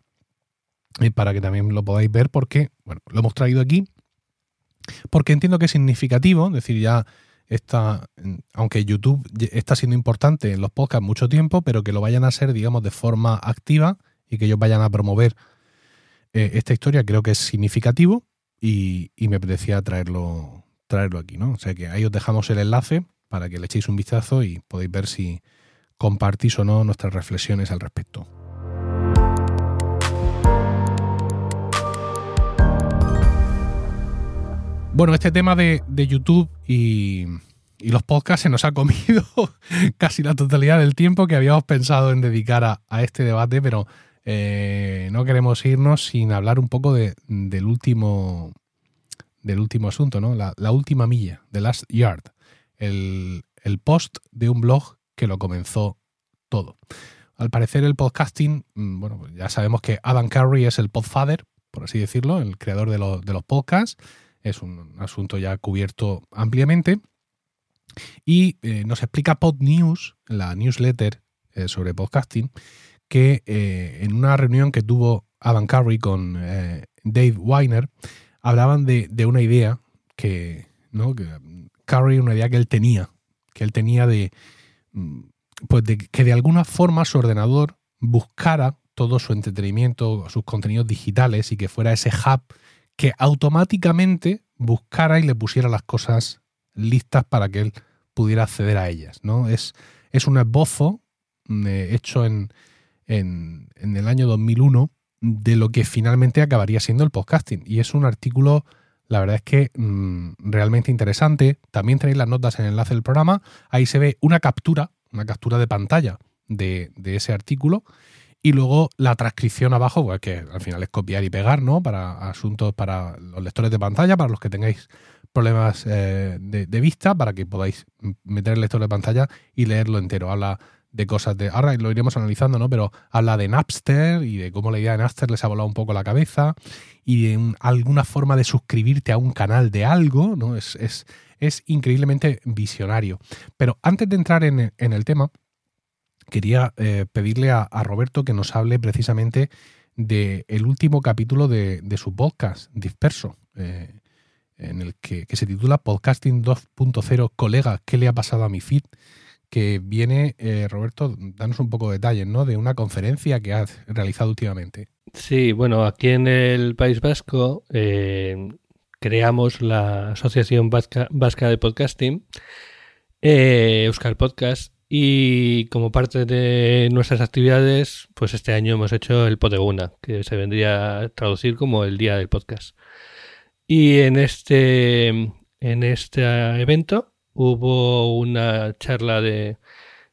para que también lo podáis ver porque, bueno, lo hemos traído aquí porque entiendo que es significativo, es decir, ya está, aunque YouTube está siendo importante en los podcasts mucho tiempo, pero que lo vayan a hacer, digamos, de forma activa y que ellos vayan a promover eh, esta historia, creo que es significativo y, me apetecía traerlo, traerlo aquí, ¿no? O sea que ahí os dejamos el enlace para que le echéis un vistazo y podéis ver si compartís o no nuestras reflexiones al respecto. Bueno, este tema de, YouTube y, los podcasts se nos ha comido casi la totalidad del tiempo que habíamos pensado en dedicar a, a este debate, pero eh, no queremos irnos sin hablar un poco del, último, del último asunto, ¿no? La, última milla, The Last Yard, el, post de un blog que lo comenzó todo. Al parecer el podcasting, mm, bueno, pues ya sabemos que Adam Curry es el podfather, por así decirlo, el creador de, los podcasts. Es un asunto ya cubierto ampliamente. Y eh, nos explica Pod News, la newsletter eh, sobre podcasting, que eh, en una reunión que tuvo Adam Curry con eh, Dave Weiner, hablaban de, una idea que, ¿no? Que Curry, una idea que él tenía, que él tenía de, mm, pues de que de alguna forma su ordenador buscara todo su entretenimiento, sus contenidos digitales y que fuera ese hub que automáticamente buscara y le pusiera las cosas listas para que él pudiera acceder a ellas. ¿no? Es, es un esbozo mm, eh, hecho en, en, el año 2001 de lo que finalmente acabaría siendo el podcasting. Y es un artículo La verdad es que mm, realmente interesante. También tenéis las notas en el enlace del programa. Ahí se ve una captura, una captura de pantalla de, ese artículo. Y luego la transcripción abajo, pues que al final es copiar y pegar, ¿no? Para asuntos, para los lectores de pantalla, para los que tengáis problemas eh, de, de, vista, para que podáis meter el lector de pantalla y leerlo entero. Habla de cosas de. Ahora lo iremos analizando, ¿no? Pero habla de Napster y de cómo la idea de Napster les ha volado un poco la cabeza y de alguna forma de suscribirte a un canal de algo, ¿no? Es, es, es increíblemente visionario. Pero antes de entrar en, el tema, quería eh, pedirle a, Roberto que nos hable precisamente del el último capítulo de, su podcast, Disperso. Eh, en el que, que se titula Podcasting 2.0 Colega, ¿qué le ha pasado a mi feed? Que viene, eh, Roberto, danos un poco de detalles, ¿no? De una conferencia que has realizado últimamente. Sí, bueno, aquí en el País Vasco eh, creamos la Asociación Vasca, de Podcasting, eh, Euskal Podcast, y como parte de nuestras actividades, pues este año hemos hecho el Podeguna, que se vendría a traducir como el Día del Podcast. Y en este, en este evento Hubo una charla de,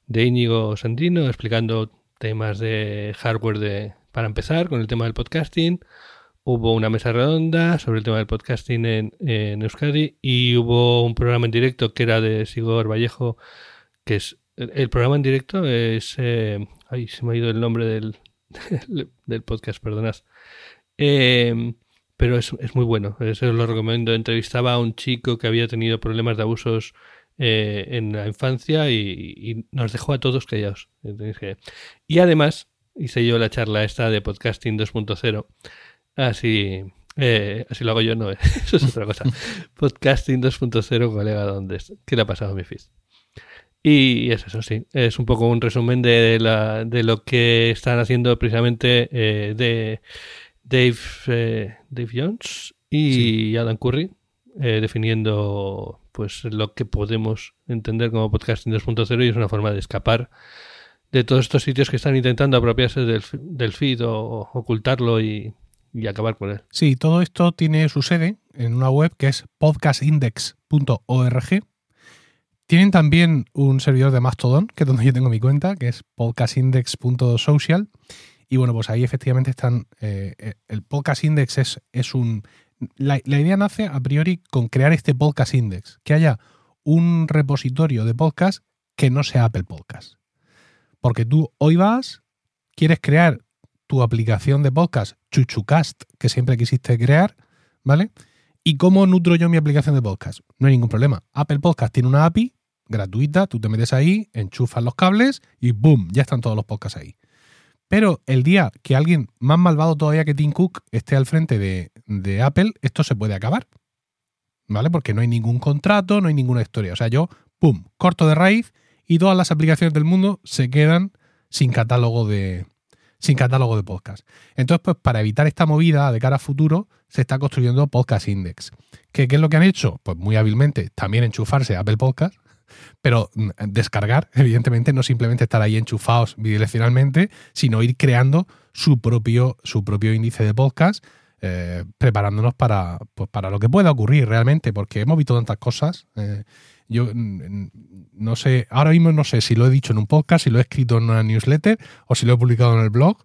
Íñigo Sandino explicando temas de hardware de, para empezar con el tema del podcasting. Hubo una mesa redonda sobre el tema del podcasting en, en Euskadi y hubo un programa en directo que era de Sigor Vallejo, que es el, programa en directo es... Eh, ay, se me ha ido el nombre del, del podcast, perdonad. Eh, pero es, es, muy bueno, eso lo recomiendo. Entrevistaba a un chico que había tenido problemas de abusos eh, en la infancia y, nos dejó a todos callados. Y además hice yo la charla esta de podcasting 2.0. Así, eh, así lo hago yo, no, eso es otra cosa. podcasting 2.0, colega, ¿dónde ¿qué le ha pasado a mi feed? Y es eso, sí. Es un poco un resumen de, la, de lo que están haciendo precisamente eh, de Dave, Dave Jones y Adam Curry, definiendo pues lo que podemos entender como podcasting 2.0 y es una forma de escapar de todos estos sitios que están intentando apropiarse del, del feed o ocultarlo y, acabar con él. Sí, todo esto tiene su sede en una web que es podcastindex.org. Tienen también un servidor de Mastodon, que es donde yo tengo mi cuenta, que es podcastindex.social. Y bueno, pues ahí efectivamente están. Eh, eh, el Podcast Index es, es un la, idea nace a priori con crear este podcast index, que haya un repositorio de podcast que no sea Apple Podcast. Porque tú hoy vas, quieres crear tu aplicación de podcast, Chuchucast, que siempre quisiste crear, ¿vale? ¿Y cómo nutro yo mi aplicación de podcast? No hay ningún problema. Apple Podcast tiene una API gratuita, tú te metes ahí, enchufas los cables y ¡boom! Ya están todos los podcasts ahí. Pero el día que alguien más malvado todavía que Tim Cook esté al frente de, Apple, esto se puede acabar. ¿Vale? Porque no hay ningún contrato, no hay ninguna historia. O sea, yo, pum, corto de raíz y todas las aplicaciones del mundo se quedan sin catálogo de, sin catálogo de podcast. Entonces, pues para evitar esta movida de cara a futuro, se está construyendo Podcast Index. ¿Qué, ¿Qué, es lo que han hecho? Pues muy hábilmente también enchufarse a Apple Podcast pero mm, descargar, evidentemente, no simplemente estar ahí enchufados bidireccionalmente, sino ir creando su propio, su propio índice de podcast, eh, preparándonos para, pues, para lo que pueda ocurrir realmente, porque hemos visto tantas cosas. Eh, yo mm, no sé, ahora mismo no sé si lo he dicho en un podcast, si lo he escrito en una newsletter o si lo he publicado en el blog,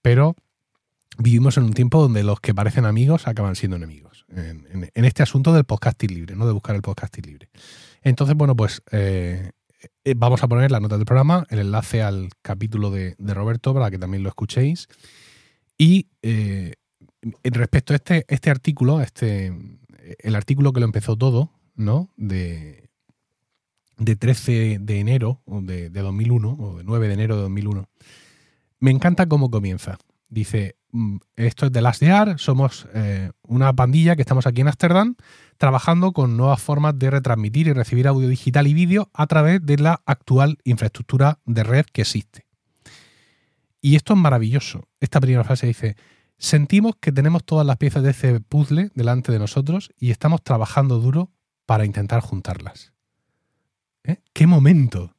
pero vivimos en un tiempo donde los que parecen amigos acaban siendo enemigos. En, en este asunto del podcasting libre, ¿no? De buscar el podcasting libre. Entonces, bueno, pues eh, eh, vamos a poner la nota del programa, el enlace al capítulo de, Roberto para que también lo escuchéis. Y eh, respecto a este, este artículo, este, el artículo que lo empezó todo, ¿no? De, de 13 de enero de, de 2001, o de 9 de enero de 2001, me encanta cómo comienza. Dice, esto es de Last Year, somos una pandilla que estamos aquí en Ámsterdam trabajando con nuevas formas de retransmitir y recibir audio digital y vídeo a través de la actual infraestructura de red que existe. Y esto es maravilloso. Esta primera frase dice, sentimos que tenemos todas las piezas de ese puzzle delante de nosotros y estamos trabajando duro para intentar juntarlas. ¿Eh? ¡Qué momento!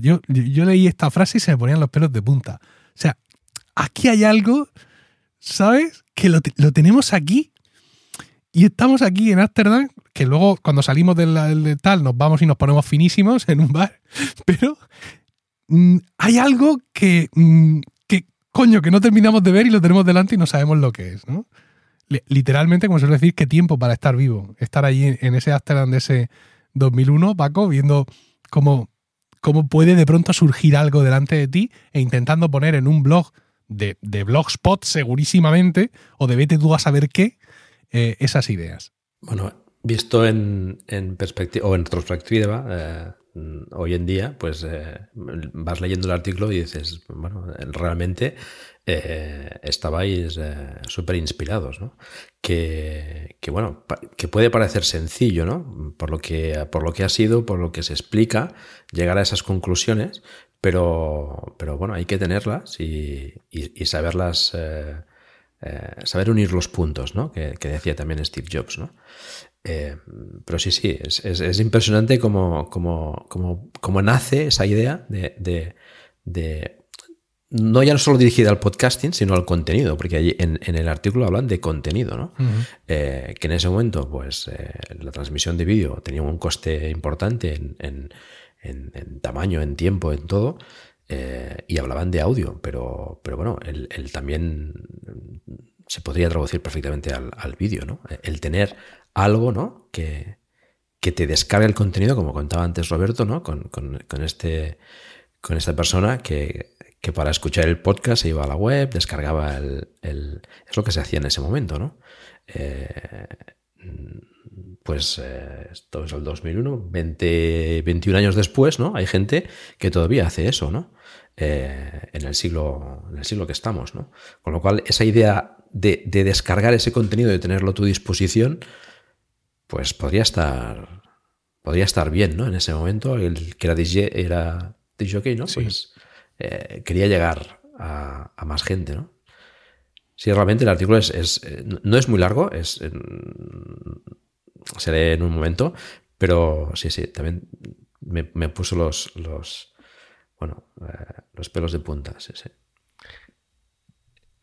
Yo, yo, leí esta frase y se me ponían los pelos de punta. O sea, aquí hay algo, ¿sabes? Que lo, lo tenemos aquí Y estamos aquí en Ámsterdam, que luego cuando salimos del, tal nos vamos y nos ponemos finísimos en un bar, pero mm, hay algo que, mm, que, coño, que no terminamos de ver y lo tenemos delante y no sabemos lo que es, ¿no? Literalmente, como se suele decir, qué tiempo para estar vivo. Estar allí en ese Ámsterdam de ese 2001, Paco, viendo cómo, cómo puede de pronto surgir algo delante de ti e intentando poner en un blog de, de Blogspot, segurísimamente, o de vete tú a saber qué, eh, esas ideas. Bueno, visto en, perspectiva o en retrospectiva, eh, hoy en día, pues eh, vas leyendo el artículo y dices, bueno, realmente estabais súper inspirados, ¿no? Que, bueno, que puede parecer sencillo, ¿no? Por lo, que, por lo que ha sido, por lo que se explica, llegar a esas conclusiones, pero, pero bueno, hay que tenerlas y, y saberlas eh, saber unir los puntos, ¿no? Que, decía también Steve Jobs, ¿no? Eh, pero sí, sí, es, impresionante cómo, nace esa idea de, no ya solo dirigida al podcasting, sino al contenido, porque allí en, el artículo hablan de contenido, ¿no? Eh, que en ese momento, pues, la transmisión de vídeo tenía un coste importante en, en, tamaño, en tiempo, en todo, eh, y hablaban de audio, pero, pero bueno, el, también se podría traducir perfectamente al, vídeo, ¿no? El tener algo, ¿no? Que, que, te descargue el contenido, como contaba antes Roberto, ¿no? Con, este, con esta persona que, para escuchar el podcast se iba a la web, descargaba el, es lo que se hacía en ese momento, ¿no? Eh, pues eh, esto es el 2001, 20, 21 años después, ¿no? Hay gente que todavía hace eso, ¿no? Eh, en, el siglo, en el siglo que estamos, ¿no? Con lo cual, esa idea de, descargar ese contenido, de tenerlo a tu disposición, pues podría estar, podría estar bien, ¿no? En ese momento, el que era DJ, era DJ, ¿no? Pues eh, quería llegar a, más gente, ¿no? Sí, realmente el artículo es, no es muy largo, es se lee en un momento, pero sí, sí, también me, puso los, los bueno, eh, los pelos de punta, sí, sí.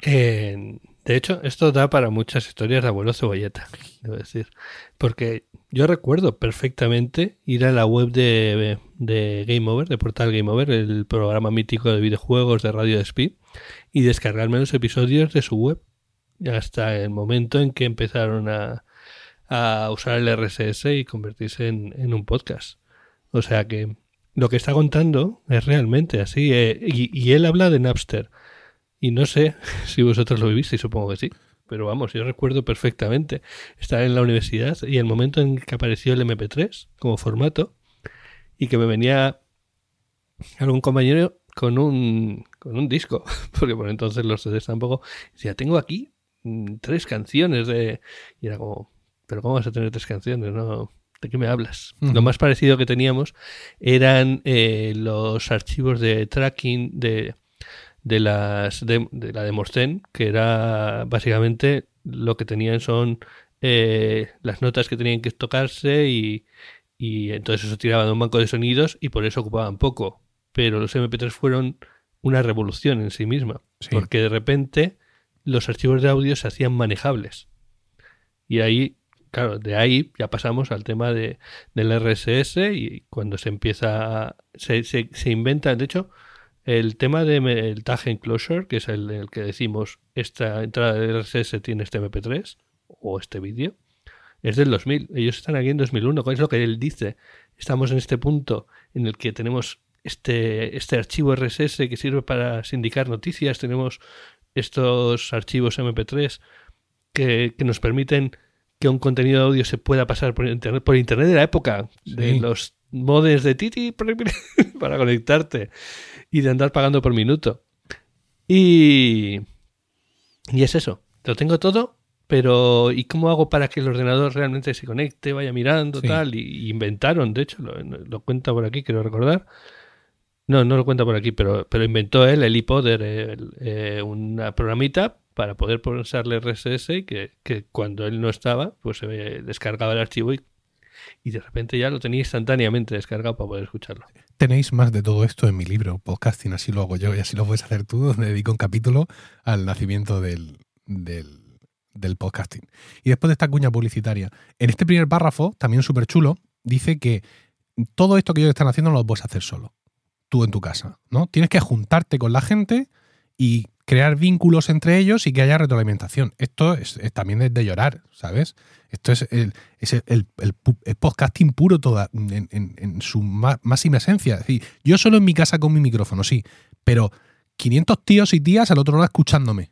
de hecho, esto da para muchas historias de abuelo cebolleta, debo decir. Porque yo recuerdo perfectamente ir a la web de, de, Game Over, de Portal Game Over, el programa mítico de videojuegos de Radio Speed, y descargarme los episodios de su web. Hasta el momento en que empezaron a, a usar el RSS y convertirse en, un podcast. O sea que lo que está contando es realmente así. Eh, y, él habla de Napster. Y no sé si vosotros lo y supongo que sí. Pero vamos, yo recuerdo perfectamente estar en la universidad y el momento en que apareció el MP3 como formato y que me venía algún compañero con un, con un disco, porque por entonces los CDs tampoco. Decía, tengo aquí mm, tres canciones de. Y era como, pero ¿cómo vas a tener tres canciones? ¿no? ¿De qué me hablas? Lo más parecido que teníamos eran eh, los archivos de tracking de, de, las, de, la Demoscene, que era básicamente lo que tenían son eh, las notas que tenían que tocarse y, y entonces eso tiraba de un banco de sonidos y por eso ocupaban poco. Pero los MP3 fueron una revolución en sí misma, porque de repente los archivos de audio se hacían manejables. Y ahí claro, de ahí ya pasamos al tema de, del RSS y cuando se empieza, se, se, se inventa, de hecho, el tema del tag enclosure, que es el, que decimos, esta entrada de RSS tiene este MP3 o este vídeo, es del 2000. Ellos están aquí en 2001. ¿Cuál es lo que él dice? Estamos en este punto en el que tenemos este, este archivo RSS que sirve para sindicar noticias. Tenemos estos archivos MP3 que, que nos permiten que un contenido de audio se pueda pasar por internet, por internet de la época, de los modes de Titi para conectarte y de andar pagando por minuto. Y, y es eso, lo tengo todo, pero ¿y cómo hago para que el ordenador realmente se conecte, vaya mirando, tal? Y, inventaron, de hecho, lo, cuenta por aquí, quiero recordar. No, no lo cuenta por aquí, pero, pero inventó él, el iPoder, eh, una programita para poder procesarle RSS y que, cuando él no estaba, pues se descargaba el archivo y, y, de repente ya lo tenía instantáneamente descargado para poder escucharlo. Tenéis más de todo esto en mi libro, Podcasting, así lo hago yo y así lo puedes hacer tú, donde dedico un capítulo al nacimiento del, del, del podcasting. Y después de esta cuña publicitaria, en este primer párrafo, también súper chulo, dice que todo esto que ellos están haciendo no lo puedes hacer solo, tú en tu casa, ¿no? Tienes que juntarte con la gente y crear vínculos entre ellos y que haya retroalimentación. Esto es, también es de llorar, ¿sabes? Esto es el, el, podcasting puro toda, en, su máxima esencia. Es decir, yo solo en mi casa con mi micrófono, sí, pero 500 tíos y tías al otro lado escuchándome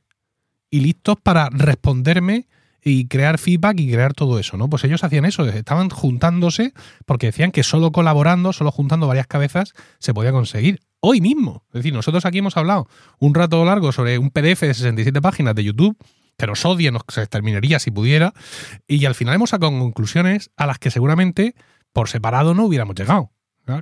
y listos para responderme y crear feedback y crear todo eso, ¿no? Pues ellos hacían eso, estaban juntándose porque decían que solo colaborando, solo juntando varias cabezas se podía conseguir. Hoy mismo. Es decir, nosotros aquí hemos hablado un rato largo sobre un PDF de 67 páginas de YouTube que nos odia, nos se terminaría si pudiera, y al final hemos sacado conclusiones a las que seguramente por separado no hubiéramos llegado.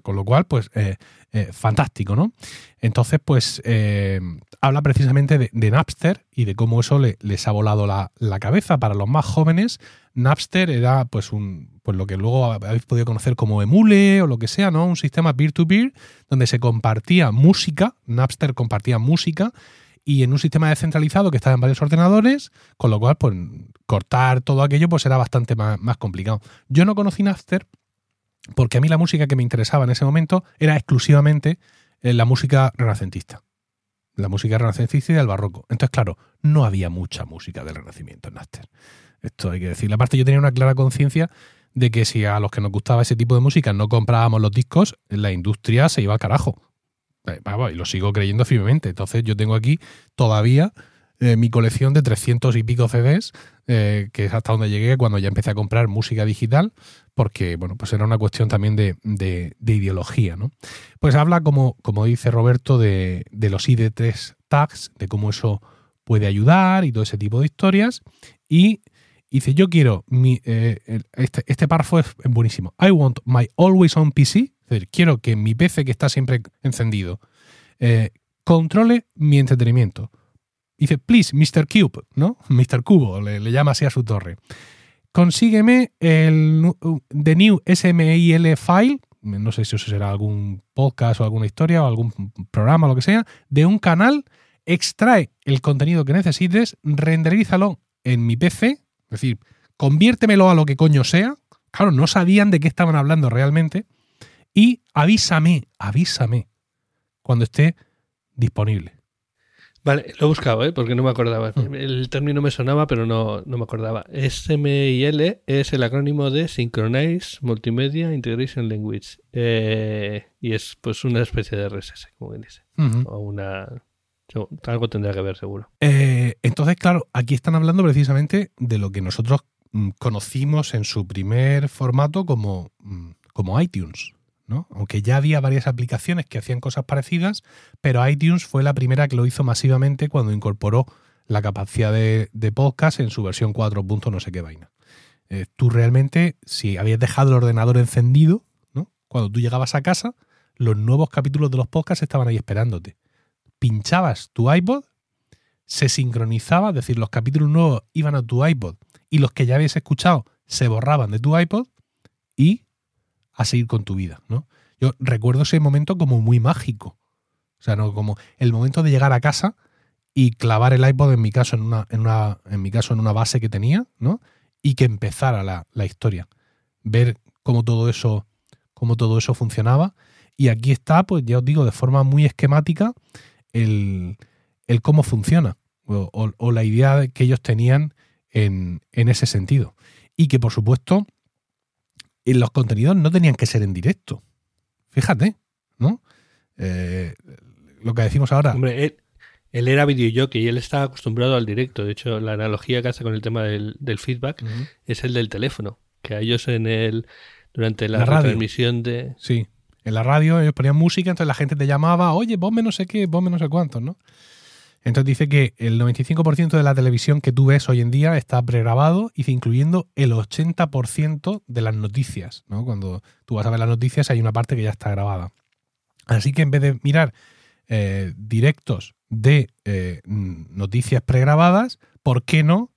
Con lo cual, pues, eh, eh, fantástico, ¿no? Entonces, pues, eh, habla precisamente de, Napster y de cómo eso les ha volado la, cabeza. Para los más jóvenes, Napster era, pues, un, pues lo que luego habéis podido conocer como Emule o lo que sea, ¿no? Un sistema peer-to-peer donde se compartía música, Napster compartía música y en un sistema descentralizado que estaba en varios ordenadores, con lo cual, pues, cortar todo aquello, pues, era bastante más, más complicado. Yo no conocí Napster porque a mí la música que me interesaba en ese momento era exclusivamente eh, la música renacentista. La música renacentista y del barroco. Entonces, claro, no había mucha música del Renacimiento en Napster. Esto hay que decir. Aparte, yo tenía una clara conciencia de que si a los que nos gustaba ese tipo de música no comprábamos los discos, la industria se iba al carajo. Eh, y lo sigo creyendo firmemente. Entonces, yo tengo aquí todavía eh, mi colección de 300 y pico CDs, que es hasta donde llegué cuando ya empecé a comprar música digital, porque bueno, pues era una cuestión también de, ideología. ¿no? Pues habla, como, como dice Roberto, de, los ID3 tags, de cómo eso puede ayudar y todo ese tipo de historias. Y dice, yo quiero, mi, eh, este, este, párrafo es buenísimo. I want my always on PC, es decir, quiero que mi PC que está siempre encendido eh, controle mi entretenimiento. Dice, please, Mr. Cube, ¿no? Mr. Cubo, le, llama así a su torre consígueme el The New SMIL File, no sé si eso será algún podcast o alguna historia o algún programa o lo que sea, de un canal, extrae el contenido que necesites, renderízalo en mi PC, es decir, conviértemelo a lo que coño sea. Claro, no sabían de qué estaban hablando realmente. Y avísame, avísame cuando esté disponible. Vale, lo he buscado, ¿eh? porque no me acordaba. Mm. El término me sonaba, pero no, me acordaba. SMIL es el acrónimo de Synchronize Multimedia Integration Language. Eh, y es pues una especie de RSS, como bien dice. O una. Algo tendrá que ver, seguro. Eh, entonces, claro, aquí están hablando precisamente de lo que nosotros mm, conocimos en su primer formato como, mm, como iTunes. Aunque ya había varias aplicaciones que hacían cosas parecidas, pero iTunes fue la primera que lo hizo masivamente cuando incorporó la capacidad de, podcast en su versión 4. no sé qué vaina. Eh, tú realmente, si habías dejado el ordenador encendido. Cuando tú llegabas a casa, los nuevos capítulos de los podcasts estaban ahí esperándote. Pinchabas tu iPod, se sincronizaba, es decir, los capítulos nuevos iban a tu iPod y los que ya habías escuchado se borraban de tu iPod y a seguir con tu vida, ¿no? Yo recuerdo ese momento como muy mágico. O sea, no como el momento de llegar a casa y clavar el iPod en mi caso en una, en una, en mi caso en una base que tenía, ¿no? Y que empezara la, historia. Ver cómo todo eso, cómo todo eso funcionaba. Y aquí está, pues ya os digo, de forma muy esquemática, el, cómo funciona. O, la idea que ellos tenían en, en ese sentido. Y que por supuesto y los contenidos no tenían que ser en directo. Fíjate, ¿no? Eh, lo que decimos ahora. Hombre, él, era videojockey y él estaba acostumbrado al directo. De hecho, la analogía que hace con el tema del, feedback es el del teléfono. Que a ellos en el durante la, transmisión de. Sí. En la radio ellos ponían música, entonces la gente te llamaba, oye, ponme no sé qué, ponme no sé cuántos, ¿no? Entonces dice que el 95% de la televisión que tú ves hoy en día está pregrabado, y incluyendo el 80% de las noticias. ¿no? Cuando tú vas a ver las noticias hay una parte que ya está grabada. Así que en vez de mirar eh, directos de eh, noticias pregrabadas, ¿por qué no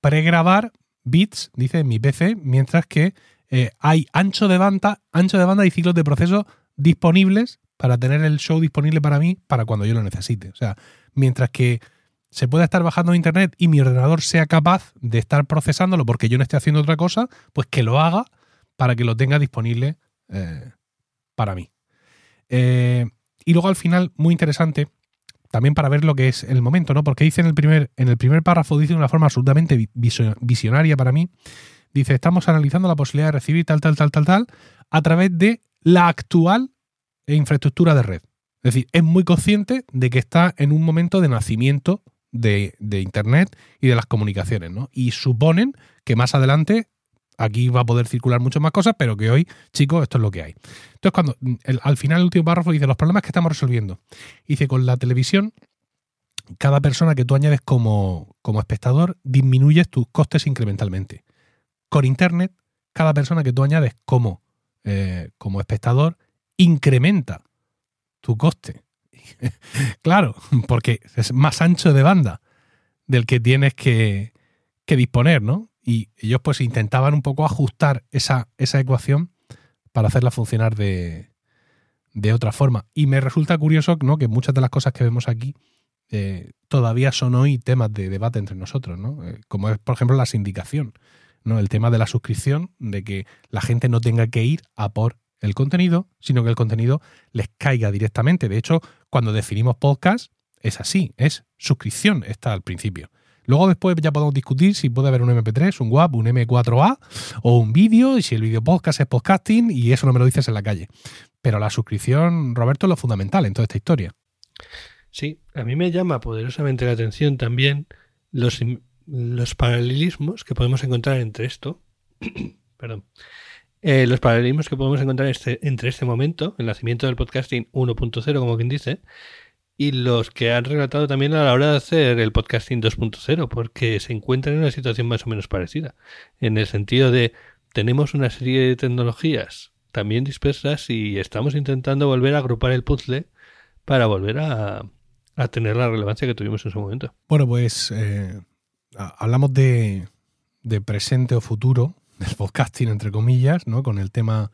pregrabar bits, dice mi PC, mientras que eh, hay ancho de banda, ancho de banda y ciclos de proceso disponibles para tener el show disponible para mí para cuando yo lo necesite. O sea, Mientras que se pueda estar bajando internet y mi ordenador sea capaz de estar procesándolo porque yo no esté haciendo otra cosa, pues que lo haga para que lo tenga disponible eh, para mí. Eh, y luego al final, muy interesante, también para ver lo que es el momento, ¿no? Porque dice en el primer, en el primer párrafo, dice de una forma absolutamente visionaria para mí, dice, estamos analizando la posibilidad de recibir tal, tal, tal, tal, tal, a través de la actual infraestructura de red. Es decir, es muy consciente de que está en un momento de nacimiento de, Internet y de las comunicaciones, ¿no? Y suponen que más adelante aquí va a poder circular muchas más cosas, pero que hoy, chicos, esto es lo que hay. Entonces, cuando al final el último párrafo dice los problemas que estamos resolviendo. Dice, con la televisión, cada persona que tú añades como, como espectador disminuyes tus costes incrementalmente. Con Internet, cada persona que tú añades como, eh, como espectador incrementa tu coste. claro, porque es más ancho de banda del que tienes que, disponer, ¿no? Y ellos pues intentaban un poco ajustar esa, esa ecuación para hacerla funcionar de, de, otra forma. Y me resulta curioso ¿no? que muchas de las cosas que vemos aquí eh, todavía son hoy temas de debate entre nosotros, ¿no? Eh, como es, por ejemplo, la sindicación, ¿no? El tema de la suscripción, de que la gente no tenga que ir a por el contenido, sino que el contenido les caiga directamente. De hecho, cuando definimos podcast, es así, es suscripción, está al principio. Luego después ya podemos discutir si puede haber un MP3, un WAP, un M4A o un vídeo, y si el vídeo podcast es podcasting, y eso no me lo dices en la calle. Pero la suscripción, Roberto, es lo fundamental en toda esta historia. Sí, a mí me llama poderosamente la atención también los, los paralelismos que podemos encontrar entre esto. perdón eh, los paralelismos que podemos encontrar este, entre este momento, el nacimiento del podcasting 1.0, como quien dice, y los que han relatado también a la hora de hacer el podcasting 2.0, porque se encuentran en una situación más o menos parecida, en el sentido de tenemos una serie de tecnologías también dispersas y estamos intentando volver a agrupar el puzzle para volver a, tener la relevancia que tuvimos en su momento. Bueno, pues eh, hablamos de, de presente o futuro del podcasting, entre comillas, ¿no? con el tema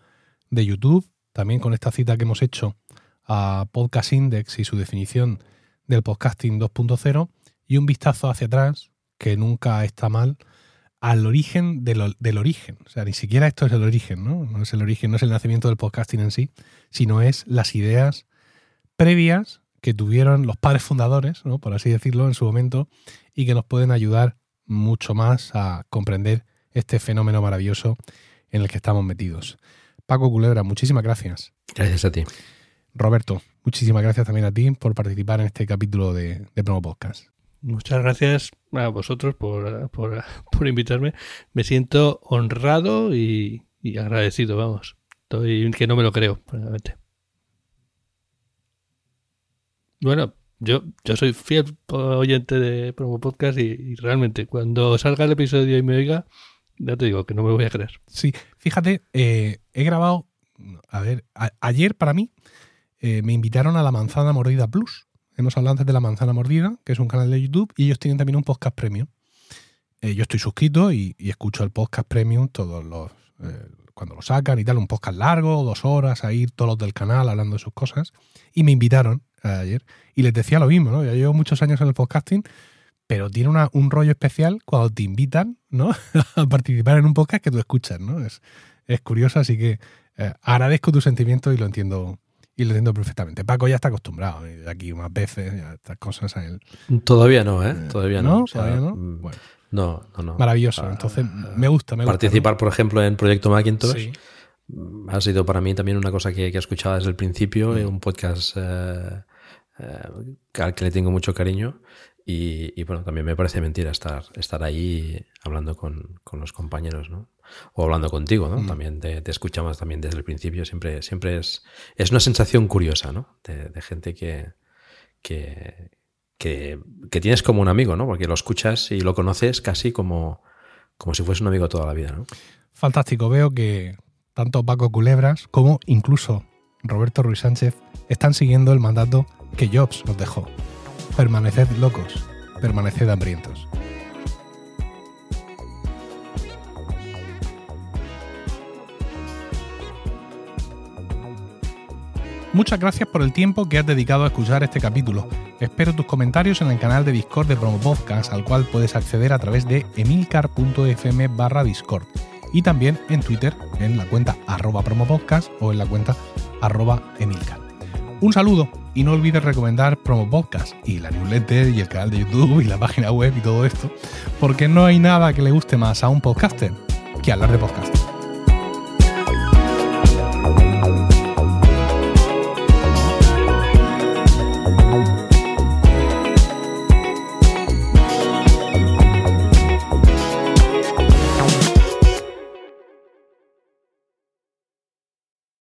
de YouTube, también con esta cita que hemos hecho a Podcast Index y su definición del podcasting 2.0, y un vistazo hacia atrás, que nunca está mal, al origen del, origen. O sea, ni siquiera esto es el origen, ¿no? No es el origen, no es el nacimiento del podcasting en sí, sino es las ideas previas que tuvieron los padres fundadores, ¿no? por así decirlo, en su momento, y que nos pueden ayudar mucho más a comprender este fenómeno maravilloso en el que estamos metidos. Paco Culebra, muchísimas gracias. Gracias a ti. Roberto, muchísimas gracias también a ti por participar en este capítulo de, Promo Podcast. Muchas gracias a vosotros por, invitarme. Me siento honrado y, agradecido, vamos. Estoy que no me lo creo, realmente. Bueno, yo, yo soy fiel oyente de Promo Podcast y realmente cuando salga el episodio y me oiga, ya te digo que no me voy a creer. Sí, fíjate, eh, he grabado, a ver, ayer para mí eh, me invitaron a la Manzana Mordida Plus. Hemos hablado antes de la Manzana Mordida, que es un canal de YouTube, y ellos tienen también un podcast premium. Eh, yo estoy suscrito y, escucho el podcast premium todos los cuando lo sacan y tal, un podcast largo, dos horas, a ir todos los del canal hablando de sus cosas. Y me invitaron ayer y les decía lo mismo, ¿no? Ya llevo muchos años en el podcasting pero tiene un rollo especial cuando te invitan ¿no? a participar en un podcast que tú escuchas, ¿no? Es, es curioso, así que eh, agradezco tu sentimiento y lo entiendo y lo entiendo perfectamente. Paco ya está acostumbrado, de aquí unas veces, estas cosas a él. Todavía no, ¿eh? eh Todavía no. ¿Todavía no? Mm, bueno. No, no, no. Maravilloso. Ah, Entonces, me gusta, me Participar, por ejemplo, en Proyecto Macintosh mm, ha sido para mí también una cosa que, que he escuchado desde el principio, mm. un podcast eh, al que le tengo mucho cariño y, bueno, también me parece mentira estar, estar ahí hablando con, los compañeros, ¿no? O hablando contigo, ¿no? Mm. También te, escuchamos también desde el principio. Siempre, siempre es, es una sensación curiosa, ¿no? De, gente que, que, que, tienes como un amigo, ¿no? Porque lo escuchas y lo conoces casi como, como si fuese un amigo toda la vida, ¿no? Fantástico. Veo que tanto Paco Culebras como incluso Roberto Ruiz Sánchez están siguiendo el mandato que Jobs nos dejó. Permaneced locos, permaneced hambrientos. Muchas gracias por el tiempo que has dedicado a escuchar este capítulo. Espero tus comentarios en el canal de Discord de Promo Podcast, al cual puedes acceder a través de emilcar.fm barra Discord. Y también en Twitter, en la cuenta arroba promopodcast o en la cuenta arroba emilcar. Un saludo y no olvides recomendar Promo Podcast y la newsletter y el canal de YouTube y la página web y todo esto, porque no hay nada que le guste más a un podcaster que hablar de podcasting.